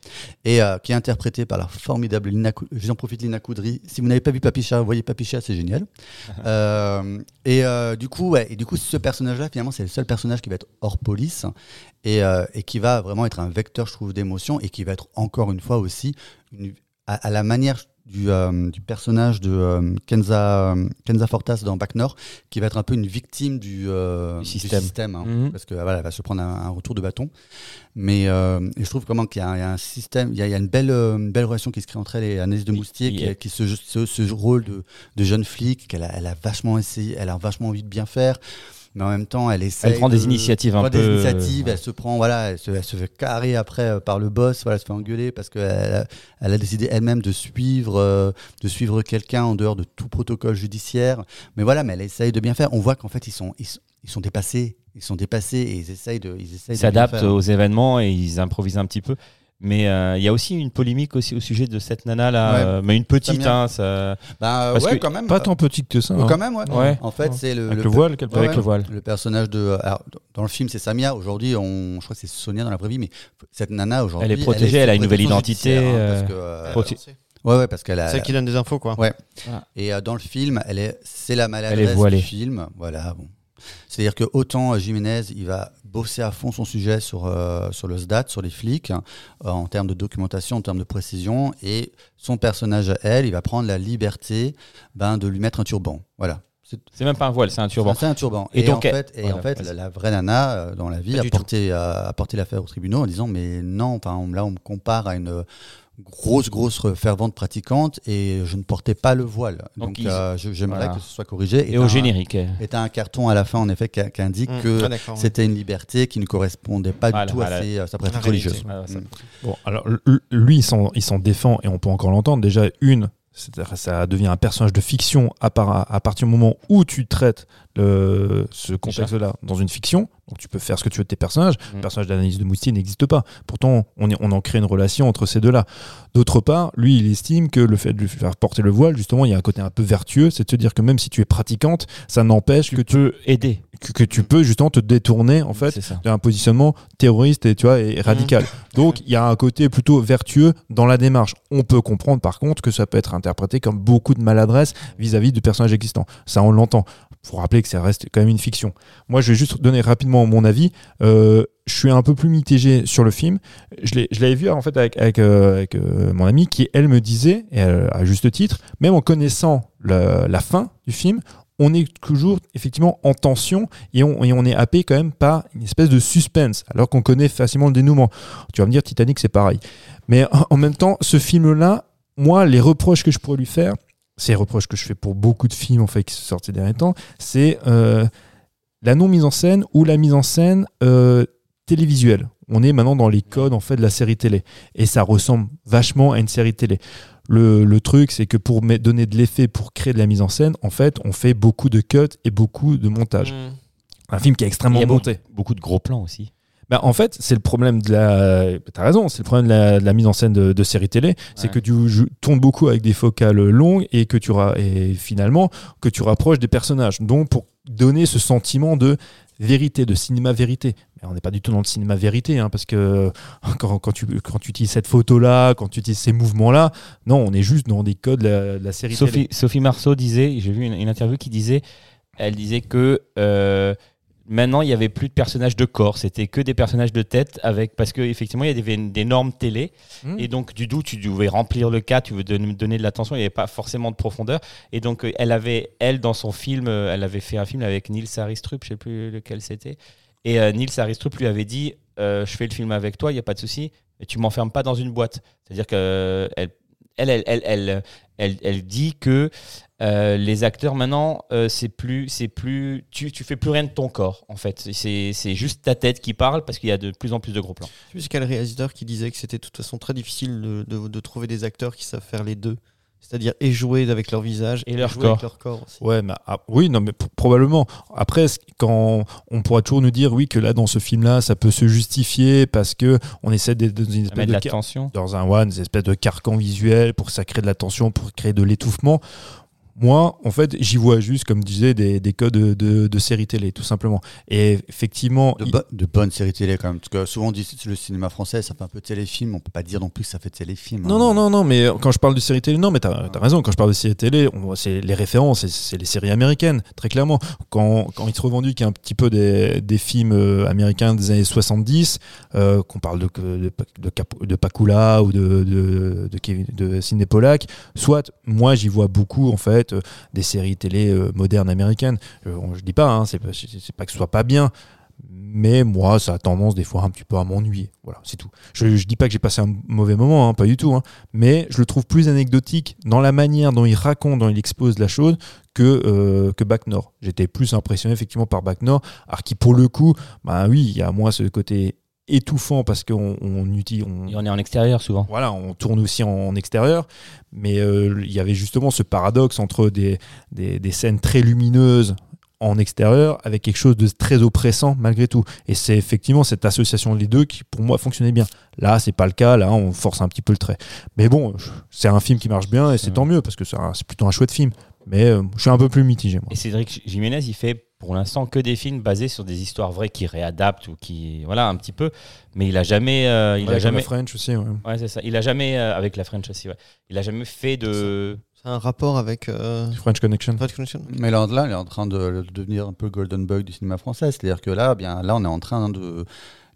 Et euh, qui est interprétée par la formidable Lina Cou- J'en profite, Lina Coudry. Si vous n'avez pas vu Papicha, voyez Papicha, c'est génial. Euh, et euh, du coup, ouais, et du coup, ce personnage-là, finalement, c'est le seul personnage qui va être hors police et, et qui va vraiment être un vecteur, je trouve, d'émotion et qui va être encore une fois aussi une- à, à la manière du, euh, du personnage de euh, Kenza, Kenza Fortas dans Back North, qui va être un peu une victime du, euh, Du système. hein, Mhm. parce que voilà, elle va se prendre un, un retour de bâton. Mais et je trouve comment qu'il y, a un- il y a un système, il y a, il y a une, belle, une belle relation qui se crée entre elle et Anaïs de Moustier, qui, qui se, ce, ce rôle de, de jeune flic qu'elle a, elle a vachement essayé, elle a vachement envie de bien faire. Mais en même temps, elle essaie. Elle prend des initiatives un prend peu, des initiatives, elle se prend, voilà, elle se, elle se fait carrer après euh, par le boss, voilà, elle se fait engueuler parce qu'elle a, elle a décidé elle-même de suivre, euh, de suivre quelqu'un en dehors de tout protocole judiciaire. Mais voilà, mais elle essaye de bien faire. On voit qu'en fait, ils sont, ils, sont- ils sont dépassés. Ils sont dépassés et ils essayent de, ils s'adaptent aux événements et ils improvisent un petit peu. Mais euh, il y a aussi une polémique aussi au sujet de cette nana là, Ouais. euh, mais une petite, hein, ça... Bah, Parce ouais, que quand même. Pas tant petite que ça. Euh, hein. Quand même, ouais. Ouais. En fait, c'est le, Avec le le voile, Ouais, avec le voile. Le personnage de. alors, dans le film, c'est Samia. Aujourd'hui, on, je crois que c'est Sonia dans la vraie vie, mais cette nana aujourd'hui. Elle est protégée, elle a une nouvelle identité, hein, euh, parce que, euh, ouais, ouais, parce qu'elle a. C'est ça qui donne des infos, quoi. Ouais. Voilà. Et euh, dans le film, elle est, c'est la Elle maladresse est voilée. du film. Voilà. Bon. C'est-à-dire que autant euh, Jiménez, il va bosser à fond son sujet sur, euh, sur le SDAT, sur les flics, euh, en termes de documentation, en termes de précision, et son personnage à elle, il va prendre la liberté ben, de lui mettre un turban. Voilà. C'est même pas un voile, c'est un turban. c'est un turban. Et Et, donc, en fait, et voilà, en fait vas-y. la, la vraie nana, dans la vie, a porté, a, a porté l'affaire au tribunal en disant Mais non, enfin, là, on me compare à une grosse, grosse fervente pratiquante et je ne portais pas le voile. Donc, Donc, ils- euh, je- j'aimerais voilà. que ce soit corrigé. Et au générique. Et tu as un carton à la fin, en effet, qui, qui indique Mmh. que Ah, c'était une liberté qui ne correspondait pas Voilà, du tout voilà. à, ses- à sa pratique religieuse. Ah, Mm. Bon, alors lui, il s'en, il s'en défend et on peut encore l'entendre. Déjà, une, c'est-à-dire, ça devient un personnage de fiction à, par- à partir du moment où tu traites le, ce contexte-là dans une fiction. Donc tu peux faire ce que tu veux de tes personnages. Mm. Le personnage d'analyse de Moustier n'existe pas. Pourtant, on, est- on en crée une relation entre ces deux-là. D'autre part, lui, il estime que le fait de lui faire porter le voile, justement, il y a un côté un peu vertueux. C'est de se dire que même si tu es pratiquante, ça n'empêche que tu, peux aider. Que, que tu peux justement te détourner, en fait, d'un positionnement terroriste et tu vois et radical. Donc il y a un côté plutôt vertueux dans la démarche. On peut comprendre par contre que ça peut être interprété comme beaucoup de maladresse vis-à-vis du personnage existant. Ça on l'entend. Faut rappeler que ça reste quand même une fiction. Moi je vais juste donner rapidement mon avis. Euh, je suis un peu plus mitigé sur le film. Je l'avais vu en fait avec, avec, euh, avec, euh, mon amie qui elle me disait, et elle, à juste titre, même en connaissant le- la fin du film, on est toujours effectivement en tension et on, est happé quand même par une espèce de suspense, alors qu'on connaît facilement le dénouement. Tu vas me dire, Titanic, c'est pareil. Mais en- même temps, ce film-là, moi, les reproches que je pourrais lui faire, c'est les reproches que je fais pour beaucoup de films en fait qui sont sortis ces derniers temps, c'est euh, la non mise en scène ou la mise en scène euh, télévisuelle. On est maintenant dans les codes en fait de la série télé et ça ressemble vachement à une série télé. Le, le truc, c'est que pour donner de l'effet, pour créer de la mise en scène, en fait, on fait beaucoup de cuts et beaucoup de montage. Mmh. Un film qui est Il extrêmement y a beaucoup, monté. beaucoup de gros plans aussi. Bah, en fait, c'est le problème de la. T'as raison, c'est le problème de la, de la mise en scène de, de séries télé. C'est que tu tournes beaucoup avec des focales longues et que tu ra- et finalement que tu rapproches des personnages. Donc pour donner ce sentiment de vérité, de cinéma vérité. Mais on n'est pas du tout dans le cinéma vérité, hein, parce que quand, tu, quand tu utilises cette photo-là, quand tu utilises ces mouvements-là, non, on est juste dans des codes de la, série. Sophie, Marceau disait, j'ai vu une, une interview qui disait, elle disait que euh, maintenant il y avait plus de personnages de corps, c'était que des personnages de tête avec parce que effectivement il y avait des normes télé. Mmh. et donc du coup tu devais remplir le cas, tu veux don- donner de l'attention, il n'y avait pas forcément de profondeur. Et donc euh, elle avait elle dans son film, euh, elle avait fait un film avec Nils Aristrup, je sais plus lequel c'était. Et euh, Nils Aristrup lui avait dit euh, je fais le film avec toi, il y a pas de souci, mais tu m'enfermes pas dans une boîte, c'est-à-dire que elle elle, elle, elle, elle, elle, elle dit que euh, les acteurs maintenant, euh, c'est plus, c'est plus, tu, tu fais plus rien de ton corps en fait. C'est, c'est juste ta tête qui parle parce qu'il y a de plus en plus de gros plans. Je sais quel réalisateur qui disait que c'était de toute façon très difficile de, de- de trouver des acteurs qui savent faire les deux. C'est-à-dire et jouer avec leur visage Et leur jouer avec corps. leur corps aussi. Ouais, mais ah, oui, non, mais probablement. Après, quand on pourra toujours nous dire, oui, que là, dans ce film-là, ça peut se justifier parce que on essaie d'être dans une espèce de tension. dans un one, une espèce de carcan visuel pour que ça crée de la tension, pour créer de l'étouffement. Moi, en fait, j'y vois juste, comme disais, des, des codes de, de, de séries télé, tout simplement. Et effectivement, De, il- bo- de bonnes séries télé quand même. Parce que souvent on dit que le cinéma français, ça fait un peu téléfilm. On peut pas dire non plus que ça fait téléfilm. Non, hein. non, non, non, mais quand je parle de séries télé, non, mais t'as as raison, quand je parle de séries télé, c'est les références, c'est- les séries américaines, très clairement. Quand, quand ils se revendiquent un petit peu des, des films euh, américains des années 70, euh, qu'on parle de, de, de, Pakula ou de, de, de Sidney Pollack, soit moi j'y vois beaucoup, en fait, euh, des séries télé euh, modernes américaines. Euh, on- je dis pas, hein, c'est pas, que ce soit pas bien. Mais moi, ça a tendance des fois un petit peu à m'ennuyer. Voilà, c'est tout. Je, je dis pas que j'ai passé un mauvais moment, hein, pas du tout. hein mais je le trouve plus anecdotique dans la manière dont il raconte, dont il expose la chose que, euh, que Bac Nord. J'étais plus impressionné effectivement par Bac Nord, alors qui pour le coup, bah oui, il y a moins ce côté étouffant parce qu'on on utilise, on, y en est en extérieur souvent. voilà, on tourne aussi en, en extérieur, mais euh, il y avait justement ce paradoxe entre des, des, des scènes très lumineuses en extérieur avec quelque chose de très oppressant malgré tout. Et c'est effectivement cette association des deux qui, pour moi, fonctionnait bien. Là, c'est pas le cas. Là, on force un petit peu le trait. Mais bon, c'est un film qui marche bien et c'est tant mieux parce que c'est plutôt un chouette film. Mais euh, je suis un peu plus mitigé, moi. Et Cédric Jiménez, il fait pour l'instant que des films basés sur des histoires vraies qui réadaptent ou qui voilà un petit peu, mais il a jamais, euh, il Ouais, a jamais, la French aussi. ouais. ouais c'est ça, il a jamais euh, avec la French aussi, ouais. il a jamais fait de, C'est un rapport avec euh, French Connection. Red Connection Mais là, là, il est en train de, de devenir un peu le golden bug du cinéma français. C'est-à-dire que là, bien, là, on est en train de.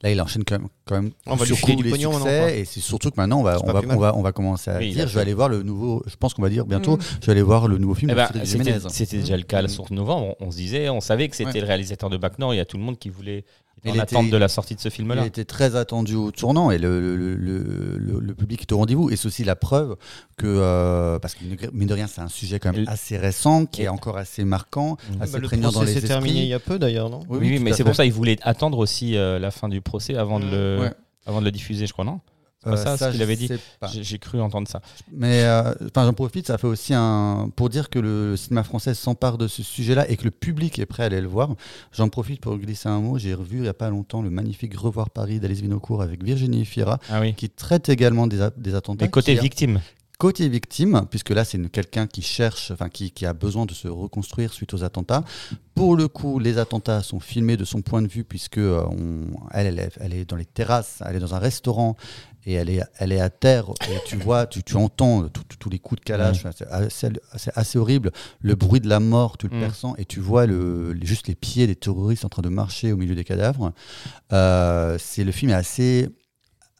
Là, il enchaîne quand même, quand même On va sur coup les pognon succès. Et c'est surtout que maintenant, on va, on va, on va, on va commencer à Oui, dire. Je vais aller voir le nouveau. Je pense qu'on va dire bientôt. Mm. Je vais aller voir le nouveau film Eh de Cédric c'était déjà le cas Mm. sur novembre, on, on se disait, on savait que c'était Ouais. le réalisateur de Bac Nord, il y a tout le monde qui voulait en attente de la sortie de ce Il film-là. était très attendu au tournant et le, le, le, le- le public est au rendez-vous. Et c'est aussi la preuve que, euh, parce que mine de rien, c'est un sujet quand même assez récent, qui est encore assez marquant, Mhm. assez Bah, Le prégnant dans procès les s'est terminé il esprits. y a peu d'ailleurs, non? Oui, oui, mais c'est pour ça qu'il voulait attendre aussi euh, la fin du procès avant de le, Ouais. avant de le diffuser, je crois, non? C'est pas Euh, ça, ce qu'il avait dit. J'ai cru entendre ça. Mais euh, enfin, j'en profite, ça fait aussi un pour dire que le cinéma français s'empare de ce sujet-là et que le public est prêt à aller le voir. J'en profite pour glisser un mot. J'ai revu il n'y a pas longtemps le magnifique Revoir Paris d'Alice Vinocourt avec Virginie Fira, Ah oui. qui traite également des, a- des attentats. Mais côté victime. Côté victime, puisque là c'est quelqu'un qui cherche, enfin qui, qui a besoin de se reconstruire suite aux attentats. Pour le coup, les attentats sont filmés de son point de vue, puisque euh, on- elle, elle, est, elle est dans les terrasses, elle est dans un restaurant et elle est, elle est à terre. Et tu vois, tu, tu entends tous les coups de calage, c'est assez, horrible. Le bruit de la mort, tu le Mm. perçois et tu vois le, juste les pieds des terroristes en train de marcher au milieu des cadavres. Euh, c'est le film est assez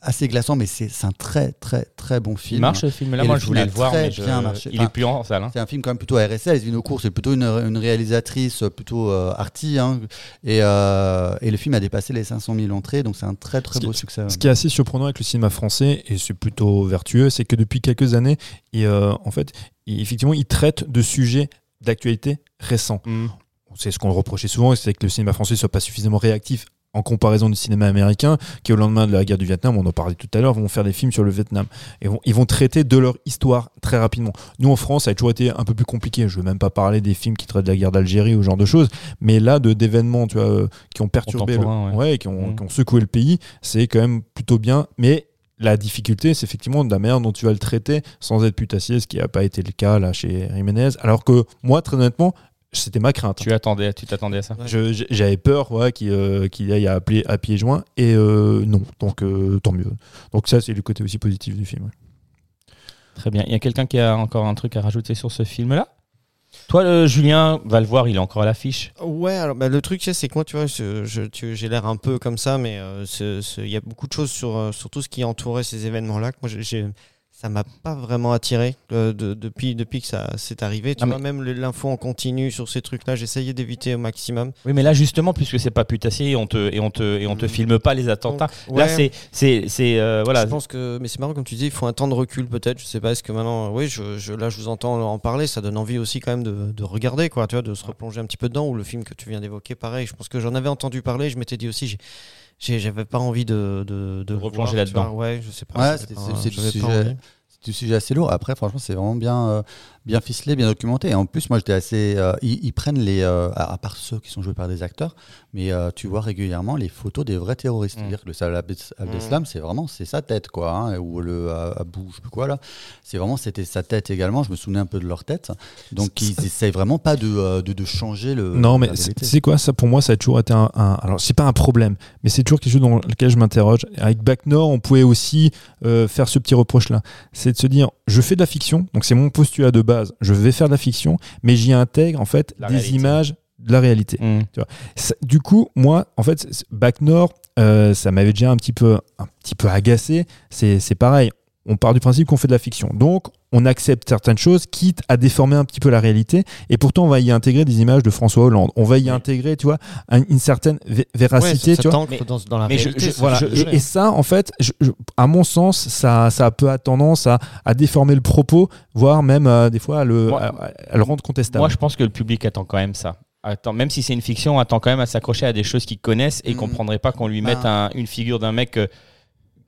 assez glaçant, mais c'est un très très très bon film. Il marche ce film-là Et Moi, je film voulais a le voir, mais je- il Enfin, est plus en salle. hein. C'est un film quand même plutôt RSL. Vinocourt, c'est plutôt une, une réalisatrice plutôt euh, arty. hein. et, euh, et le film a dépassé les 500 000 entrées, donc c'est un très très Ce beau qui- succès. Ce qui est assez surprenant avec le cinéma français, et c'est plutôt vertueux, c'est que depuis quelques années, il, euh, en fait, il- effectivement, il traite de sujets d'actualité récents. Mm. C'est ce qu'on le reprochait souvent, c'est que le cinéma français soit pas suffisamment réactif en comparaison du cinéma américain, qui au lendemain de la guerre du Vietnam, on en parlait tout à l'heure, vont faire des films sur le Vietnam. Et vont, ils vont traiter de leur histoire très rapidement. Nous, en France, ça a toujours été un peu plus compliqué. Je veux même pas parler des films qui traitent de la guerre d'Algérie ou ce genre de choses, mais là, de d'événements, tu vois, euh, qui ont perturbé, le, Contemporains, ouais. ouais, qui, ont, Mm. qui ont secoué le pays, c'est quand même plutôt bien. Mais la difficulté, c'est effectivement de la manière dont tu vas le traiter sans être putassier, ce qui n'a pas été le cas là chez Jiménez. Alors que moi, très honnêtement, c'était ma crainte. Tu attendais, tu t'attendais à ça J'avais peur ouais, qu'il euh, aille à, appeler, à pieds joints et euh, non, donc euh, tant mieux. Donc ça c'est le côté aussi positif du film. ouais. Très bien. Il y a quelqu'un qui a encore un truc à rajouter sur ce film-là? Toi, euh, Julien, va le voir, il est encore à l'affiche. Ouais, alors bah, le truc, c'est que moi, tu vois, j'ai l'air un peu comme ça, mais euh, il y a beaucoup de choses sur, sur tout ce qui entourait ces événements-là que moi, j'ai- j'ai- ça m'a pas vraiment attiré euh, de- depuis, depuis que ça s'est arrivé. Tu Ah, vois, même l'info en continu sur ces trucs-là, j'essayais d'éviter au maximum. Oui, mais là, justement, puisque c'est pas putassier et on te, et on te, et on te Mm. filme pas les attentats, Donc, là, c'est. c'est, c'est euh, voilà. Je pense que, mais c'est marrant comme tu dis, il faut un temps de recul peut-être. Je sais pas, est-ce que maintenant, oui, je, je- là, je vous entends en parler, ça donne envie aussi quand même de, de regarder, quoi, tu vois, de se replonger un petit peu dedans. Ou le film que tu viens d'évoquer, pareil. Je pense que j'en avais entendu parler. Je m'étais dit aussi, j'ai- j'avais pas envie de, de, de replonger là-dedans. Ouais, je sais pas. Ouais, j'avais pas sujet- envie. C'est du sujet assez lourd. Après, franchement, c'est vraiment bien. Bien ficelé, bien documenté. Et en plus, moi, j'étais assez. euh, ils, ils prennent les. euh, à à part ceux qui sont joués par des acteurs, mais euh, tu vois régulièrement les photos des vrais terroristes. Mm. C'est-à-dire que le Salah Abdes- Abdeslam, c'est vraiment c'est sa tête, quoi. hein, ou le Abou, je sais plus quoi, là. C'est vraiment c'était sa tête également. Je me souvenais un peu de leur tête. Donc, ils essayent vraiment pas de, de, de changer le. Non, mais c'est quoi ça? Pour moi Ça a toujours été un. un- alors, c'est pas un problème, mais c'est toujours quelque chose dans lequel je m'interroge. Avec Bac Nord, on pouvait aussi faire ce petit reproche-là. C'est de se dire je fais de la fiction, donc c'est mon postulat de base, je vais faire de la fiction, mais j'y intègre en fait La des réalité. images de la réalité. Mm. Ça- du coup, moi, en fait, Bac Nord, euh, ça m'avait déjà un petit peu, un petit peu agacé. C'est pareil. On part du principe qu'on fait de la fiction. Donc, on accepte certaines choses, quitte à déformer un petit peu la réalité. Et pourtant, on va y intégrer des images de François Hollande. On va y intégrer, tu vois, un- une certaine vé- véracité, Ouais, ça tu vois. t'ancre Mais- dans, dans la mais réalité. je- ça, voilà, je- Et, ça, en fait, je- je- à mon sens, ça, ça peut avoir tendance à, à déformer le propos, voire même euh, des fois à le, Moi- à- à le rendre contestable. Moi, je pense que le public attend quand même ça. Attend, même si c'est une fiction, attend quand même à s'accrocher à des choses qu'il connaissent et Mhm. comprendrait pas qu'on lui Bah. mette un- une figure d'un mec euh,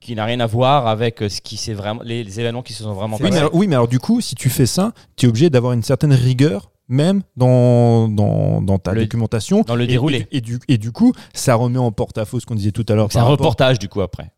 qui n'a rien à voir avec euh, ce qui vraiment, les, les événements qui se sont vraiment Oui mais, passés. alors, oui, mais alors du coup, si tu fais ça, tu es obligé d'avoir une certaine rigueur, même dans, dans, dans ta Le- documentation. dans le Et- déroulé. Et, du, et du coup, ça remet en porte-à-faux ce qu'on disait tout à l'heure. C'est un rapport- reportage du coup après.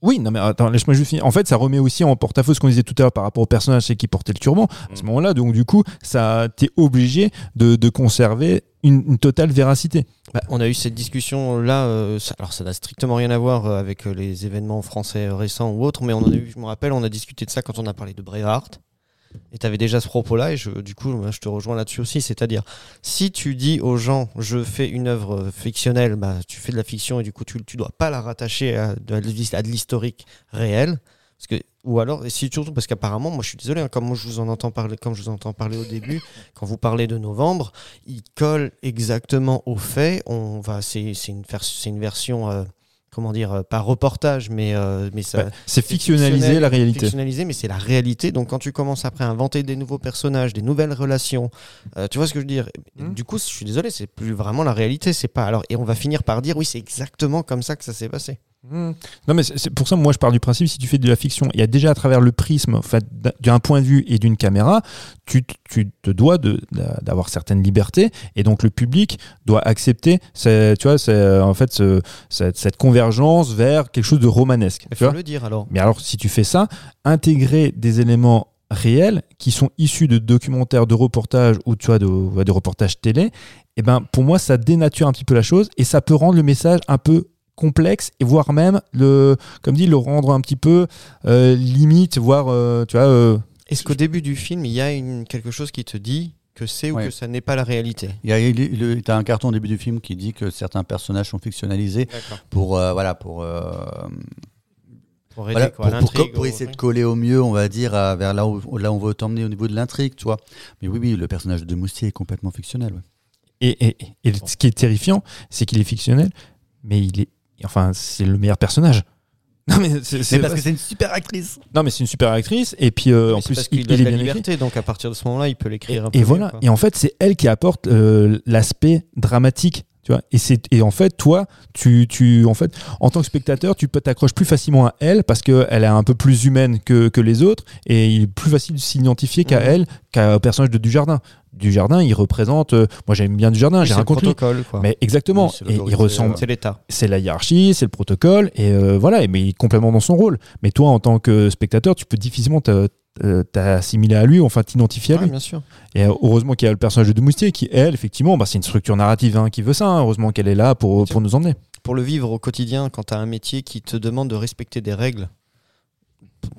Oui, non mais attends, laisse-moi juste finir. En fait, ça remet aussi en porte-à-faux ce qu'on disait tout à l'heure par rapport au personnage c'est qui portait le turban. À ce Mm. moment-là, donc du coup, ça t'es obligé de, de conserver une, une totale véracité. Bah, on a eu cette discussion là, euh, ça- alors ça n'a strictement rien à voir euh, avec euh, les événements français récents ou autres, mais on en a eu, je me rappelle, on a discuté de ça quand on a parlé de Braveheart. Et tu avais déjà ce propos-là, et je, du coup, moi, je te rejoins là-dessus aussi. C'est-à-dire, si tu dis aux gens, je fais une œuvre fictionnelle, bah, tu fais de la fiction, et du coup, tu ne dois pas la rattacher à de, l'historique réel. Parce que, ou alors, et si, surtout parce qu'apparemment, moi je suis désolé, hein, comme je vous en entends parler, comme je vous entends parler au début, quand vous parlez de novembre, il colle exactement aux faits. On va, c'est, une, une version, euh, comment dire, euh, pas reportage, mais, euh, mais ça, Bah, c'est fictionnaliser la réalité. fictionnalisé, mais c'est la réalité. Donc quand tu commences après à inventer des nouveaux personnages, des nouvelles relations, euh, tu vois ce que je veux dire? Mhm. Du coup, je suis désolé, c'est plus vraiment la réalité. C'est pas alors et on va finir par dire oui, c'est exactement comme ça que ça s'est passé. Hmm. Non, mais c'est pour ça, moi, je pars du principe, si tu fais de la fiction, il y a déjà à travers le prisme, en fait, d'un- point de vue et d'une caméra, tu, tu te dois d'avoir certaines libertés, et donc le public doit accepter, tu vois, en fait ce- cette, cette convergence vers quelque chose de romanesque. Il tu vois faut le dire alors. mais alors, si tu fais ça, intégrer des éléments réels qui sont issus de documentaires, de reportages ou tu vois, de, de reportages télé, eh ben, pour moi, ça dénature un petit peu la chose et ça peut rendre le message un peu complexe et voire même le comme dit le rendre un petit peu euh, limite voire euh, tu vois euh, Est-ce qu'au début du film, il y a une, quelque chose qui te dit que c'est ou que ça n'est pas la réalité? Il y a il- le- t'as un carton au début du film qui dit que certains personnages sont fictionnalisés pour euh, voilà pour euh, Pour aider Voilà, quoi, pour, à pour, l'intrigue, pour au- essayer de coller au mieux, on va dire, à- vers là où, là où on veut t'emmener au niveau de l'intrigue, tu vois. Mais oui, oui, le personnage de Moustier est complètement fictionnel. ouais. et, et, et ce qui est terrifiant c'est qu'il est fictionnel mais il est enfin c'est le meilleur personnage non mais c'est parce que c'est une super actrice. non mais c'est une super actrice et puis euh, en plus parce il, il de est la bien écrit liberté, donc à partir de ce moment-là, il peut l'écrire un peu et voilà. quoi. Et en fait, c'est elle qui apporte euh, l'aspect dramatique. Tu vois et, c'est, et en fait, toi, tu, tu, en fait, en tant que spectateur, tu peux t'accrocher plus facilement à elle parce qu'elle est un peu plus humaine que, que les autres et il est plus facile de s'identifier qu'à Mhm. elle qu'à au personnage de Dujardin. Dujardin, il représente. euh, moi, j'aime bien Dujardin, Oui, j'ai rien contre protocole, quoi. Mais exactement. Oui, c'est et il ressemble. c'est l'État. C'est la hiérarchie, c'est le protocole, et euh, voilà, mais il est complètement dans son rôle. Mais toi, en tant que spectateur, tu peux difficilement euh, t'assimiler à lui, enfin t'identifier à Ouais, lui. bien sûr. Et heureusement qu'il y a le personnage de Moustier qui, elle, effectivement, bah, c'est une structure narrative hein, qui veut ça. hein. Heureusement qu'elle est là pour, pour nous emmener. pour le vivre au quotidien, quand tu as un métier qui te demande de respecter des règles,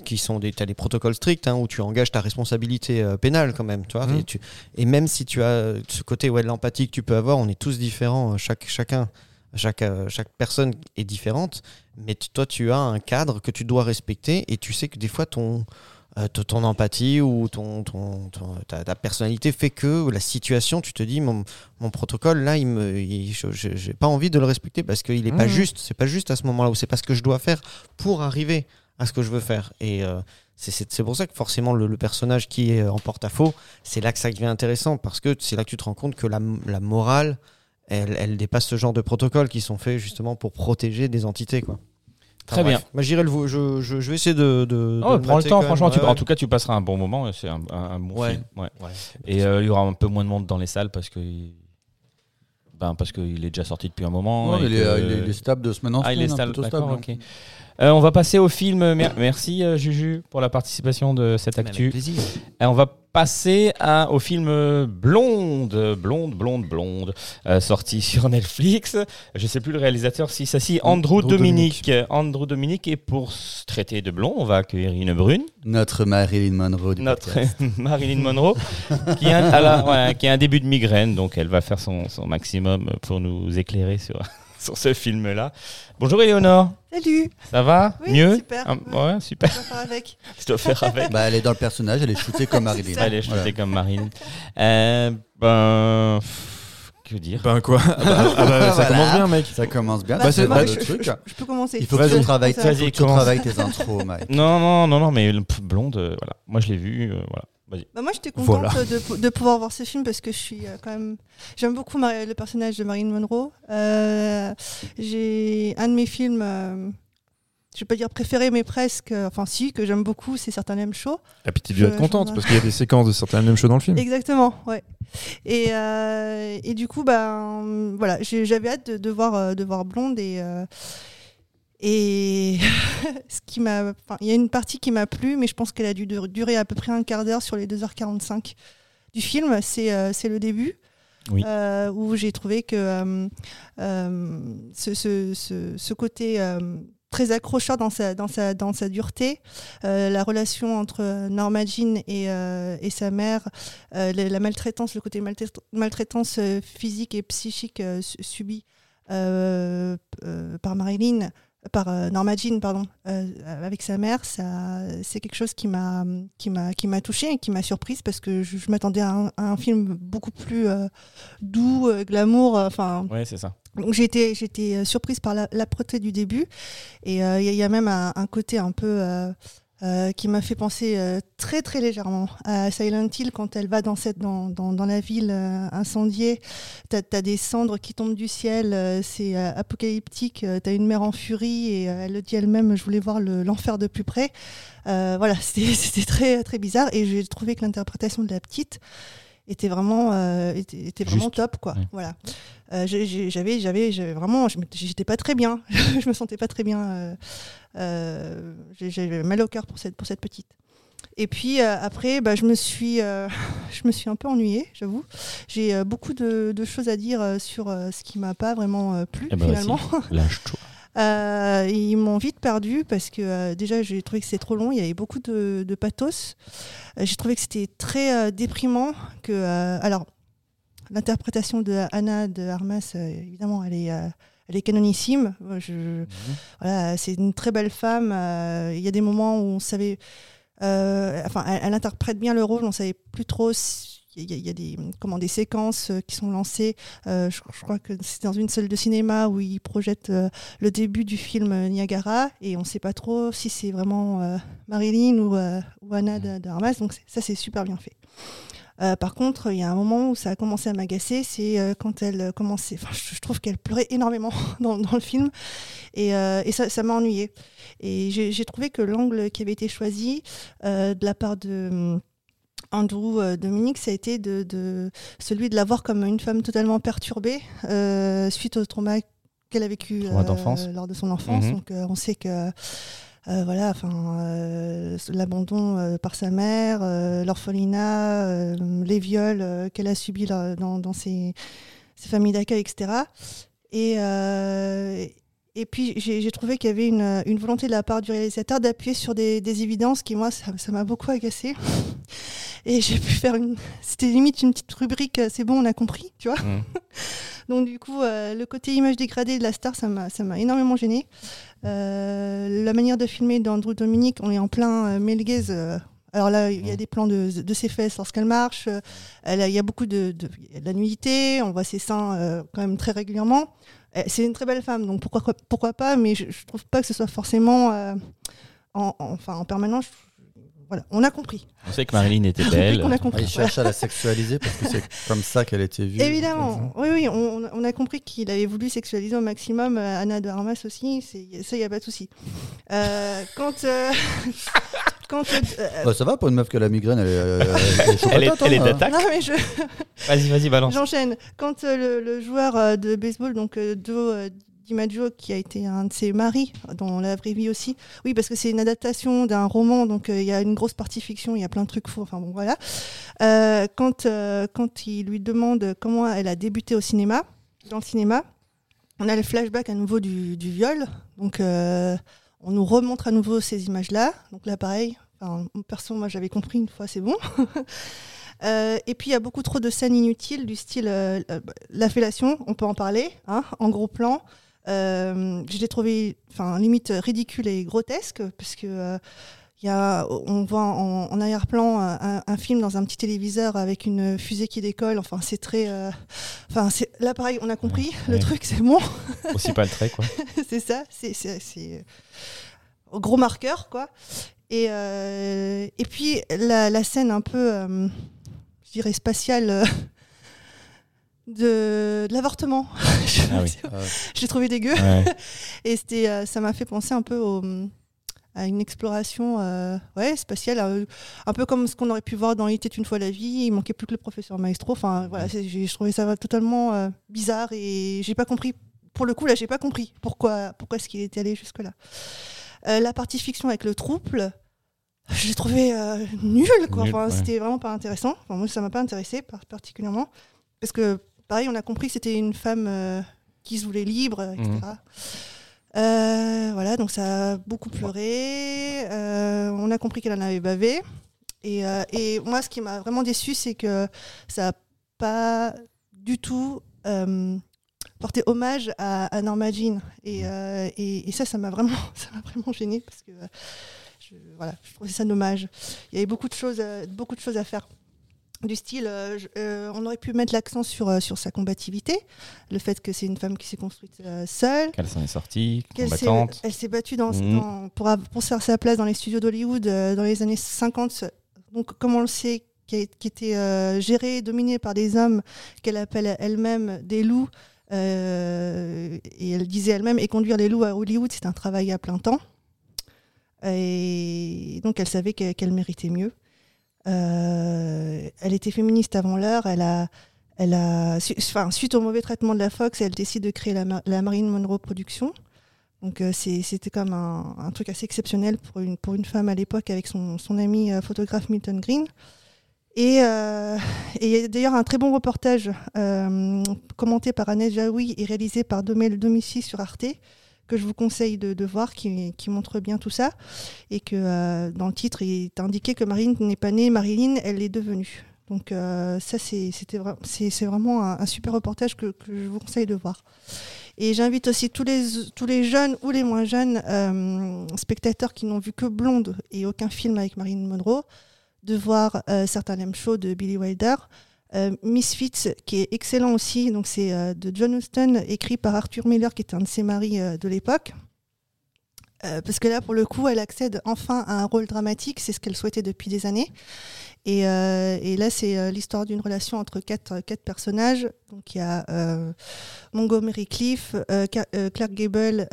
qui sont des, des protocoles stricts, hein, où tu engages ta responsabilité euh, pénale quand même, tu vois, Mhm. et, tu- et même si tu as ce côté ouais, de l'empathie que tu peux avoir, on est tous différents, euh, chaque, chacun, chaque, euh, chaque personne est différente, mais toi tu as un cadre que tu dois respecter, et tu sais que des fois ton, euh, ton, empathie ou ton, ton, ton- ta, ta personnalité fait que la situation, tu te dis, mon, mon protocole là, il me, j'ai pas envie de le respecter parce qu'il est pas Mhm. juste. C'est pas juste à ce moment-là où c'est pas ce que je dois faire pour arriver à ce que je veux faire. Et euh, c'est- c'est c'est pour ça que forcément le, le personnage qui est en porte-à-faux, c'est là que ça devient intéressant parce que c'est là que tu te rends compte que la, la morale, elle, elle dépasse ce genre de protocoles qui sont faits justement pour protéger des entités quoi. Très Enfin, bien. Moi, j'irai le je, je, je vais essayer de. de, Oh, de prends le temps, franchement. tu, Ouais, en tout cas, tu passeras un bon moment. C'est un, un- un bon Ouais. film. Ouais. Ouais. Et euh, il y aura un peu moins de monde dans les salles parce que. Ben, parce qu'il est déjà sorti depuis un moment. Et il, est, que- il, est, il est stable de semaine en Ah, il semaine. est hein, stable. Euh, on va passer au film. Mer- Merci euh, Juju pour la participation de cette Mais avec actu. plaisir. Et on va passer à, au film Blonde, Blonde, Blonde, Blonde, euh, sorti sur Netflix. Je sais plus le réalisateur si ça si Andrew, Andrew Dominique. Andrew Dominique et pour se traiter de blond, on va accueillir une brune, Notre Marilyn Monroe du notre podcast. Marilyn Monroe, qui a, elle a- ouais, qui a un début de migraine, donc elle va faire son, son maximum pour nous éclairer sur, sur ce film-là. Bonjour Éléonore, Salut ça va Oui, Mieux super, Ah, ouais. super. On va faire avec. Je dois faire avec. Bah, elle est dans le personnage, elle est shootée comme Marilyn. ça. Elle est Voilà. jetée comme Marine. Euh, ben. Que dire Ben quoi Ah bah, ah bah, Ça Voilà. commence bien, mec. Ça commence bien. Bah, Bah, c'est- le je, truc. je- je peux commencer. Il faut que tu travailles, tes intros, Mike. Non, non, non, non, mais blonde, euh, voilà. Moi, je l'ai vu, euh, voilà. Bah, moi, j'étais contente Voilà. de, de pouvoir voir ce film parce que je suis euh, quand même. J'aime beaucoup Mar- le personnage de Marilyn Monroe. Euh, J'ai un de mes films. euh, je vais pas dire préféré, mais presque. euh, Enfin, si, que j'aime beaucoup, c'est Certain Name Show. Et puis tu être contente parce qu'il y a des séquences de certaines mêmes choses dans le film. Exactement, ouais. Et, euh, et du coup, ben, voilà, j'avais hâte de, de voir, de voir Blonde et. Et ce qui m'a, enfin, il y a une partie qui m'a plu, mais je pense qu'elle a dû dur- durer à peu près un quart d'heure sur les 2h45 du film. C'est euh, le début. Oui. euh, où j'ai trouvé que euh, euh, ce, ce- ce- ce côté très accrocheur dans sa, dans sa, dans sa dureté, euh, la relation entre Norma Jean et, euh, et sa mère, euh, la, la maltraitance, le côté maltrait- maltraitance physique et psychique su- subie par Marilyn, par euh, Norma Jean, pardon, euh, avec sa mère, ça, c'est quelque chose qui m'a, qui m'a, qui m'a touchée et qui m'a surprise parce que je, je m'attendais à un, à un film beaucoup plus euh, doux, glamour, enfin. Ouais, c'est ça. Donc j'ai été, euh, surprise par la, l'âpreté du début. Et il y, a- il y a même un, un côté un peu euh, qui m'a fait penser euh, très très légèrement à Silent Hill quand elle va dans, cette, dans, dans, la ville euh, incendiée. T'as as des cendres qui tombent du ciel, c'est apocalyptique. euh, T'as une mère en furie et elle le dit elle-même, je voulais voir le- l'enfer de plus près. Voilà, c'était très très bizarre et j'ai trouvé que l'interprétation de la petite était vraiment euh, était, était vraiment top quoi. Ouais. Voilà. Euh, j'avais j'avais vraiment j'étais pas très bien. je me sentais pas très bien. euh, J'avais mal au cœur pour cette pour cette petite. Et puis après, bah, je me suis, je me suis un peu ennuyée, j'avoue. J'ai beaucoup de, de choses à dire sur ce qui m'a pas vraiment plu Eh ben, finalement. Lâche-toi. Euh, ils m'ont vite perdu parce que euh, déjà j'ai trouvé que c'était trop long, il y avait beaucoup de, de pathos. Euh, j'ai trouvé que c'était très déprimant. Que, alors, l'interprétation de Anna de Armas, évidemment, elle est, elle est canonissime. Je- voilà, c'est une très belle femme. Il y a des moments où on savait. enfin, elle, elle interprète bien le rôle, on savait plus trop. si- y, a- il y a des, comment, des séquences euh, qui sont lancées. Euh, je, crois que c'est dans une salle de cinéma où ils projettent euh, le début du film Niagara et on ne sait pas trop si c'est vraiment Marilyn ou, ou Anna de, Armas. Donc ça, c'est super bien fait. Par contre, il y a un moment où ça a commencé à m'agacer, c'est quand elle commençait. Je, trouve qu'elle pleurait énormément dans, le film et, et ça, ça m'a ennuyée. Et j'ai trouvé que l'angle qui avait été choisi de la part de hum, Andrew euh, Dominique, ça a été de, de celui de la voir comme une femme totalement perturbée euh, suite au trauma qu'elle a vécu d'enfance. lors de son enfance. Mhm. Donc euh, on sait que euh, voilà, enfin euh, l'abandon euh, par sa mère, euh, l'orphelinat, euh, les viols euh, qu'elle a subis là, dans, dans ses, ses familles d'accueil, etc. Et, euh, et puis j'ai trouvé qu'il y avait une, une volonté de la part du réalisateur d'appuyer sur des, des évidences qui, moi, ça ça m'a beaucoup agacé. Et j'ai pu faire une. C'était limite une petite rubrique, euh, c'est bon, on a compris, tu vois. Mm. Donc, du coup, euh, le côté image dégradée de la star, ça m'a ça m'a énormément gêné. la manière de filmer d'Andrew Dominique, on est en plein euh, male gaze, euh, alors là, il y a des plans de, de ses fesses lorsqu'elle marche. euh, elle a- il y a beaucoup de, de, de la nudité. On voit ses seins euh, quand même très régulièrement. Euh, C'est une très belle femme, donc pourquoi, pourquoi pas, mais je, je trouve pas que ce soit forcément euh, en, en- enfin, en permanence. Voilà, on a compris. On sait que Marilyn était On a belle. compris, on a Ah, compris. il voilà. cherche à la sexualiser parce que c'est comme ça qu'elle était vue. Évidemment, oui, oui, on, on a compris qu'il avait voulu sexualiser au maximum euh, Anna de Armas aussi, c'est- ça, il n'y a pas de souci. Euh, quand. euh, quand euh, Bah, ça va pour une meuf qui a la migraine, elle est, euh, elle est Elle est, patate, elle est hein. d'attaque. non, mais je, Vas-y, vas-y, balance. J'enchaîne. Quand euh, le, le joueur euh, de baseball, donc euh, Joe DiMaggio, qui a été un de ses maris dans la vraie vie aussi, oui, parce que c'est une adaptation d'un roman, donc euh, il y a une grosse partie fiction, il y a plein de trucs faux, enfin bon, voilà. Euh, quand, euh, quand il lui demande comment elle a débuté au cinéma, dans le cinéma, on a le flashback à nouveau du, viol, donc on nous remontre à nouveau ces images-là, donc là pareil. Enfin, perso, moi j'avais compris une fois, c'est bon. Et puis il y a beaucoup trop de scènes inutiles du style euh, euh, la fellation, on peut en parler, hein, en gros plan. Euh, je l'ai trouvé, enfin limite ridicule et grotesque parce que euh, y a, on voit en, en arrière-plan un, un film dans un petit téléviseur avec une fusée qui décolle. Enfin c'est très, euh, enfin c'est là pareil, on a compris le ouais. truc, c'est bon, Aussi pas le trait, quoi. c'est ça, c'est c'est- c'est, euh, gros marqueur quoi. Et, et puis la, la scène un peu, je dirais spatiale de, de l'avortement. Je- Ah oui. je l'ai trouvé dégueu. Ouais. Et c'était, euh, ça m'a fait penser un peu au- à une exploration euh, ouais, spatiale, euh, un peu comme ce qu'on aurait pu voir dans Il était une fois la vie. Il manquait plus que le professeur Maestro. Enfin, voilà, j'ai je trouvais ça totalement euh, bizarre et j'ai pas compris. Pour le coup, là, j'ai pas compris pourquoi, pourquoi est-ce qu'il était allé jusque-là. Euh, la partie fiction avec le trouble, je l'ai trouvé euh, nul. Quoi. Nul, Enfin, ouais. C'était vraiment pas intéressant. Enfin, moi, ça m'a pas intéressé par- particulièrement. Parce que, pareil, on a compris que c'était une femme euh, qui se voulait libre, etc. Mhm. Euh, voilà, donc ça a beaucoup pleuré. Euh, on a compris qu'elle en avait bavé. Et, et moi, ce qui m'a vraiment déçu, c'est que ça n'a pas du tout porté hommage à, à Norma Jean. Et, euh, et, et ça, ça m'a vraiment, ça m'a vraiment gêné parce que euh, je, voilà, je trouvais ça dommage. Il y avait beaucoup de choses, euh, beaucoup de choses à faire. Du style, euh, euh, on aurait pu mettre l'accent sur, euh, sur sa combativité, le fait que c'est une femme qui s'est construite seule, Qu'elle s'en est sortie, qu'elle s'est- combattante. Elle s'est battue dans, Mhm. dans- pour, pour faire sa place dans les studios d'Hollywood dans les années 50. Donc, comme on le sait, qui, a- qui était gérée, dominée par des hommes qu'elle appelle elle-même des loups. et elle disait elle-même, et conduire les loups à Hollywood, c'est un travail à plein temps. Et donc, elle savait que- qu'elle méritait mieux. Euh, elle était féministe avant l'heure. Elle a, elle a, enfin, suite au mauvais traitement de la Fox, elle décide de créer la, Ma- la Marine Monroe Production. Donc euh, c'était comme un, un truc assez exceptionnel pour une, femme à l'époque avec son, ami euh, photographe Milton Green. Et il y a d'ailleurs un très bon reportage commenté par Annette Jaoui et réalisé par Domel Domici sur Arte que je vous conseille de, voir, qui, montre bien tout ça. Et que euh, dans le titre, il est indiqué que Marilyn n'est pas née, Marilyn, elle l'est devenue. Donc euh, ça, c'est vraiment un, super reportage que, je vous conseille de voir. Et j'invite aussi tous les, tous les jeunes ou les moins jeunes euh, spectateurs qui n'ont vu que Blonde et aucun film avec Marilyn Monroe de voir certains Lem Show de Billy Wilder. Euh, Misfits, qui est excellent aussi, donc c'est euh, de John Huston, écrit par Arthur Miller, qui était un de ses maris euh, de l'époque. Parce que là, pour le coup, elle accède enfin à un rôle dramatique, c'est ce qu'elle souhaitait depuis des années. Et, et là, c'est l'histoire d'une relation entre quatre, quatre personnages. Donc, il y a Montgomery Cliff, Clark Gable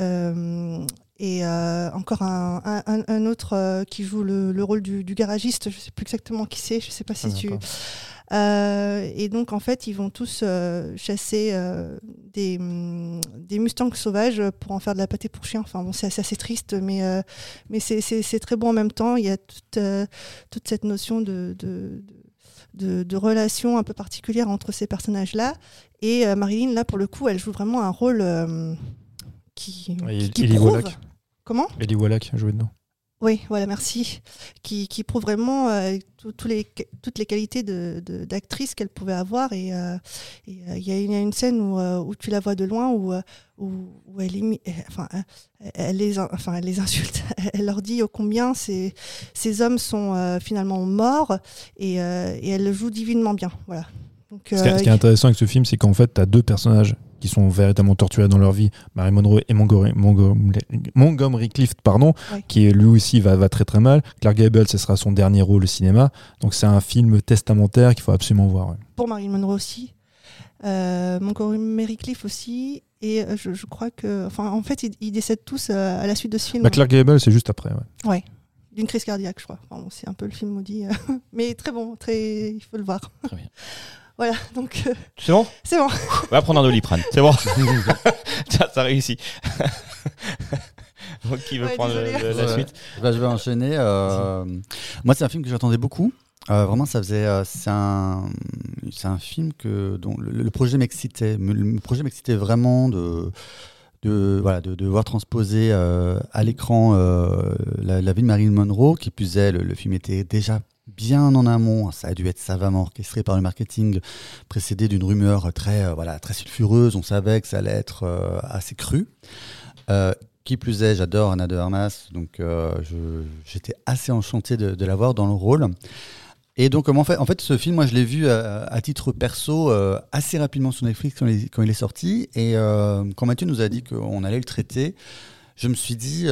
et euh, encore un, un- un- un autre euh, qui joue le, le rôle du, du garagiste. Je ne sais plus exactement qui c'est. Je ne sais pas si tu. Euh, et donc, en fait, ils vont tous euh, chasser euh, des, hum, des mustangs sauvages pour en faire de la pâté pour chien. Enfin, bon, c'est assez, assez triste, mais, mais c'est- très beau en même temps. Il y a toute, toute cette notion de, de, de, de relation un peu particulière entre ces personnages-là. Et Marilyn, là, pour le coup, elle joue vraiment un rôle qui, qui, qui prouve- Wallach. Comment? Ellie Wallach jouait dedans. Oui, voilà, merci. Qui, qui prouve vraiment euh, tout- les, toutes les qualités de- de- d'actrice qu'elle pouvait avoir. Et euh, euh, il y, a une- il y a une scène où, euh, où tu la vois de loin, où, euh, où, où elle, euh, enfin, euh, elle, les, in- enfin, elle les insulte. Elle leur dit ô combien ces, ces hommes sont euh, finalement morts. Et, euh, et elle le joue divinement bien. Voilà. Donc, Ce qui est- euh, ce qui est intéressant avec ce film, c'est qu'en fait, tu as deux personnages qui sont véritablement torturés dans leur vie, Marie Monroe et Montgomery, Montgomery, Montgomery Clift, pardon, Ouais. qui lui aussi va, va très très mal. Clark Gable, ce sera son dernier rôle au cinéma. Donc c'est un film testamentaire qu'il faut absolument voir. ouais. Pour Marilyn Monroe aussi. Euh, Montgomery Cliff aussi. Et euh, je, je crois que. Enfin, en fait, ils, ils décèdent tous euh, à la suite de ce film. Bah, Clark Gable, c'est juste après. ouais. D'une crise cardiaque, je crois. Enfin, bon, c'est un peu le film maudit. euh, mais très bon, très... il faut le voir. Très bien. Voilà, donc euh, C'est bon? c'est bon. On va prendre un doliprane. C'est bon. Tiens, ça réussit. Donc, qui veut Ouais, prendre le- la Ouais. suite? Bah, je vais enchaîner. euh, moi, c'est un film que j'attendais beaucoup. Euh, vraiment, ça faisait. euh, c'est un, c'est un film que dont le, le projet m'excitait. Me- Le projet m'excitait vraiment de. De, voilà, de, de voir transposer euh, à l'écran euh, la, la vie de Marilyn Monroe, qui plus est, le, le film était déjà bien en amont, ça a dû être savamment orchestré par le marketing, précédé d'une rumeur très, euh, voilà, très sulfureuse, on savait que ça allait être euh, assez cru. Euh, qui plus est, j'adore Anna de Armas, donc j'étais assez enchanté de, de la dans le rôle. Et donc, en fait, en fait, ce film, moi, je l'ai vu à titre perso assez rapidement sur Netflix quand il, est sorti. Et quand Mathieu nous a dit qu'on allait le traiter, je me suis dit,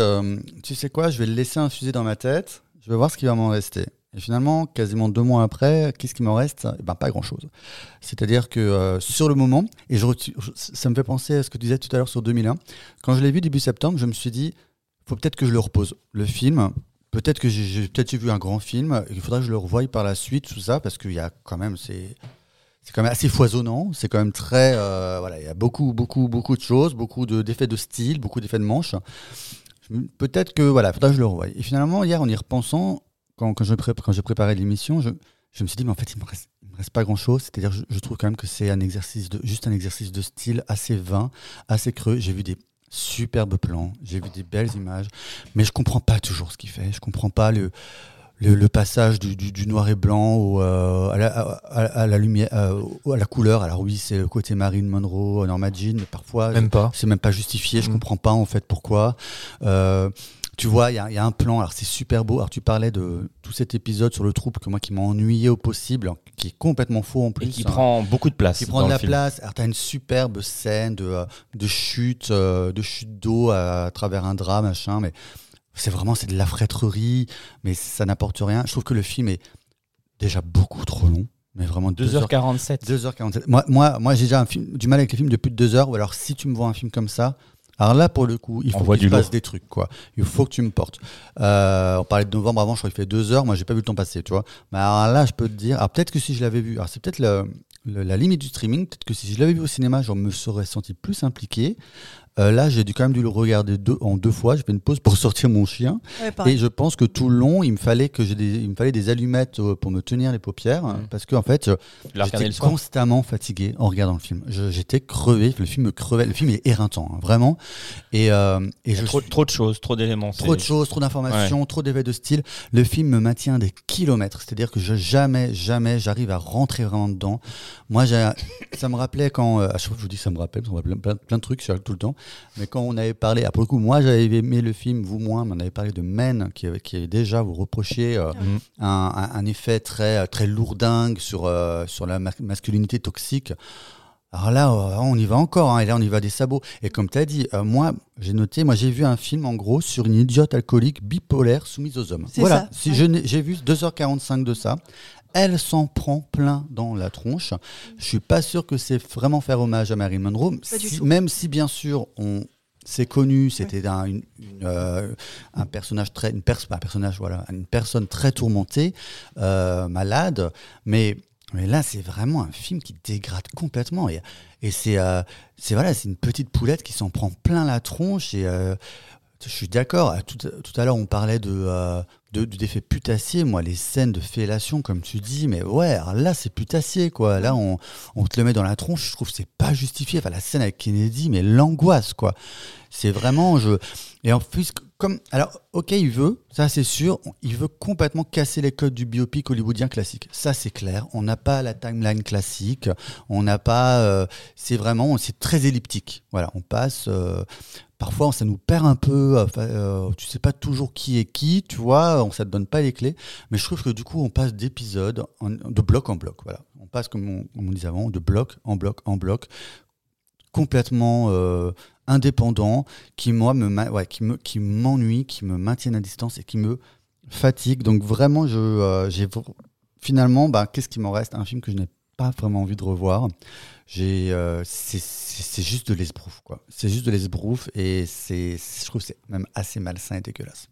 tu sais quoi, je vais le laisser infuser dans ma tête, je vais voir ce qui va m'en rester. Et finalement, quasiment deux mois après, qu'est-ce qui m'en reste? Eh ben, Pas grand-chose. C'est-à-dire que euh, sur le moment, et je, ça me fait penser à ce que tu disais tout à l'heure sur 2001, quand je l'ai vu début septembre, je me suis dit, faut peut-être que je le repose. Le film, peut-être que j'ai vu un grand film, il faudra que je le revoie par la suite, tout ça, parce qu'il y a quand même, c'est quand même assez foisonnant, c'est quand même très, euh, voilà, il y a beaucoup, beaucoup, beaucoup de choses, beaucoup de- d'effets de style, beaucoup d'effets de manche. Me- Peut-être que, voilà, il faudra que je le revoie. Et finalement, hier, en y repensant, quand, quand je pré- quand j'ai préparé l'émission, je, je me suis dit, mais en fait, il me reste, il me reste pas grand-chose. C'est-à-dire, je, je trouve quand même que c'est un exercice de, juste un exercice de style assez vain, assez creux. J'ai vu des superbes plans, j'ai vu des belles images, mais je comprends pas toujours ce qu'il fait. Je comprends pas le, le, le passage du, du- du noir et blanc au, euh, à, la, à- à la lumière, euh, à la couleur. Alors oui, c'est le côté Marilyn Monroe, Norma Jean, mais parfois Même pas. c'est même pas justifié, je Mm. comprends pas en fait pourquoi. Euh, tu vois, il y, a- il y a un plan, alors c'est super beau. Alors tu parlais de tout cet épisode sur le troupe que moi qui m'a ennuyé au possible, qui est complètement faux en plus. Et qui hein. prend beaucoup de place. qui prend dans de la film. place. Alors t'as une superbe scène de, euh, de chute, euh, de chute d'eau à, à travers un drap, machin, mais c'est vraiment c'est de la frétrerie, mais ça n'apporte rien. Je trouve que le film est déjà beaucoup trop long, mais vraiment 2h47. 2h47. Moi, moi, moi j'ai déjà un film, du mal avec les films de plus de 2 heures, ou alors si tu me vois un film comme ça, alors là, pour le coup, il faut qu'il passe des trucs, quoi. Il faut que tu me portes. Euh, on parlait de novembre avant, je crois qu'il fait 2 heures, moi j'ai pas vu le temps passer, tu vois. Mais alors là, je peux te dire, peut-être que si je l'avais vu, alors c'est peut-être le- la limite du streaming, peut-être que si je l'avais vu au cinéma, je me serais senti plus impliqué. Euh, là, j'ai dû quand même dû le regarder deux, en deux fois. J'ai fait une pause pour sortir mon chien. Ouais. Et je pense que tout le long, il me fallait que j'ai des, il me fallait des allumettes euh, pour me tenir les paupières, Mhm. parce qu'en fait, Tu l'as regardé J'étais constamment fatigué en regardant le film. J'étais crevé. Le film me crevait. Le film est éreintant, hein, vraiment. Et, euh, et Il y a je trop, suis- trop de choses, trop d'éléments. trop de choses, trop d'informations, trop d'effets de style. Le film me maintient des kilomètres. C'est-à-dire que je, jamais, jamais, j'arrive à rentrer vraiment dedans. Moi, j'ai- ça me rappelait quand, euh, à chaque fois que je vous dis ça me rappelle, ça me rappelle plein, plein de trucs tout le temps. Mais quand on avait parlé, ah, pour le coup, moi j'avais aimé le film, vous moins, mais on avait parlé de Men, qui, avait- qui déjà vous reproché euh, Mhm. un, effet très, très lourdingue sur, euh, sur la ma- masculinité toxique. Alors là, euh, on y va encore, hein, et là on y va des sabots. Et comme tu as dit, euh, moi j'ai noté, moi j'ai vu un film en gros sur une idiote alcoolique bipolaire soumise aux hommes. Voilà, si ouais. j'ai vu 2h45 de ça. Elle s'en prend plein dans la tronche. Je suis pas sûr que c'est vraiment faire hommage à Marilyn Monroe, si- même si bien sûr on c'est connu, c'était un, une- une, euh, un personnage très, une pers- pas un personnage, voilà, une personne très tourmentée, euh, malade, mais mais là, c'est vraiment un film qui dégrade complètement. Et, et c'est euh, c'est voilà, c'est une petite poulette qui s'en prend plein la tronche. Et euh, je suis d'accord. Tout, tout à l'heure, on parlait de, euh, de, d'effets putassiers. Moi, les scènes de fellation, comme tu dis, mais ouais, là, c'est putassier, quoi. Là, on, on te le met dans la tronche. Je trouve que c'est pas justifié. Enfin, la scène avec Kennedy, mais l'angoisse, quoi. C'est vraiment. Je... Et en plus, comme. Alors, ok, il veut, ça c'est sûr, il veut complètement casser les codes du biopic hollywoodien classique. Ça, c'est clair. On n'a pas la timeline classique. On n'a pas. euh, c'est vraiment. C'est très elliptique. Voilà, on passe. euh, Parfois, ça nous perd un peu. Enfin, euh, tu sais pas toujours qui est qui, tu vois. On, ça te donne pas les clés. Mais je trouve que du coup, on passe d'épisodes de bloc en bloc. Voilà, on passe comme on, comme disait avant, de bloc en bloc en bloc complètement euh, indépendants, qui moi me, qui me, qui m'ennuient, qui me maintiennent à distance et qui me fatiguent. Donc vraiment, je, euh, j'ai finalement, bah, qu'est-ce qui m'en reste? Un film que je n'ai pas vraiment envie de revoir. Euh, c'est, juste de l'esbrouf, quoi. C'est juste de l'esbrouf et je trouve c'est même assez malsain et dégueulasse.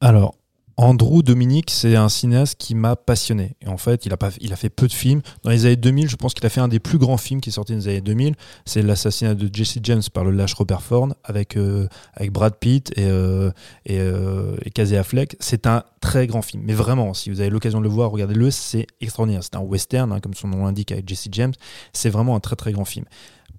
Alors, Andrew Dominique, c'est un cinéaste qui m'a passionné. Et en fait, il a, fait peu de films. Dans les années 2000, je pense qu'il a fait un des plus grands films qui est sorti dans les années 2000. C'est l'assassinat de Jesse James par le lâche Robert Ford avec, euh, Brad Pitt et, euh, et, euh, Affleck. C'est un très grand film. Mais vraiment, si vous avez l'occasion de le voir, regardez-le. C'est extraordinaire. C'est un western, hein, comme son nom l'indique, avec Jesse James. C'est vraiment un très très grand film.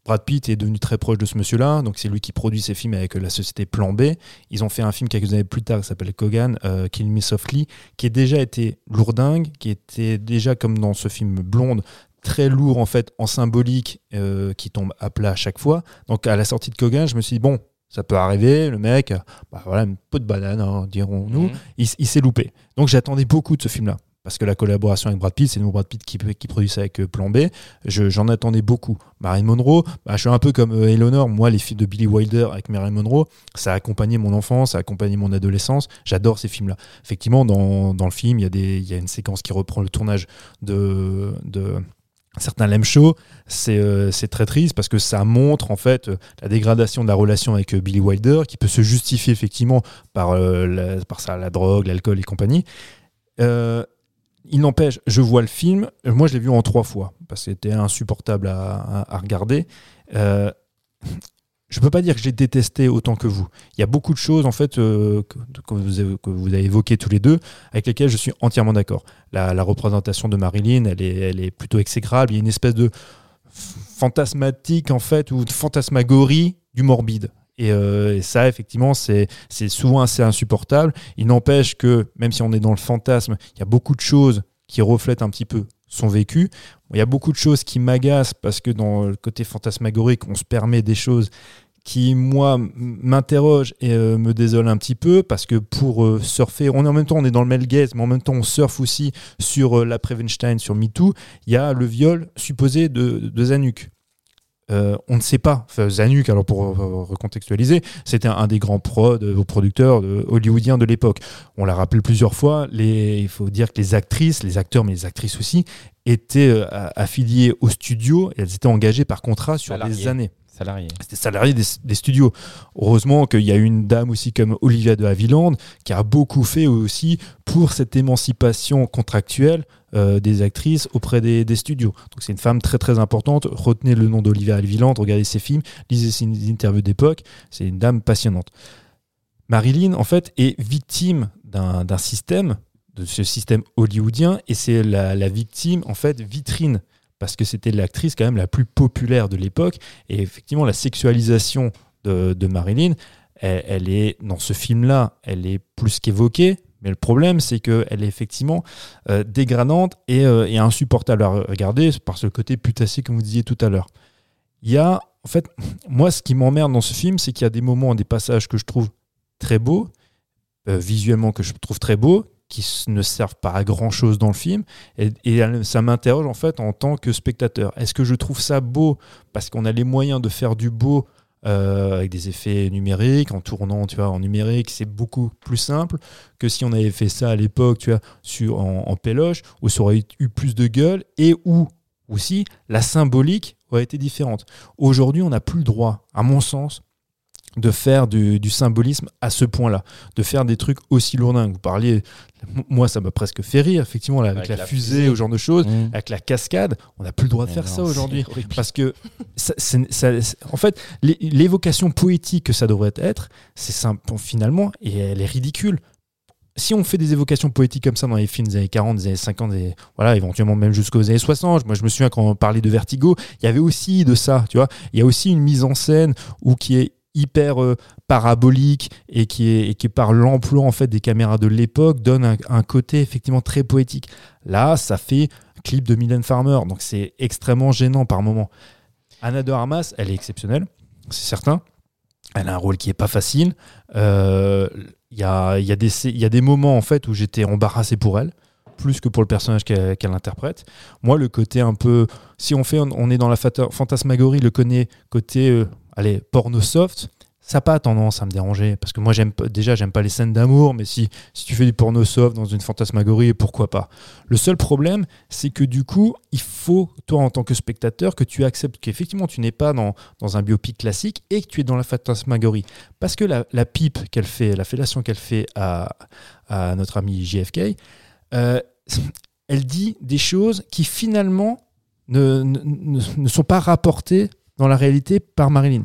Brad Pitt est devenu très proche de ce monsieur-là, donc c'est lui qui produit ses films avec la société Plan B. Ils ont fait un film quelques années plus tard qui s'appelle Kogan, euh, Kill Me Softly, qui a déjà été lourdingue, qui était déjà comme dans ce film Blonde, très lourd en fait en symbolique, euh, qui tombe à plat à chaque fois. Donc à la sortie de Kogan, je me suis dit bon, ça peut arriver, le mec, bah voilà, une peau de banane, hein, dirons-nous, Mhm. il, il s'est loupé. Donc j'attendais beaucoup de ce film-là. Parce que la collaboration avec Brad Pitt, c'est nous Brad Pitt qui, qui produit ça avec euh, Plan B. Je- J'en attendais beaucoup. Marilyn Monroe, bah, je suis un peu comme euh, Eleanor. Moi, les films de Billy Wilder avec Marilyn Monroe, ça a accompagné mon enfance, ça a accompagné mon adolescence. J'adore ces films-là. Effectivement, dans, dans le film, il y, a y a une séquence qui reprend le tournage de, de certains Show. C'est euh, c'est très triste parce que ça montre en fait la dégradation de la relation avec Billy Wilder qui peut se justifier effectivement par, par ça, la drogue, l'alcool et compagnie. Il n'empêche, je vois le film, euh, moi je l'ai vu en trois fois, parce que c'était insupportable à, regarder. Euh, je peux pas dire que j'ai détesté autant que vous. Il y a beaucoup de choses en fait euh, que, vous avez, évoquées tous les deux, avec lesquelles je suis entièrement d'accord. La, représentation de Marilyn, elle est, elle est plutôt exécrable. Il y a une espèce de fantasmatique en fait, ou de fantasmagorie du morbide. Et, euh, et ça, effectivement, c'est souvent assez insupportable. Il n'empêche que, même si on est dans le fantasme, il y a beaucoup de choses qui reflètent un petit peu son vécu. Il y a beaucoup de choses qui m'agacent parce que dans le côté fantasmagorique, on se permet des choses qui, moi, m'interrogent et euh, me désolent un petit peu parce que pour euh, surfer, on est en même temps, on est dans le male gaze, mais en même temps, on surfe aussi sur la Weinstein, sur MeToo. Il y a le viol supposé de, de Zanuck. Euh, on ne sait pas. Enfin, Zanuck, alors pour recontextualiser, c'était un, un des grands euh, producteurs de- hollywoodiens de l'époque. On l'a rappelé plusieurs fois. Les, il faut dire que les actrices, les acteurs, mais les actrices aussi, étaient euh, affiliées au studio et elles étaient engagées par contrat sur des années. Salarié. C'était salarié des, des studios. Heureusement qu'il y a une dame aussi comme Olivia de Havilland qui a beaucoup fait aussi pour cette émancipation contractuelle euh, des actrices auprès des, studios. Donc c'est une femme très très importante. Retenez le nom d'Olivia Havilland, regardez ses films, lisez ses interviews d'époque. C'est une dame passionnante. Marilyn, en fait, est victime d'un système, de ce système hollywoodien, et c'est la, victime, en fait, vitrine parce que c'était l'actrice quand même la plus populaire de l'époque. Et effectivement, la sexualisation de, Marilyn, elle est dans ce film-là, elle est plus qu'évoquée. Mais le problème, c'est qu'elle est effectivement euh, dégradante et, euh, insupportable à regarder par ce côté putassier, comme vous disiez tout à l'heure. Il y a, en fait, moi, ce qui m'emmerde dans ce film, c'est qu'il y a des moments, des passages que je trouve très beaux, euh, visuellement que je trouve très beaux, qui ne servent pas à grand chose dans le film. Et, et ça m'interroge en fait en tant que spectateur. Est-ce que je trouve ça beau parce qu'on a les moyens de faire du beau euh, avec des effets numériques, en tournant tu vois, en numérique, c'est beaucoup plus simple que si on avait fait ça à l'époque tu en, en péloche, où ça aurait eu plus de gueule et où aussi la symbolique aurait été différente. Aujourd'hui, on n'a plus le droit, à mon sens, de faire du, du symbolisme à ce point-là, de faire des trucs aussi lourdins. Vous parliez, moi ça m'a presque fait rire, effectivement, là, avec, Avec la, la fusée, fusée. ou ce genre de choses, Mmh. avec la cascade, on n'a plus le droit de Mais faire non, ça aujourd'hui. Parce que, ça- ça- en fait, l'é- l'évocation poétique que ça devrait être, c'est simple finalement, et elle est ridicule. Si on fait des évocations poétiques comme ça dans les films des années 40, des années 50, des, voilà, éventuellement même jusqu'aux années 60, moi je me souviens quand on parlait de Vertigo, il y avait aussi de ça, tu vois. Il y a aussi une mise en scène où qui est hyper euh, parabolique et qui est, qui par l'emploi en fait des caméras de l'époque donne un, un côté effectivement très poétique. Là, ça fait clip de Mylène Farmer, donc c'est extrêmement gênant par moment. Anna de Armas, elle est exceptionnelle, c'est certain. Elle a un rôle qui est pas facile. Euh, Il y, a, y, a des, y a des moments en fait où j'étais embarrassé pour elle. plus que pour le personnage qu'elle interprète. Moi, le côté un peu, si on fait, on, est dans la fantasmagorie, le côté, côté euh, allez, porno soft, ça n'a pas tendance à me déranger parce que moi j'aime déjà j'aime pas les scènes d'amour mais si, si tu fais du porno soft dans une fantasmagorie pourquoi pas? Le seul problème c'est que du coup il faut toi en tant que spectateur que tu acceptes qu'effectivement tu n'es pas dans, dans un biopic classique et que tu es dans la fantasmagorie. Parce que la, pipe qu'elle fait la fellation qu'elle fait à, à notre ami JFK euh, elle dit des choses qui finalement ne- ne sont pas rapportées dans la réalité par Marilyn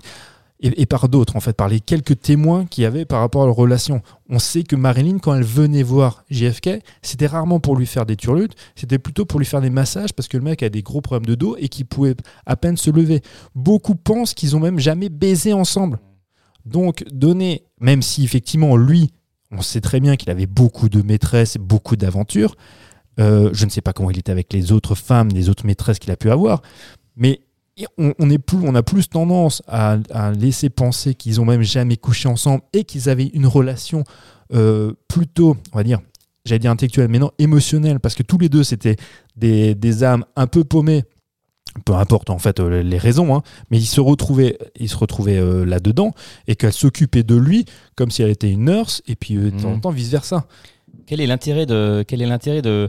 et, par d'autres, en fait, par les quelques témoins qu'il y avait par rapport à leur relation. On sait que Marilyn, quand elle venait voir JFK, c'était rarement pour lui faire des turlutes, c'était plutôt pour lui faire des massages parce que le mec a des gros problèmes de dos et qu'il pouvait à peine se lever. Beaucoup pensent qu'ils ont même jamais baisé ensemble. Donc, donner, même si effectivement, lui, on sait très bien qu'il avait beaucoup de maîtresses beaucoup d'aventures, euh, je ne sais pas comment il était avec les autres femmes, les autres maîtresses qu'il a pu avoir, mais on, on est plus, on a plus tendance à, à laisser penser qu'ils ont même jamais couché ensemble et qu'ils avaient une relation euh, plutôt, on va dire, j'allais dire intellectuelle, mais non émotionnelle, parce que tous les deux c'était des, des âmes un peu paumées. Peu importe en fait euh, les raisons, hein, mais ils se retrouvaient euh, là-dedans et qu'elle s'occupait de lui comme si elle était une nurse et puis euh, de temps en Mhm. temps vice versa. Quel est l'intérêt de quel est l'intérêt de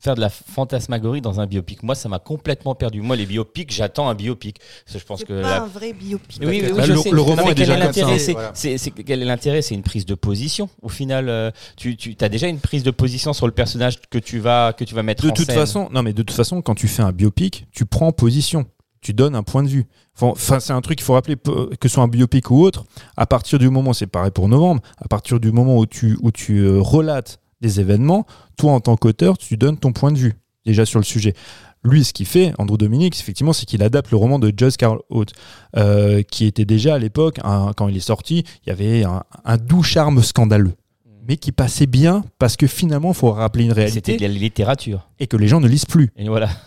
faire de la fantasmagorie dans un biopic Moi, ça m'a complètement perdu. Moi, les biopics, j'attends un biopic. Parce que je pense C'est que pas la- un vrai biopic. Oui, oui, oui, je le- sais. le roman Non, est quel déjà est comme l'intérêt ça. C'est Voilà. quel est l'intérêt? C'est une prise de position. Au final, euh, tu, tu as déjà une prise de position sur le personnage que tu vas que tu vas mettre De en toute scène. façon, non mais de toute façon, quand tu fais un biopic, tu prends position, tu donnes un point de vue. Enfin, c'est un truc qu'il faut rappeler, que ce soit un biopic ou autre. À partir du moment, c'est pareil pour novembre, à partir du moment où tu où tu euh, relates des événements, toi en tant qu'auteur, tu donnes ton point de vue déjà sur le sujet. Lui, ce qu'il fait, Andrew Dominic, effectivement, c'est qu'il adapte le roman de Joyce Carol Oates, euh, qui était déjà à l'époque, quand il est sorti, il y avait un, un doux charme scandaleux, mais qui passait bien parce que finalement, il faut rappeler une C'était réalité de la littérature. et que les gens ne lisent plus. Et voilà.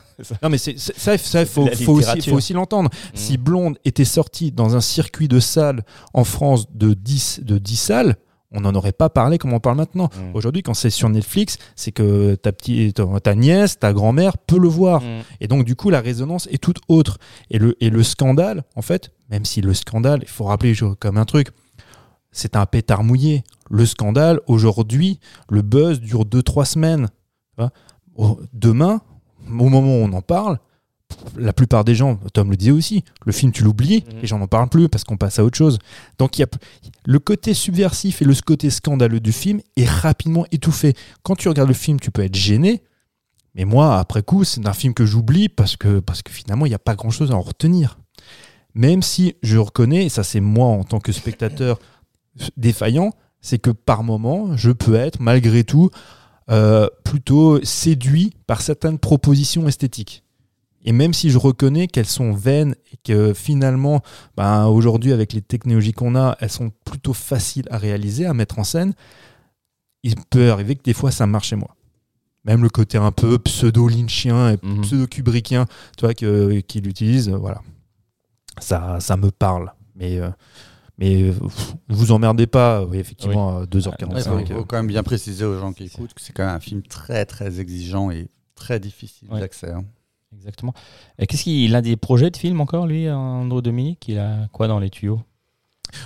Non, mais c'est, c'est- ça, ça faut, faut aussi, littérature. faut aussi l'entendre. Si Blonde était sorti dans un circuit de salles en France de 10, de 10 salles, on n'en aurait pas parlé comme on parle maintenant. Mm. Aujourd'hui, quand c'est sur Netflix, c'est que ta, petite, ta, nièce, ta grand-mère peut le voir. Mm. Et donc, du coup, la résonance est toute autre. Et le, et le scandale, en fait, même si le scandale, il faut rappeler comme un truc, c'est un pétard mouillé. Le scandale, aujourd'hui, le buzz dure 2-3 semaines. Demain, au moment où on en parle, la plupart des gens, Tom le disait aussi, le film tu l'oublies, Mhm. les gens n'en parlent plus parce qu'on passe à autre chose. Donc il y a le côté subversif et le côté scandaleux du film est rapidement étouffé. Quand tu regardes le film, tu peux être gêné, mais moi, après coup, c'est un film que j'oublie parce que, parce que finalement, il n'y a pas grand-chose à en retenir. Même si je reconnais, et ça c'est moi en tant que spectateur défaillant, c'est que par moment, je peux être malgré tout euh, plutôt séduit par certaines propositions esthétiques. Et même si je reconnais qu'elles sont vaines et que finalement, ben, aujourd'hui, avec les technologies qu'on a, elles sont plutôt faciles à réaliser, à mettre en scène, il peut arriver que des fois ça marche chez moi. Même le côté un peu pseudo-lynchien et Mhm. pseudo-kubrickien, tu vois, que- qu'il utilise, euh, voilà. Ça, ça me parle. Mais, euh, mais euh, vous emmerdez pas, oui, effectivement, à Il 2h45. faut, faut quand même bien préciser aux gens qui écoutent que c'est quand même un film très très exigeant et très difficile Ouais. d'accès. hein. Exactement. Et qu'est-ce qu'il a des projets de film encore, lui, Andrew Dominique Il a quoi dans les tuyaux?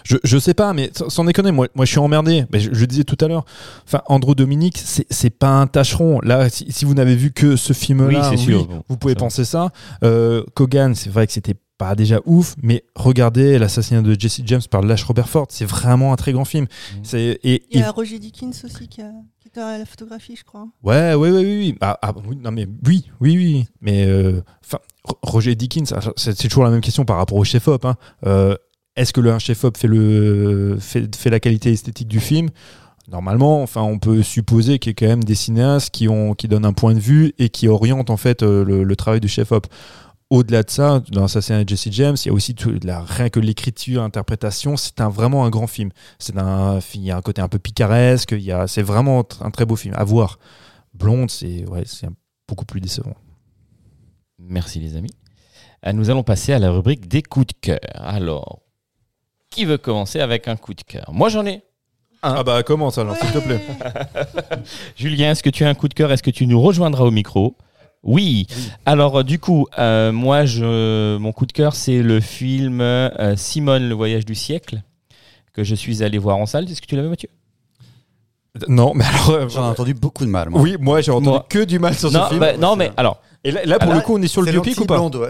Je, je sais pas, mais sans déconner, moi, moi je suis emmerdé. Mais je, je disais tout à l'heure, enfin, Andrew Dominique, c'est c'est pas un tâcheron. Là, si, si vous n'avez vu que ce film-là, Oui, c'est sûr. Bon, vous pouvez ça. penser ça. Euh, Kogan, c'est vrai que c'était pas déjà ouf, mais regardez l'assassinat de Jesse James par Lash Robert Ford, c'est vraiment un très grand film. C'est et, Il y a Roger Dickens aussi qui, a- à la photographie, je crois. ouais, ouais, ouais, oui, oui. Ah, ah, oui, non mais oui, oui, oui. Mais euh, Roger Dickens, c'est toujours la même question par rapport au chef-op. hein. Euh, Est-ce que le chef-op fait fait, fait la qualité esthétique du film? Normalement, enfin, on peut supposer qu'il y a quand même des cinéastes qui ont qui donnent un point de vue et qui orientent en fait euh, le, le travail du chef-op. Au-delà de ça, dans l'assassinat de Jesse James, il y a aussi tout, la, rien que l'écriture, l'interprétation. C'est un, vraiment un grand film. C'est un, il y a un côté un peu picaresque. Il y a, c'est vraiment un très beau film à voir. Blonde, c'est ouais, c'est un- beaucoup plus décevant. Merci les amis. Euh, Nous allons passer à la rubrique des coups de cœur. Alors, qui veut commencer avec un coup de cœur? Moi j'en ai Ah bah commence alors, s'il te plaît. Julien, est-ce que tu as un coup de cœur? Est-ce que tu nous rejoindras au micro? Oui. Alors, euh, du coup, euh, moi, je, mon coup de cœur, c'est le film euh, Simone, le voyage du siècle, que je suis allé voir en salle. Est-ce que tu l'as vu, Mathieu? Non, mais alors. euh, J'en ai entendu beaucoup de mal. Moi. Oui, moi j'ai entendu Moi- que du mal sur Non, ce film. bah, non mais alors, Et là, là, pour le coup, on est sur le C'est biopic ou pas? ouais.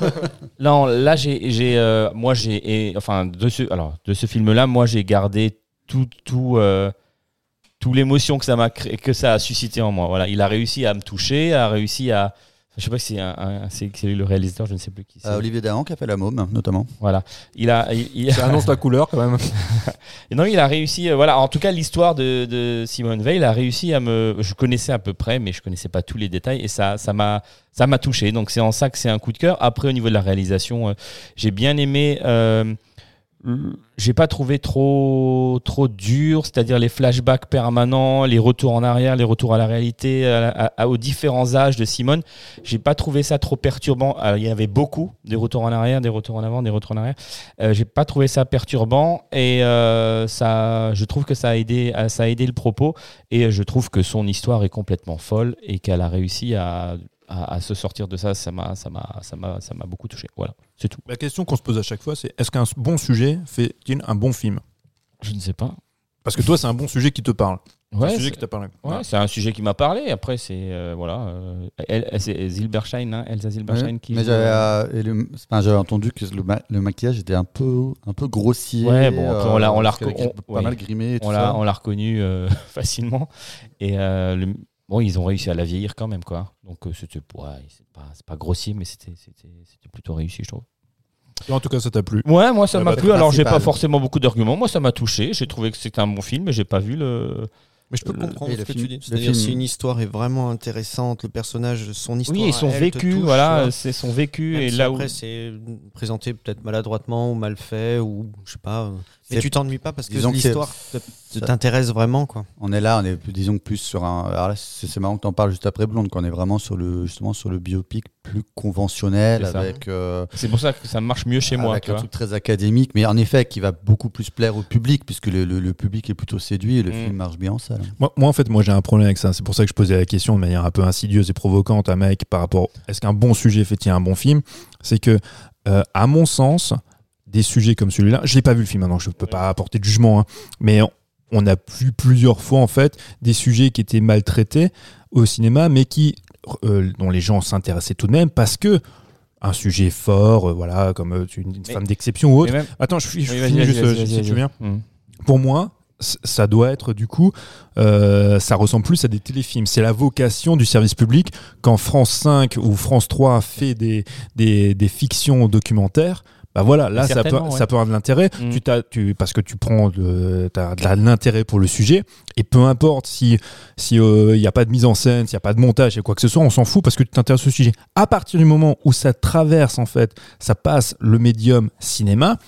non, là, j'ai, j'ai, euh, moi, j'ai, enfin, de ce, alors, de ce film-là, moi, j'ai gardé tout, tout, euh, tout l'émotion que ça m'a créé, que ça a suscité en moi. Voilà, il a réussi à me toucher, a réussi à, je sais pas si c'est le réalisateur, je ne sais plus qui c'est. Euh, Olivier Dahan qui a fait la môme, notamment. Voilà, il a, il, il- Ça annonce la couleur quand même. Et non, il a réussi. euh, voilà, en tout cas, l'histoire de, de Simone Veil a réussi à me. Je connaissais à peu près, mais je connaissais pas tous les détails, et ça, ça m'a, ça m'a touché. Donc c'est en ça que c'est un coup de cœur. Après, au niveau de la réalisation, euh, j'ai bien aimé. Euh, l- j'ai pas trouvé trop trop dur, c'est-à-dire les flashbacks permanents, les retours en arrière, les retours à la réalité, aux différents âges de Simone. J'ai pas trouvé ça trop perturbant. Il y avait beaucoup des retours en arrière, des retours en avant, des retours en arrière. Euh, j'ai pas trouvé ça perturbant et euh, ça, je trouve que ça a aidé, à- ça a aidé le propos et je trouve que son histoire est complètement folle et qu'elle a réussi à, à, à se sortir de ça. Ça m'a, ça m'a, ça m'a, ça m'a beaucoup touché. Voilà, c'est tout. La question qu'on se pose à chaque fois, c'est est-ce qu'un bon sujet fait-il un bon film? Je ne sais pas. Parce que toi, c'est un bon sujet qui te parle. C'est un sujet qui t'a parlé. ouais, c'est un sujet qui m'a parlé. Après, c'est euh, voilà, euh, elle, c'est Zilberstein, hein, Elsa Zilberstein Ouais. qui. Mais j'avais, euh, euh, et le- enfin, j'avais entendu que le, ma- le maquillage était un peu, un peu grossier. Ouais, bon, après, on l'a- on l'a parce qu'elle reco- est on- pas oui. mal grimé et tout on l'a, on l'a reconnu euh, facilement. Et euh, le- bon, ils ont réussi à la vieillir quand même, quoi. Donc euh, c'était, ouais, c'est pas, c'est pas grossier, mais c'était, c'était, c'était plutôt réussi, je trouve. Et En tout cas, ça t'a plu. Ouais, moi ça m'a bah, plu. Alors j'ai pas forcément beaucoup d'arguments. Moi ça m'a touché. J'ai trouvé que c'était un bon film, mais j'ai pas vu le. Mais je peux Le- comprendre et ce le que film- tu dis. le C'est-à-dire, film- si une histoire est vraiment intéressante, le personnage, son histoire. Oui, et à son elle te vécu, touche, tu voilà, vois. c'est son vécu Même et si là où. après c'est présenté peut-être maladroitement ou mal fait ou je sais pas. Mais tu t'ennuies pas parce que l'histoire t'intéresse vraiment quoi. On est là, on est plus- disons que plus sur un. Alors là, c'est marrant que t'en parles juste après Blonde, qu'on est vraiment sur le justement sur le biopic plus conventionnel avec. euh, C'est pour ça que ça marche mieux chez moi. avec un vois. truc très académique, mais en effet qui va beaucoup plus plaire au public puisque le, le- le public est plutôt séduit et le Mm. film marche bien en salle. Moi, moi, en fait, moi, j'ai un problème avec ça. C'est pour ça que je posais la question de manière un peu insidieuse et provocante à Mike par rapport est-ce qu'un bon sujet fait-il un bon film? C'est que, euh, à mon sens, des sujets comme celui-là, j'ai pas vu le film, hein, donc je peux pas apporter de jugement, hein, mais on, a vu plusieurs fois en fait des sujets qui étaient maltraités au cinéma, mais qui euh, dont les gens s'intéressaient tout de même parce que un sujet fort, euh, voilà, comme euh, une, femme d'exception ou autre. Même- Attends, je, je Oui, finis juste, si tu bien Mm. pour moi, ça doit être du coup, euh, ça ressemble plus à des téléfilms. C'est la vocation du service public. Quand France 5 ou France 3 fait des, des, des fictions documentaires, bah voilà, là, ça peut, ouais. ça peut avoir de l'intérêt. Mm. Tu parce que tu prends de, t'as de l'intérêt pour le sujet. Et peu importe si s'il n'y a pas de mise en scène, s'il n'y a pas de montage et quoi que ce soit, on s'en fout parce que tu t'intéresses au sujet. À partir du moment où ça traverse, en fait, ça passe le médium cinéma,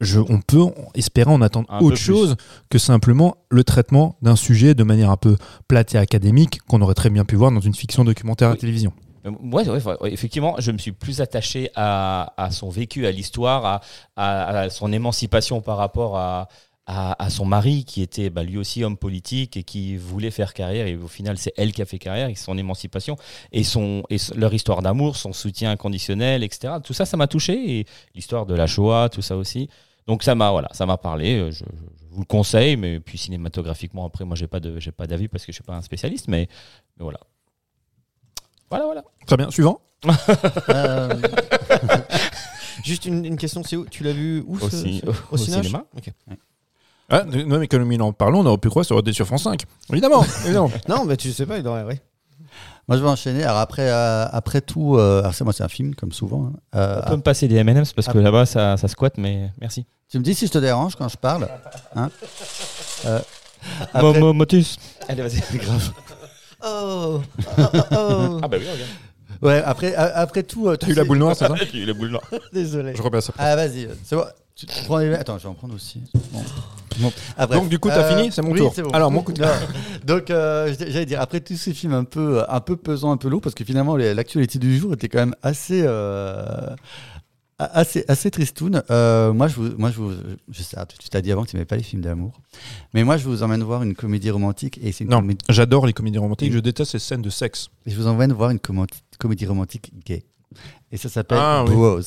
je, on peut espérer en attendre Un autre chose que simplement le traitement d'un sujet de manière un peu plate et académique qu'on aurait très bien pu voir dans une fiction documentaire à la télévision. Euh, Ouais, effectivement, je me suis plus attaché à, son vécu, à l'histoire, à, son émancipation par rapport à, son mari, qui était bah, lui aussi homme politique et qui voulait faire carrière. Et au final, c'est elle qui a fait carrière, son émancipation et, leur histoire d'amour, son soutien inconditionnel, etc. Tout ça, ça m'a touché. Et l'histoire de la Shoah, tout ça aussi. Donc ça m'a voilà, parlé. euh, Je, vous le conseille, mais puis cinématographiquement, après, moi, j'ai pas de, j'ai pas d'avis parce que je suis pas un spécialiste, mais voilà. Voilà, voilà. Très bien, suivant. Euh, Juste une, une question, c'est où Tu l'as vu où Au ce- au cinéma cinéma. Ok. Ah, non, mais comme il en parlons, on aurait pu croire que ça aurait été sur France 5. Évidemment, évidemment. Non, mais tu sais pas, il aurait. ouais. moi je vais enchaîner. Alors après, euh, après tout, euh, alors c'est moi c'est un film comme souvent. hein. Euh, On peut me passer des M&M's parce que ah. là-bas ça, ça squatte, mais merci. tu me dis si je te dérange quand je parle. Hein Euh, Mo- après- Mo- Motus. Allez, vas-y. Oh, oh, oh, oh. Ah bah oui, regarde. ouais, après, après tout. euh, T'as eu la boule noire, c'est ça J'ai eu la boule noire. Désolé. Je repasse après. Ah vas-y, c'est bon. Tu prends les... Attends, je vais en prendre aussi. Bon. Bon. Ah. Donc, du coup, t'as fini C'est mon oui, tour. bon. Alors, mon coup de. Donc, euh, j'allais dire, après tous ces films un peu, un peu pesants, un peu lourds, parce que finalement, l'actualité du jour était quand même assez, euh, assez, assez tristoun. Euh, moi, je vous, moi, je vous, je sais, tu t'as dit avant que tu n'aimais pas les films d'amour, mais moi, je vous emmène voir une comédie romantique et c'est Non, comédie- j'adore les comédies romantiques, je déteste les scènes de sexe. je vous emmène voir une comédie, comédie romantique gay. Et ça s'appelle Ah, oui.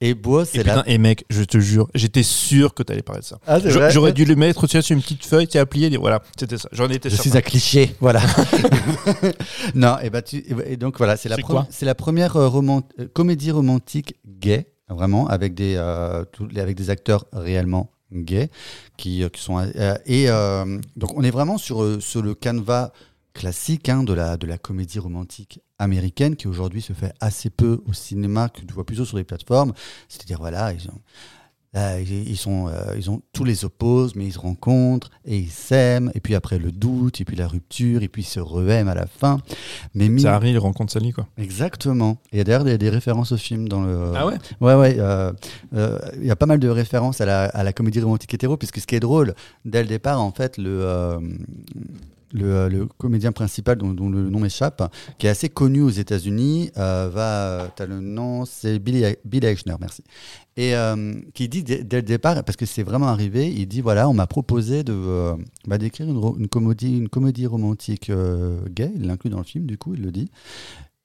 Et Et c'est la. putain, et mec, je te jure, j'étais sûr que t'allais parler de ça. Ah, Je- J'aurais dû le mettre tu sais, sur une petite feuille, tu as plié, et voilà, c'était ça. J'en étais Je certain. suis un cliché, voilà. non, et, bah, tu, et bah- et donc voilà, c'est la, la première euh, roman- euh, comédie romantique gay, vraiment, avec des, euh, avec des acteurs réellement gays qui, euh, qui sont euh, et donc on est vraiment sur, sur le canevas classique hein, de, la, de la comédie romantique américaine qui aujourd'hui se fait assez peu au cinéma, que tu vois plutôt sur les plateformes. C'est-à-dire, voilà, là, ils, sont, euh, ils ont tous les opposent, mais ils se rencontrent et ils s'aiment, et puis après le doute, et puis la rupture, et puis ils se re-aiment à la fin. Mais Ça arrive, il rencontre Sally, quoi. Exactement. Et d'ailleurs, il y a des références au film dans le. Ah ouais? Ouais, ouais. euh, euh, Il y a pas mal de références à la, à la comédie romantique hétéro, puisque ce qui est drôle, dès le départ, en fait, le. Euh, le, euh, comédien principal dont, le nom m'échappe, qui est assez connu aux États-Unis, euh, va, t'as le nom, c'est Billy, Billy Eichner, merci. Et euh, qui dit dès, le départ, parce que c'est vraiment arrivé, il dit voilà, on m'a proposé de euh, bah, d'écrire une, comédie, une comédie romantique euh, gay. Il l'inclut dans le film, du coup, il le dit.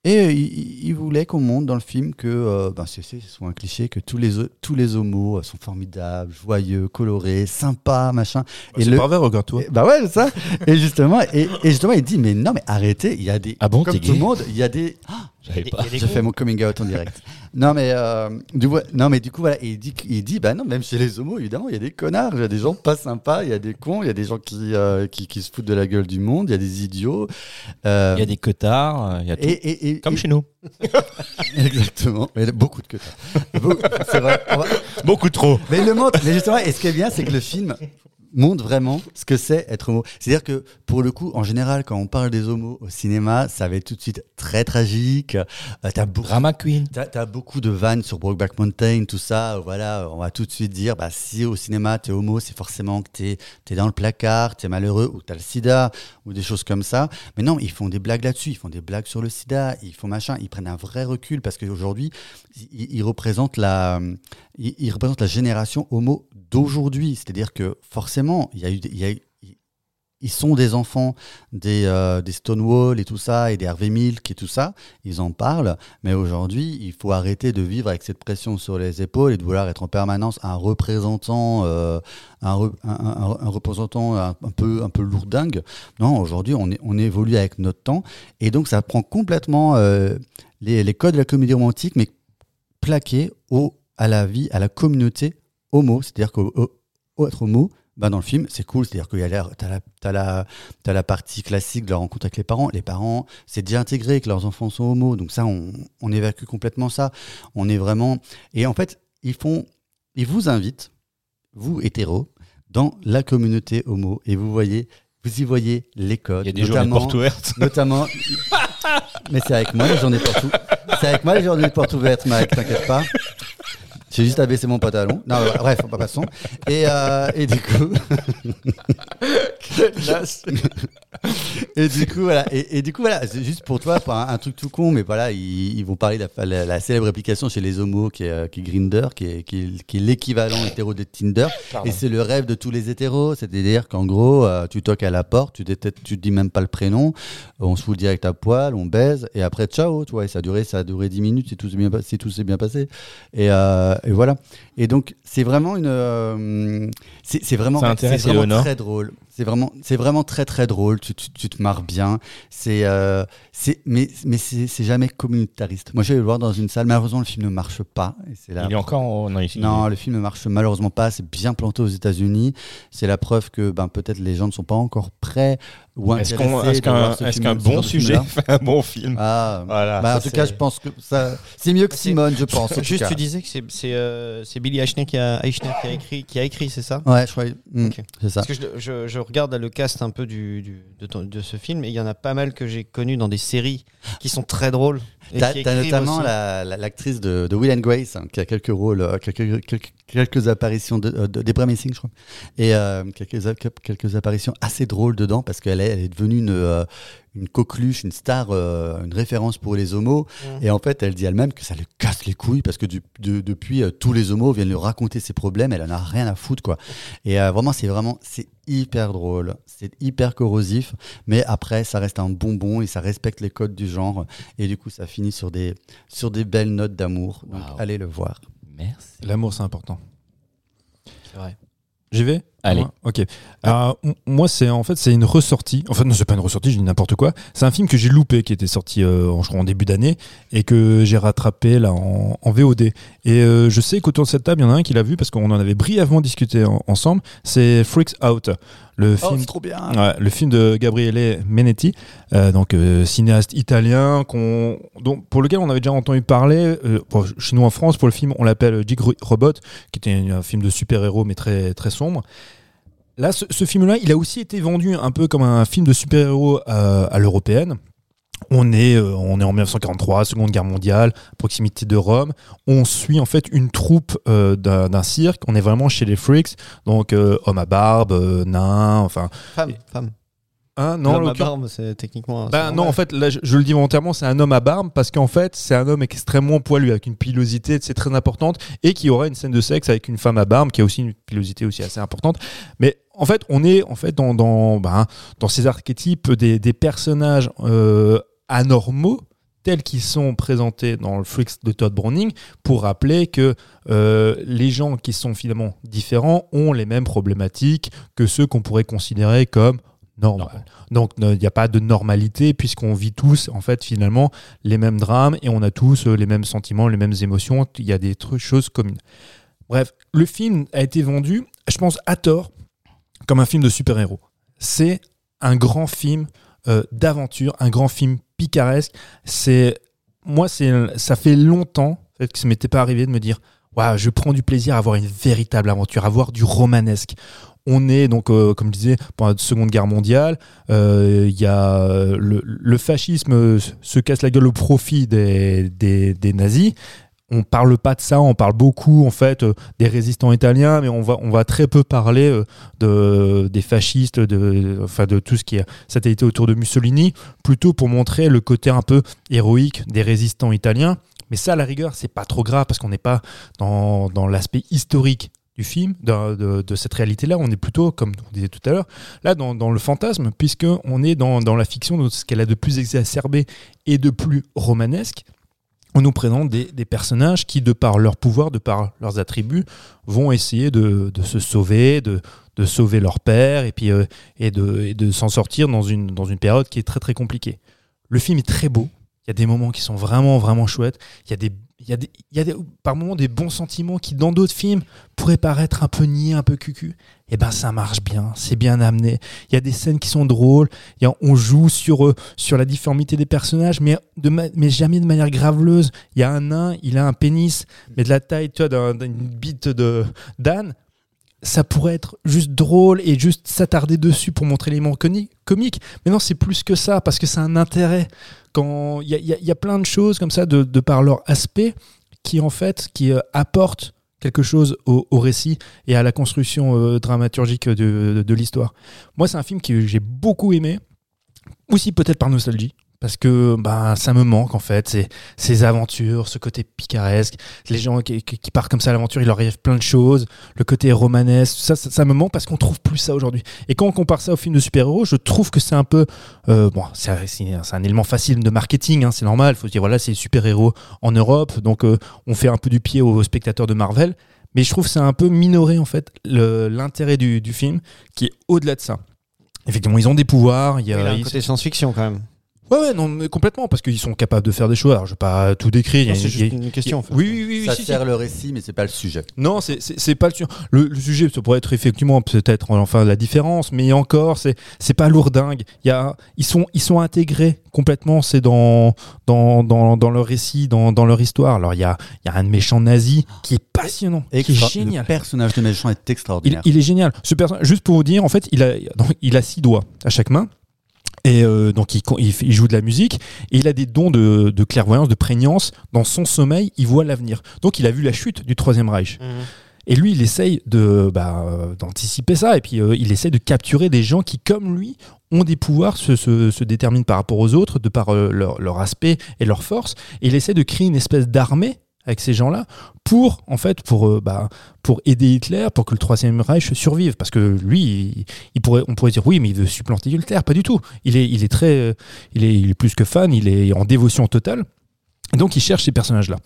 Et euh, il, il voulait qu'on montre dans le film que, euh, ben, c'est souvent un cliché, que tous les, o- tous les homos euh, sont formidables, joyeux, colorés, sympas, machin. Et C'est le- pas vrai, regarde-toi. et- bah ouais, c'est ça. et justement, et, et justement, il dit mais non, mais arrêtez, il y a des, Ah bon, comme tout le monde, il y a des. Ah, J'avais pas. j'ai fait mon coming out en direct. non mais euh, du coup, non mais du coup voilà, il dit, il dit bah non, même chez les homos évidemment, il y a des connards, il y a des gens pas sympas, il y a des cons, il y a des gens qui, euh, qui, qui se foutent de la gueule du monde, il y a des idiots. Euh, Il y a des queutards, il y a tout. et, et, et- Comme et- chez nous. Exactement. Mais beaucoup de queutards. Beaucoup- C'est vrai. Va- Beaucoup trop. Mais il le montre. Mais justement, et ce qui est bien, c'est que le film montre vraiment ce que c'est être homo. C'est-à-dire que pour le coup, en général, quand on parle des homos au cinéma, ça va être tout de suite très tragique. Euh, t'as beaucoup Drama Queen. T'as as beaucoup de vannes sur Brokeback Mountain, tout ça. euh, Voilà, on va tout de suite dire, bah, si au cinéma t'es homo, c'est forcément que t'es es dans le placard, t'es malheureux, ou t'as le sida, ou des choses comme ça. Mais non, ils font des blagues là-dessus, ils font des blagues sur le sida, ils font machin, ils prennent un vrai recul parce qu'aujourd'hui, ils, ils représentent la, ils, ils représentent la génération homo d'aujourd'hui. C'est-à-dire que forcément, il y a eu, ils sont des enfants des, euh, des Stonewall et tout ça, et des Harvey Milk et tout ça. Ils en parlent. Mais aujourd'hui, il faut arrêter de vivre avec cette pression sur les épaules et de vouloir être en permanence un représentant, euh, un, re- un- un- un représentant un, peu, un peu lourdingue. Non, aujourd'hui, on, évolue avec notre temps. Et donc, ça prend complètement euh, les, les codes de la comédie romantique, mais plaqués au, à la vie, à la communauté homo. C'est-à-dire qu'être homo, bah dans le film, c'est cool. C'est-à-dire qu'il y a l'air, t'as la, la, partie classique de la rencontre avec les parents. Les parents, c'est déjà intégré que leurs enfants sont homo. Donc ça, on, on évacue complètement ça. On est vraiment. Et en fait, ils font, ils vous invitent, vous hétéros, dans la communauté homo. Et vous voyez, vous y voyez les codes. Il y a des notamment- portes ouvertes. Notamment. Mais c'est avec moi les journées portes ouvertes. C'est avec moi les journées portes ouvertes, Mike, t'inquiète pas. J'ai juste à baisser mon pantalon. Non, bah, bref, pas passons. Et, euh, et du coup. et du coup, voilà. Et, et du coup, voilà. C'est juste pour toi, pour un, un truc tout con, mais voilà, ils, ils vont parler de la, la- la célèbre application chez les homos qui est, euh, qui est Grindr, qui est, qui est- qui est l'équivalent hétéro de Tinder. Et c'est le rêve de tous les hétéros. C'est-à-dire qu'en gros, euh, tu toques à la porte, tu, tu dis même pas le prénom, on se fout direct à poil, on baise, et après, ciao, tu vois. Et ça a duré, ça a duré 10 minutes si tout s'est bien, si tout bien passé. Et, euh, et voilà. Et donc, c'est vraiment une. euh, c'est vraiment, vraiment très drôle. C'est vraiment, c'est vraiment très très drôle. Tu, tu, tu te marres bien. C'est, euh, c'est, mais, mais c'est jamais communautariste. Moi, je vais le voir dans une salle. Malheureusement, le film ne marche pas. Et c'est là. Il est encore. en- Non, ici. Non, le film ne marche malheureusement pas. C'est bien planté aux États-Unis. C'est la preuve que ben, peut-être les gens ne sont pas encore prêts Est-ce qu'un bon sujet fait un bon film Ah, Voilà. bah, en tout cas, je pense que ça, c'est mieux que Simone, je pense. Juste, tu disais que c'est euh, c'est Billy Eichner qui a, Eichner qui a écrit, qui a écrit, c'est ça? Ouais, je crois. hmm. C'est ça. Parce que je, je- je regarde le cast un peu du, du- de, ton- de ce film et il y en a pas mal que j'ai connus dans des séries qui sont très drôles. T'as notamment aussi. la- la- l'actrice de, de Will and Grace hein, qui a quelques rôles, euh, quelques, quelques, quelques apparitions de, euh, de Debra Messing, je crois, et euh, quelques, quelques apparitions assez drôles dedans parce qu'elle est, elle est devenue une, une coqueluche, une star, euh, une référence pour les homos. Et en fait, elle dit elle-même que ça lui casse les couilles parce que du- de- depuis, euh, tous les homos viennent lui raconter ses problèmes. Elle en a rien à foutre, quoi. Et euh, vraiment, c'est vraiment, c'est hyper drôle, c'est hyper corrosif, mais après, ça reste un bonbon et ça respecte les codes du genre. Et du coup, ça finit sur des, sur des belles notes d'amour. Donc, allez le voir. Merci. L'amour, c'est important. C'est vrai. J'y vais? Allez. Moi Ok. Alors, m- moi, c'est en fait c'est une ressortie. En fait, non, c'est pas une ressortie. Je dis n'importe quoi. C'est un film que j'ai loupé, qui était sorti, euh, en, je crois, en début d'année, et que j'ai rattrapé là en, en VOD. Et euh, je sais qu'autour de cette table, il y en a un qui l'a vu parce qu'on en avait brièvement discuté en- ensemble. C'est Freaks Out, le Oh, film c'est trop bien! Ouais, le film de Gabriele Menetti, euh, donc euh, cinéaste italien, qu'on, pour lequel on avait déjà entendu parler. euh, bon, chez nous en France, pour le film, on l'appelle Jig Robot, qui était un film de super-héros mais très très sombre. Là, ce, film-là, il a aussi été vendu un peu comme un film de super-héros euh, à l'européenne. On est, euh, en 1943, Seconde Guerre mondiale, proximité de Rome. On suit en fait une troupe euh, d'un cirque. On est vraiment chez les freaks, donc euh, hommes à barbe, nains, enfin. Femme, femme. Hein, non, L'homme à barbe, c'est techniquement. un- bah non, en fait, là, je, je le dis volontairement, c'est un homme à barbe parce qu'en fait, c'est un homme extrêmement poilu avec une pilosité c'est très importante et qui aura une scène de sexe avec une femme à barbe qui a aussi une pilosité aussi assez importante. Mais en fait, on est en fait dans dans ben, dans ces archétypes des, des personnages euh, anormaux tels qu'ils sont présentés dans le Freaks de Todd Browning pour rappeler que euh, les gens qui sont finalement différents ont les mêmes problématiques que ceux qu'on pourrait considérer comme. Normal. Donc il n'y a pas de normalité puisqu'on vit tous en fait finalement les mêmes drames et on a tous euh, les mêmes sentiments, les mêmes émotions. Il y a des choses communes. Bref, le film a été vendu, je pense à tort, comme un film de super-héros. C'est un grand film euh, d'aventure, un grand film picaresque. C'est moi, c'est ça fait longtemps que ça m'était pas arrivé de me dire, waouh, je prends du plaisir à avoir une véritable aventure, à voir du romanesque. On est donc, euh, comme je disais, pendant la Seconde Guerre mondiale. euh, Il y a euh, le, fascisme se casse la gueule au profit des, nazis. On parle pas de ça, on parle beaucoup en fait des résistants italiens, mais on va très peu parler de des fascistes, de enfin de tout ce qui est satellité autour de Mussolini, plutôt pour montrer le côté un peu héroïque des résistants italiens. Mais ça, à la rigueur, c'est pas trop grave parce qu'on n'est pas dans l'aspect historique du film, de, cette réalité-là. On est plutôt, comme on disait tout à l'heure, là dans, le fantasme, puisqu'on est dans, dans la fiction, de ce qu'elle a de plus exacerbé et de plus romanesque. On nous présente des, personnages qui, de par leur pouvoir, de par leurs attributs, vont essayer de, de se sauver, de, de sauver leur père et, puis, euh, et de, de s'en sortir dans une, dans une période qui est très très compliquée. Le film est très beau. Il y a des moments qui sont vraiment vraiment chouettes. Il y a des, il y a des, y a par moments des bons sentiments qui dans d'autres films pourraient paraître un peu niais, un peu cucu. Et ben ça marche bien, c'est bien amené. Il y a des scènes qui sont drôles. Y a- on joue sur euh, sur la difformité des personnages, mais de ma- mais jamais de manière graveleuse. Il y a un nain, il a un pénis, mais de la taille, d'une bite de d'âne ça pourrait être juste drôle et juste s'attarder dessus pour montrer l'élément comique. Mais non, c'est plus que ça, parce que c'est un intérêt. Il y a, plein de choses comme ça, de, par leur aspect, qui en fait, qui euh, apportent quelque chose au, récit et à la construction euh, dramaturgique de l'histoire. Moi, c'est un film que j'ai beaucoup aimé, aussi peut-être par nostalgie. Parce que bah, ça me manque en fait, ces, ces aventures, ce côté picaresque, les gens qui, partent comme ça à l'aventure, il leur arrive plein de choses, le côté romanesque, ça, ça, ça me manque parce qu'on trouve plus ça aujourd'hui. Et quand on compare ça au film de super-héros, je trouve que c'est un peu. euh, bon, c'est un élément facile de marketing, hein, c'est normal. Il faut se dire, voilà, c'est super-héros en Europe, donc euh, on fait un peu du pied aux spectateurs de Marvel. Mais je trouve que c'est un peu minoré, en fait, l'intérêt du, du film, qui est au-delà de ça. Effectivement, ils ont des pouvoirs. Il y Il a, a un côté science-fiction quand même. Ouais, ouais, non, mais complètement, parce qu'ils sont capables de faire des choses. Alors, je vais pas tout décrire. il y a- Non, C'est il y a- une question en fait. Oui, oui, oui, oui, Ça si, si. sert le récit, mais c'est pas le sujet. Non, c'est- c'est c'est pas le sujet. Le, le sujet, ça pourrait être effectivement peut-être enfin la différence, mais encore, c'est c'est pas lourdingue. Il y a, ils sont ils sont intégrés complètement. C'est dans dans, dans dans leur récit, dans, dans leur histoire. Alors il y a il y a un méchant nazi qui est passionnant, qui est Extra- génial. Le personnage de méchant est Il, extraordinaire. il est génial. Ce personnage, juste pour vous dire, en fait, il a, donc, il a six doigts à chaque main. Et euh, donc il, joue de la musique et il a des dons de, de clairvoyance, de prégnance. Dans son sommeil, il voit l'avenir. Donc il a vu la chute du Troisième Reich. Et lui, il essaye de bah, euh, d'anticiper ça et puis euh, il essaye de capturer des gens qui, comme lui, ont des pouvoirs, se, se, se déterminent par rapport aux autres, de par euh, leur, leur aspect et leur force. Et il essaie de créer une espèce d'armée avec ces gens-là pour, en fait, pour, euh, bah, pour aider Hitler, pour que le Troisième Reich survive. Parce que lui, il, pourrait, on pourrait dire oui, mais il veut supplanter Hitler. Pas du tout. Il est, il est très, euh, il est, plus que fan. Il est en dévotion totale. Donc, il cherche ces personnages-là.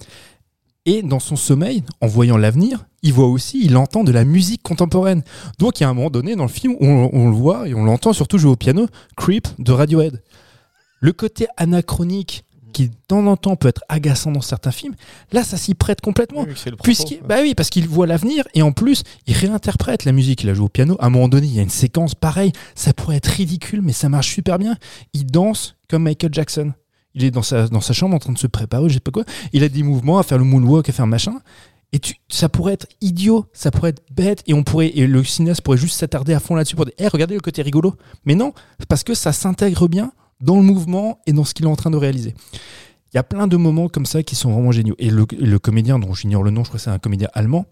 Et dans son sommeil, en voyant l'avenir, il voit aussi, il entend de la musique contemporaine. Donc il y a un moment donné dans le film on, on le voit et on l'entend surtout jouer au piano, Creep de Radiohead. Le côté anachronique qui de temps en temps peut être agaçant dans certains films, là ça s'y prête complètement. Oui, Puisqu'il- bah oui, parce qu'il voit l'avenir et en plus, il réinterprète la musique. Il a joué au piano. À un moment donné, il y a une séquence pareille. Ça pourrait être ridicule, mais ça marche super bien. Il danse comme Michael Jackson. Il est dans sa, dans sa chambre en train de se préparer, je sais pas quoi. Il a des mouvements à faire le moonwalk, à faire machin. Et tu, ça pourrait être idiot, ça pourrait être bête, et on pourrait, et le cinéaste pourrait juste s'attarder à fond là-dessus pour dire, Eh, regardez le côté rigolo. Mais non, parce que ça s'intègre bien dans le mouvement et dans ce qu'il est en train de réaliser. Il y a plein de moments comme ça qui sont vraiment géniaux. Et le, comédien, dont j'ignore le nom, je crois que c'est un comédien allemand,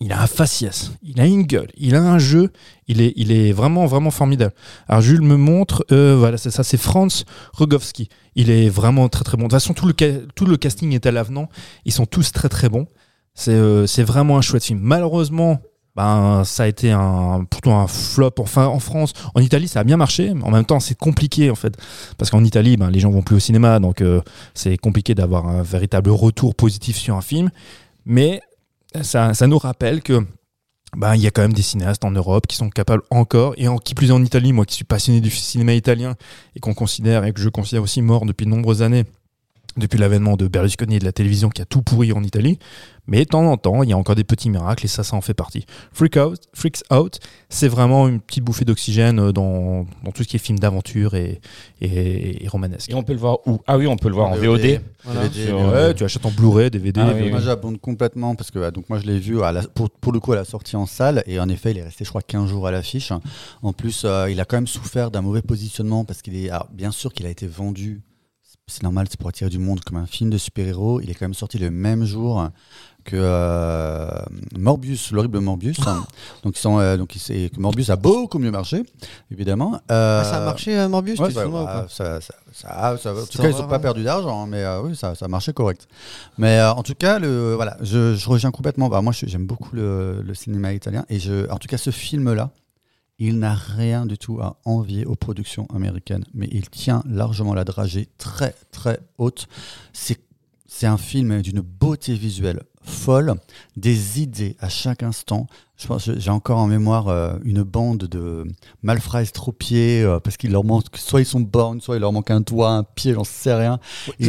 il a un faciès, il a une gueule, il a un jeu, il est, il est vraiment, vraiment formidable. Alors Jules me montre, euh, voilà, c'est ça, c'est Franz Rogowski. Il est vraiment très, très bon. De toute façon, tout le, casting est à l'avenant. Ils sont tous très, très bons. C'est euh, c'est vraiment un chouette film. Malheureusement, ben, ça a été un, plutôt un flop. Enfin, en France, en Italie, ça a bien marché. En même temps, c'est compliqué, en fait. Parce qu'en Italie, ben, les gens vont plus au cinéma. Donc, euh, c'est compliqué d'avoir un véritable retour positif sur un film. Mais ça, ça nous rappelle que ben, il y a quand même des cinéastes en Europe qui sont capables encore, et en, qui plus en Italie, moi qui suis passionné du cinéma italien et qu'on considère et que je considère aussi mort depuis de nombreuses années, depuis l'avènement de Berlusconi et de la télévision qui a tout pourri en Italie. Mais de temps en temps, il y a encore des petits miracles et ça, ça en fait partie. Freak Out, Freaks Out, c'est vraiment une petite bouffée d'oxygène euh, dans, dans tout ce qui est film d'aventure et, et, et romanesque. Et on peut le voir où? Ah oui, on peut le voir en VOD. Voilà. DVD, Sur- mais Ouais, tu achètes en Blu-ray, DVD. Ah oui, VOD. oui. Moi j'abonde complètement parce que ah, donc moi je l'ai vu à la- pour, pour le coup à la sortie en salle et en effet il est resté je crois 15 jours à l'affiche. En plus euh, il a quand même souffert d'un mauvais positionnement parce qu'il est alors, bien sûr qu'il a été vendu c'est normal c'est pour attirer du monde comme un film de super-héros. Il est quand même sorti le même jour que euh, Morbius, l'horrible Morbius. donc ils sont euh, donc Morbius a beaucoup mieux marché évidemment. Euh, Ah, ça a marché, Morbius Ouais, bah, moi bah, pas ça, ça, ça- ça- en tout cas, ils n'ont pas perdu d'argent, hein, mais oui, ça, a marché correct. Mais en tout cas, le, voilà, je, je reviens complètement. Bah, moi, j'aime beaucoup le, le cinéma italien et je, en tout cas, ce film-là, il n'a rien du tout à envier aux productions américaines, mais il tient largement la dragée très très haute. C'est un film d'une beauté visuelle folle, des idées à chaque instant. Je pense, j'ai encore en mémoire euh, une bande de malfrats estropiés euh, parce qu'il leur manque, soit ils sont bornes, soit il leur manque un doigt, un pied, j'en sais rien.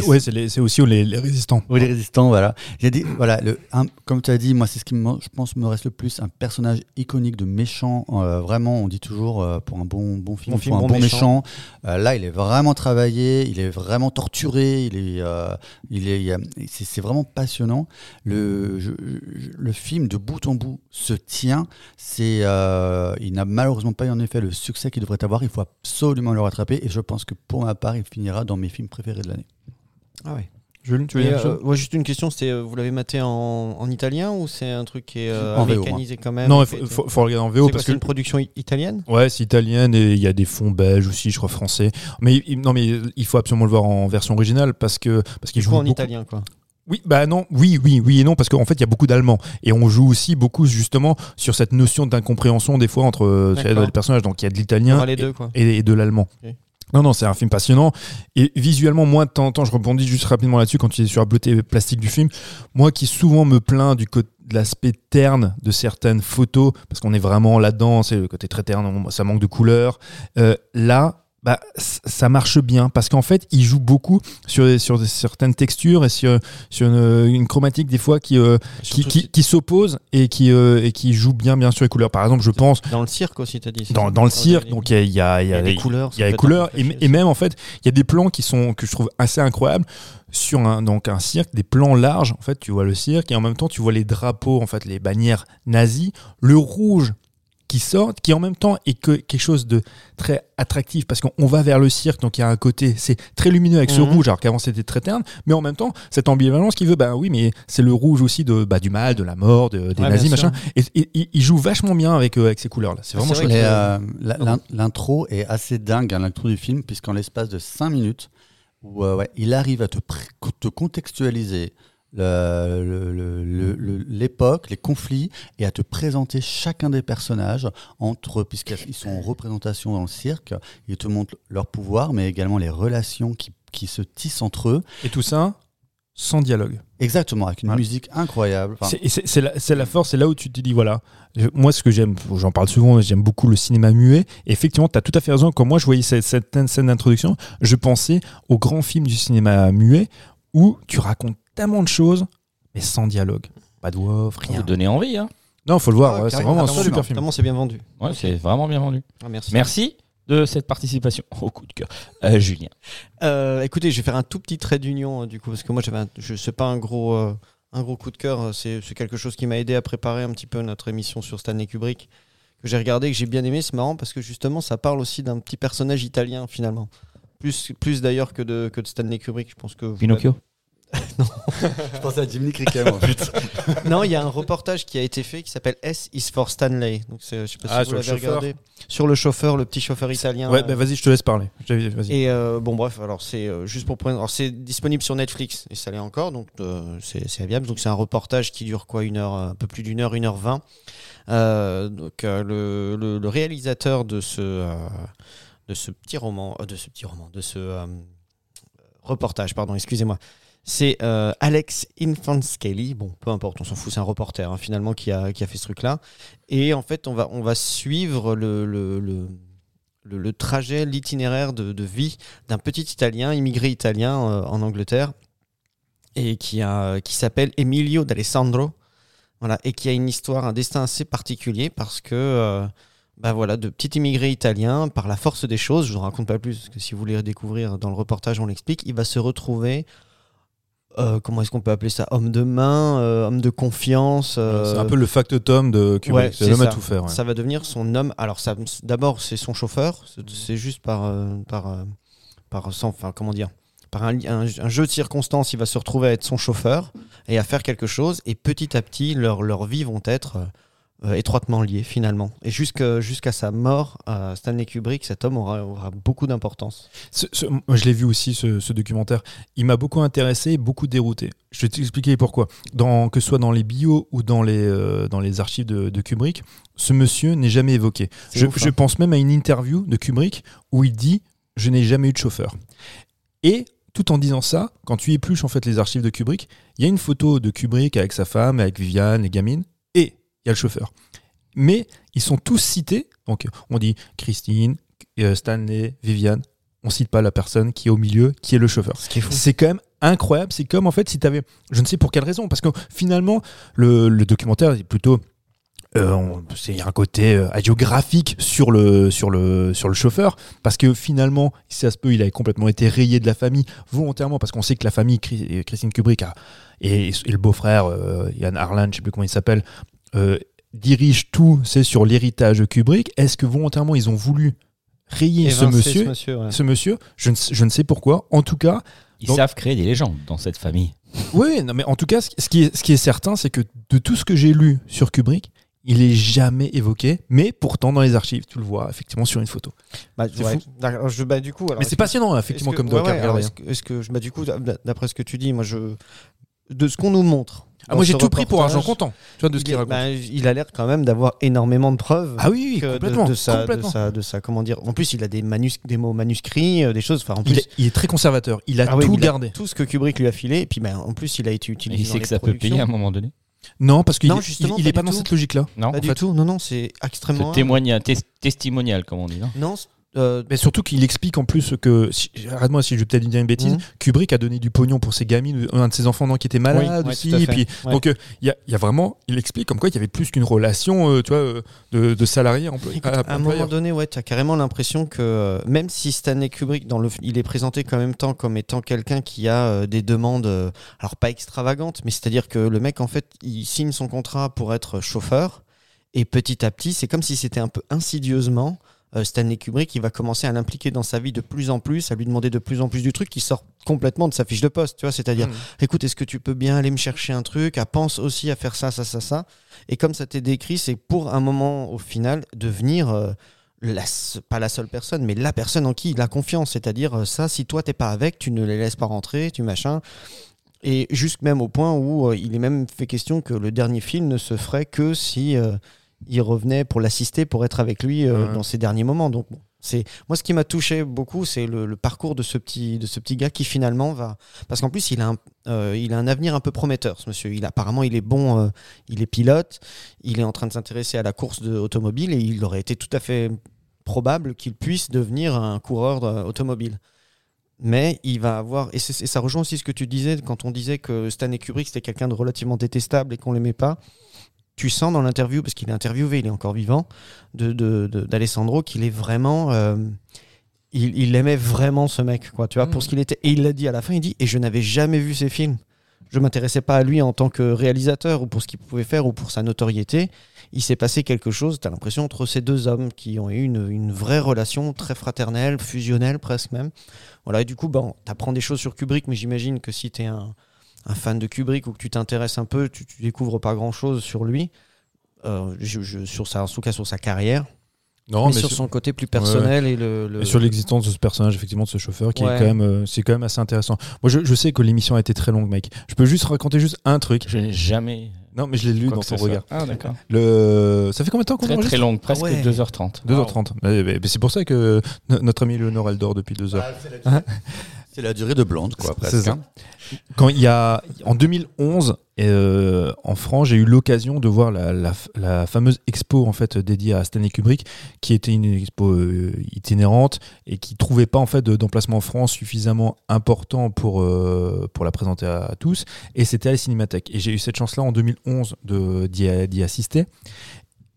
Ouais, c'est aussi les, les résistants. oui, les résistants, voilà. Il y a des, voilà, le, un- comme tu as dit, moi, c'est ce qui, me, je pense, me reste le plus, un personnage iconique de méchant. euh, vraiment, on dit toujours, pour un bon, bon film, Bon film, un bon méchant. méchant. Là, il est vraiment travaillé, il est vraiment torturé, il est, il est, c'est vraiment passionnant. Le, je- je- le film, de bout en bout, se tient. C'est, euh, il n'a malheureusement pas eu en effet le succès qu'il devrait avoir. Il faut absolument le rattraper. Et je pense que pour ma part, il finira dans mes films préférés de l'année. Ah ouais. Jules, tu veux dire euh, ouais, juste une question, c'était euh, vous l'avez maté en, en italien ou c'est un truc qui est euh, En VO, américanisé quand même Non, il faut, faut- regarder en VO C'est quoi, parce c'est que une production italienne? Ouais, c'est italienne et il y a des fonds belges aussi, je crois français. Mais il- non, mais il faut absolument le voir en version originale parce que parce qu'il joue en beaucoup- italien quoi? Oui, bah non, oui, oui, oui et non parce qu'en fait il y a beaucoup d'allemands et on joue aussi beaucoup justement sur cette notion d'incompréhension des fois entre euh, les personnages. Donc il y a de l'italien et- de l'allemand. Non, non, c'est un film passionnant. Et visuellement, moi, de temps en temps, je rebondis juste rapidement là-dessus quand tu es sur la beauté plastique du film. Moi qui souvent me plains du côté de l'aspect terne de certaines photos, parce qu'on est vraiment là-dedans, c'est le côté très terne, ça manque de couleur. Euh, là, bah, ça marche bien parce qu'en fait, il joue beaucoup sur, sur des- certaines textures et sur, sur une, une chromatique des fois qui, euh, qui, qui, qui s'oppose et qui, euh, et qui joue bien, bien sur les couleurs. Par exemple, je pense Dans le cirque aussi, t'as dit. c'est dans, ça dans le Ah, cirque, des- donc il y a, y a- il il y a des des- couleurs. il y a les couleurs et, et même en fait il y a des plans qui sont que je trouve assez incroyables sur un donc un cirque des plans larges en fait tu vois le cirque et en même temps tu vois les drapeaux en fait les bannières nazies le rouge qui sort, qui en même temps est que quelque chose de très attractif parce qu'on on va vers le cirque, donc il y a un côté, c'est très lumineux avec ce Mhm. rouge, alors qu'avant c'était très terne, mais en même temps, cette ambivalence qui veut, bah oui, mais c'est le rouge aussi de, bah, du mal, de la mort, de- des Ouais, nazis, machin. Et, et- et il joue vachement bien avec, euh, avec ces couleurs-là. C'est vraiment C'est chouette. euh, l'in- L'intro est assez dingue, hein, l'intro du film, puisqu'en l'espace de 5 minutes, où, euh, ouais, il arrive à te, te contextualiser le- le- l'époque, les conflits, et à te présenter chacun des personnages, entre puisqu'ils sont en représentation dans le cirque, il te montre leur pouvoir, mais également les relations qui, qui se tissent entre eux. Et tout ça sans dialogue. Exactement, avec une Voilà. musique incroyable. Enfin, C'est- la, force, c'est là où tu te dis, voilà, je- moi ce que j'aime, j'en parle souvent, j'aime beaucoup le cinéma muet. Et effectivement, tu as tout à fait raison, quand moi je voyais cette, cette scène d'introduction, je pensais aux grands films du cinéma muet où tu racontes tellement de choses, mais sans dialogue. Pas de voix off, rien. Vous donnez envie, hein Non, faut le voir, Ah, ouais, c'est vraiment un super film. C'est bien vendu. Ouais, c'est vraiment bien vendu. Ah, merci. Merci de cette participation au coup de cœur. Euh, Julien. Euh, écoutez, je vais faire un tout petit trait d'union euh, du coup parce que moi j'avais, un- je sais pas un gros, euh, un gros coup de cœur. C'est, c'est quelque chose qui m'a aidé à préparer un petit peu notre émission sur Stanley Kubrick que j'ai regardé, que j'ai bien aimé. C'est marrant parce que justement ça parle aussi d'un petit personnage italien finalement. Plus, plus d'ailleurs que de, que de Stanley Kubrick. Je pense que vous Pinocchio. je pensais à Jimmy Cricket, moi. Non, il y a un reportage qui a été fait qui s'appelle S is for Stanley. Donc je sais pas Ah, si sur vous le l'avez chauffeur. regardé. Sur le chauffeur, le petit chauffeur italien. Ouais, bah, vas-y, je te laisse parler. Et euh, bon bref, alors c'est euh, juste pour prendre. Alors c'est disponible sur Netflix et ça l'est encore, donc euh, c'est c'est viable. Donc c'est un reportage qui dure quoi une heure, un peu plus d'une heure, une heure vingt. Euh, donc euh, le, le- le réalisateur de ce euh, de ce petit roman, euh, de ce petit roman, de ce euh, reportage, pardon, excusez-moi. C'est euh, Alex Infantscaly. Bon, peu importe, on s'en fout, c'est un reporter hein, finalement qui a, qui a fait ce truc-là. Et en fait, on va, on va suivre le, le, le, le- trajet, l'itinéraire de, vie d'un petit Italien, immigré italien euh, en Angleterre, et qui, a, qui s'appelle Emilio d'Alessandro. Voilà, et qui a une histoire, un destin assez particulier parce que, euh, bah voilà, de petit immigré italien, par la force des choses, je ne vous raconte pas plus, parce que si vous voulez découvrir dans le reportage, on l'explique, il va se retrouver, euh, comment est-ce qu'on peut appeler ça, homme de main, euh, homme de confiance. euh, C'est un peu le factotum de Kubrick. ouais, c'est l'homme à ça. tout faire. ouais. ça va devenir son homme. Alors, d'abord, c'est son chauffeur. C'est- juste par, par, par, sans- enfin, comment dire, par un, un- un jeu de circonstances, il va se retrouver à être son chauffeur et à faire quelque chose. Et petit à petit, leurs leurs vies vont être euh, étroitement liées finalement. Et jusqu'à sa mort, euh, Stanley Kubrick, cet homme aura, aura beaucoup d'importance. Je l'ai vu aussi, ce, ce documentaire. Il m'a beaucoup intéressé et beaucoup dérouté. Je vais t'expliquer pourquoi. Dans, que ce soit dans les bios ou dans les, euh, dans les archives de, de Kubrick, ce monsieur n'est jamais évoqué. Je, ouf, je hein. pense même à une interview de Kubrick où il dit Je n'ai jamais eu de chauffeur. Et tout en disant ça, quand tu épluches en fait les archives de Kubrick, il y a une photo de Kubrick avec sa femme, avec Viviane, les gamines, il y a le chauffeur. Mais ils sont tous cités. Donc on dit Christine, euh, Stanley, Viviane. On cite pas la personne qui est au milieu, qui est le chauffeur. C'est quand même incroyable. C'est comme en fait si tu avais, je ne sais pour quelle raison, parce que finalement le, le documentaire est plutôt, euh, c'est a un côté euh, sur le sur le sur le chauffeur, parce que finalement, si ça se peut, il avait complètement été rayé de la famille volontairement, parce qu'on sait que la famille Chris- Christine Kubrick a, et, et le beau-frère euh, Yann Harlan, je sais plus comment il s'appelle. Euh, dirige tout, c'est sur l'héritage Kubrick. Est-ce que volontairement ils ont voulu rayer ce monsieur, ce monsieur, ouais. ce monsieur? Je ne, sais- je ne sais pourquoi. En tout cas, Ils Donc- savent créer des légendes dans cette famille. oui, non, mais en tout cas, ce qui est, ce qui est certain, c'est que de tout ce que j'ai lu sur Kubrick, il est jamais évoqué, mais pourtant dans les archives, tu le vois effectivement sur une photo. Bah, C'est ouais. je- bah, du coup, alors, mais c'est passionnant, effectivement, que- comme ouais, doc ouais, est-ce que, bah, du coup, d'après ce que tu dis, moi, je, de ce qu'on nous montre. Ah, moi, j'ai tout pris pour argent comptant, tu vois, de ce il, qu'il raconte. bah, il a l'air quand même d'avoir énormément de preuves. ah oui, de- complètement. de, sa, complètement. de sa, de sa- comment dire. En plus, il a des, manus, des mots manuscrits, euh, des choses. Enfin, en Il, plus, est, il est très conservateur, il a Ah oui, tout il a gardé. tout ce que Kubrick lui a filé. Et puis, bah, en plus, il a été Et utilisé. il sait que ça peut payer à un moment donné. Non, parce qu'il il pas est pas du dans cette logique-là. Non Pas en du fait, tout. Non, non, c'est extrêmement. C'est témoignal, tes- testimonial, comme on dit. Non? Non, c'est- euh, Mais surtout qu'il explique en plus que, si, arrête-moi si je vais peut-être dire une bêtise, Mhm. Kubrick a donné du pognon pour ses gamines, un de ses enfants non, qui était malade aussi. à et puis, Ouais. Donc euh, il y, a, il y a vraiment, il explique comme quoi il y avait plus qu'une relation euh, tu vois, de, de salarié employé. Écoute, à un moment donné, ouais, tu as carrément l'impression que même si Stanley Kubrick, dans le, il est présenté en même temps comme étant quelqu'un qui a des demandes, alors pas extravagantes, mais c'est-à-dire que le mec, en fait, il signe son contrat pour être chauffeur. Et petit à petit, c'est comme si c'était un peu insidieusement Stanley Kubrick qui va commencer à l'impliquer dans sa vie de plus en plus, à lui demander de plus en plus du truc qui sort complètement de sa fiche de poste, tu vois, c'est-à-dire Mhm. écoute, est-ce que tu peux bien aller me chercher un truc, ah, pense aussi à faire ça, ça, ça, ça. Et comme ça t'est décrit, c'est pour un moment au final devenir euh, la, pas la seule personne, mais la personne en qui il a confiance, c'est-à-dire euh, ça, si toi t'es pas avec, tu ne les laisses pas rentrer, tu machin. Et jusque même au point où euh, il est même fait question que le dernier film ne se ferait que si euh, il revenait pour l'assister, pour être avec lui euh, Ouais. dans ses derniers moments. Donc bon, c'est moi ce qui m'a touché beaucoup, c'est le, le parcours de ce petit de ce petit gars qui finalement va parce qu'en plus il a un euh, il a un avenir un peu prometteur, ce monsieur. Il apparemment il est bon, euh, il est pilote, il est en train de s'intéresser à la course de automobile et il aurait été tout à fait probable qu'il puisse devenir un coureur automobile. Mais il va avoir, et ça rejoint aussi ce que tu disais quand on disait que Stanley Kubrick c'était quelqu'un de relativement détestable et qu'on l'aimait pas. Tu sens dans l'interview, parce qu'il est interviewé, il est encore vivant, de, de- de- d'Alessandro, qu'il est vraiment. euh, il, il aimait vraiment ce mec, quoi, tu vois, pour ce qu'il était. Et il l'a dit à la fin, il dit Et je n'avais jamais vu ses films. Je m'intéressais pas à lui en tant que réalisateur ou pour ce qu'il pouvait faire ou pour sa notoriété. Il s'est passé quelque chose, tu as l'impression, entre ces deux hommes qui ont eu une, une vraie relation très fraternelle, fusionnelle presque même. Voilà, et du coup, bon, tu apprends des choses sur Kubrick, mais j'imagine que si tu es un, un fan de Kubrick ou que tu t'intéresses un peu, tu, tu découvres pas grand chose sur lui, euh, je- je- sur sa, en tout cas sur sa carrière, Non, mais, mais sur sur- son côté plus personnel et le. le- Et sur l'existence de ce personnage, effectivement, de ce chauffeur, qui Ouais. est quand même, euh, c'est quand même assez intéressant. Moi, je, je sais que l'émission a été très longue, mec. Je peux juste raconter juste un truc. Je n'ai jamais. Non, mais je l'ai lu quoi dans ton regard. Ah, d'accord. Le... Ça fait combien de temps qu'on Très enregistre très longue, presque ouais. 2h30. 2h30. Mais- mais- mais c'est pour ça que no- notre ami Léonore, elle dort depuis 2 heures. C'est la durée de Blonde, quoi, presque. ça. hein. Quand il y a en 2011 euh, en France, j'ai eu l'occasion de voir la, la- la fameuse expo en fait dédiée à Stanley Kubrick, qui était une expo euh, itinérante et qui trouvait pas en fait de- d'emplacement en France suffisamment important pour euh, pour la présenter à, à tous. Et c'était à la Cinémathèque. Et j'ai eu cette chance-là en 2011 de d'y assister.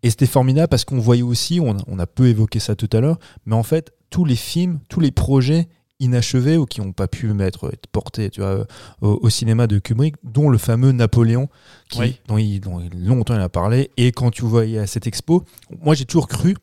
Et c'était formidable parce qu'on voyait aussi, on a peu évoqué ça tout à l'heure, mais en fait tous les films, tous les projets inachevés ou qui n'ont pas pu être être portés tu vois, au, au cinéma de Kubrick, dont le fameux Napoléon, qui, Oui. dont, il, dont il- longtemps il a parlé. Et quand tu voyais à cette expo, moi j'ai toujours cru,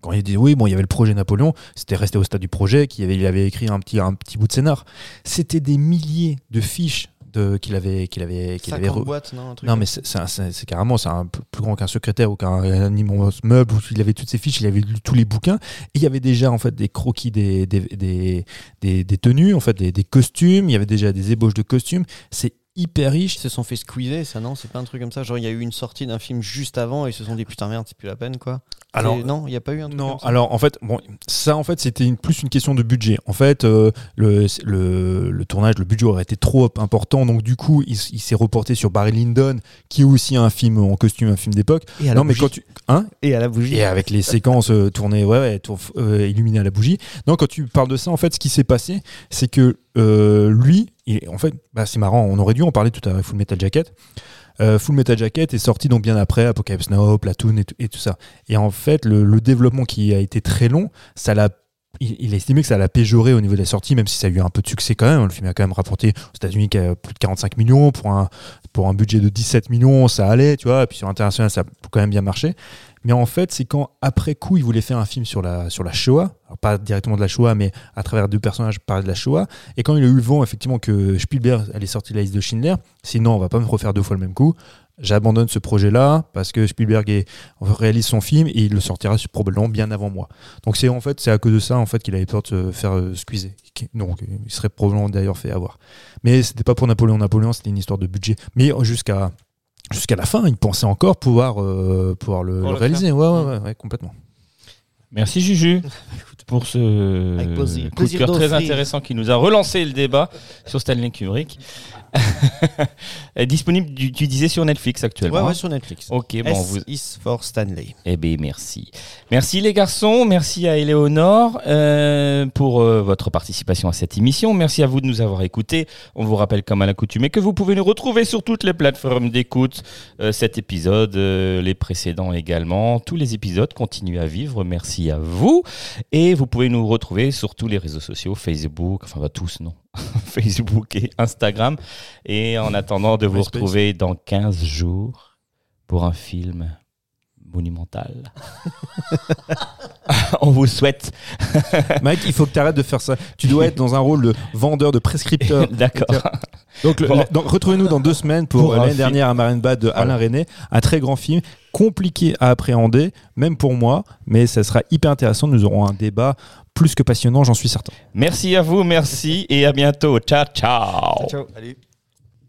quand il dit oui, bon, il y avait le projet Napoléon, c'était resté au stade du projet, qu'il avait, il avait écrit un petit, un petit bout de scénar. C'était des milliers de fiches de- qu'il avait, qu'il avait, qu'il avait 50 re- boîtes, non un truc non, mais c'est carrément c'est plus grand qu'un secrétaire ou qu'un un immense meuble où il avait toutes ses fiches, il avait lu tous les bouquins. Et il y avait déjà en fait des croquis des, des, des, des- des tenues, en fait des, des costumes. Il y avait déjà des ébauches de costumes. C'est hyper riche. Ils se sont fait squeezer, ça non? C'est pas un truc comme ça? Genre il y a eu une sortie d'un film juste avant et ils se sont dit putain merde, c'est plus la peine quoi. Alors, non, il y a pas eu un truc Non, comme ça alors en fait, bon, ça en fait c'était plus une question de budget. En fait, euh, le, le, le tournage, le budget aurait été trop important, donc du coup, il, s'est reporté sur Barry Lyndon, qui est aussi un film en costume, un film d'époque. Et à la Non, mais bougie. quand tu, hein? Et à la bougie. Et avec les séquences euh, tournées, ouais, ouais, tour- euh, illuminées à la bougie. Non, quand tu parles de ça, en fait, ce qui s'est passé, c'est que lui, il- en fait, bah, c'est marrant, on aurait dû en parler tout à l'heure, Full Metal Jacket. Euh, Full Metal Jacket est sorti donc bien après Apocalypse Now, Platoon et, tout- ça. Et en fait, le, développement qui a été très long, ça l'a il, il a estimé que ça l'a péjoré au niveau de la sortie, même si ça a eu un peu de succès quand même. Le film a quand même rapporté aux États-Unis plus de 45 millions pour un, pour un budget de 17 millions, ça allait, tu vois. Et puis sur l'international, ça a quand même bien marché. Mais en fait, c'est quand après coup, il voulait faire un film sur la, Shoah, pas directement de la Shoah, mais à travers deux personnages parler de la Shoah. Et quand il a eu le vent, effectivement, que Spielberg allait sortir la liste de Schindler, sinon on va pas me refaire deux fois le même coup. J'abandonne ce projet-là parce que Spielberg réalise son film et il le sortira probablement bien avant moi. Donc c'est en fait c'est à cause de ça en fait qu'il avait peur de se faire euh, squeezer. Donc il serait probablement d'ailleurs fait avoir. Mais c'était pas pour Napoléon. Napoléon c'était une histoire de budget. Mais jusqu'à jusqu'à la fin, il pensait encore pouvoir euh, pouvoir le, Pour le le réaliser. Ouais, ouais, ouais, ouais, complètement. Merci Juju pour ce coup de cœur très intéressant qui nous a relancé le débat sur Stanley Kubrick. Disponible, tu, tu disais, sur Netflix actuellement. Ouais, ouais, hein sur Netflix. Ok, bon, S vous, is for Stanley. Eh bien, merci. Merci les garçons, merci à Éléonore euh, pour euh, votre participation à cette émission. Merci à vous de nous avoir écoutés. On vous rappelle comme à l'accoutumée que vous pouvez nous retrouver sur toutes les plateformes d'écoute. Euh, cet épisode, euh, les précédents également. Tous les épisodes continuent à vivre. Merci à vous. Et vous pouvez nous retrouver sur tous les réseaux sociaux, Facebook, enfin pas tous, non. Facebook et Instagram. Et en attendant de vous MySpace. retrouver dans 15 jours pour un film monumental. On vous souhaite. Mike, il faut que tu arrêtes de faire ça. Tu dois être dans un rôle de vendeur, de prescripteur. D'accord. Donc, Bon. retrouvez-nous dans deux semaines pour, Pour euh, l'année dernière à Marine Bad de Alain René. Un très grand film, compliqué à appréhender, même pour moi, mais ça sera hyper intéressant. Nous aurons un débat plus que passionnant, j'en suis certain. Merci à vous, merci et à bientôt. Ciao, ciao. Ciao. Allez.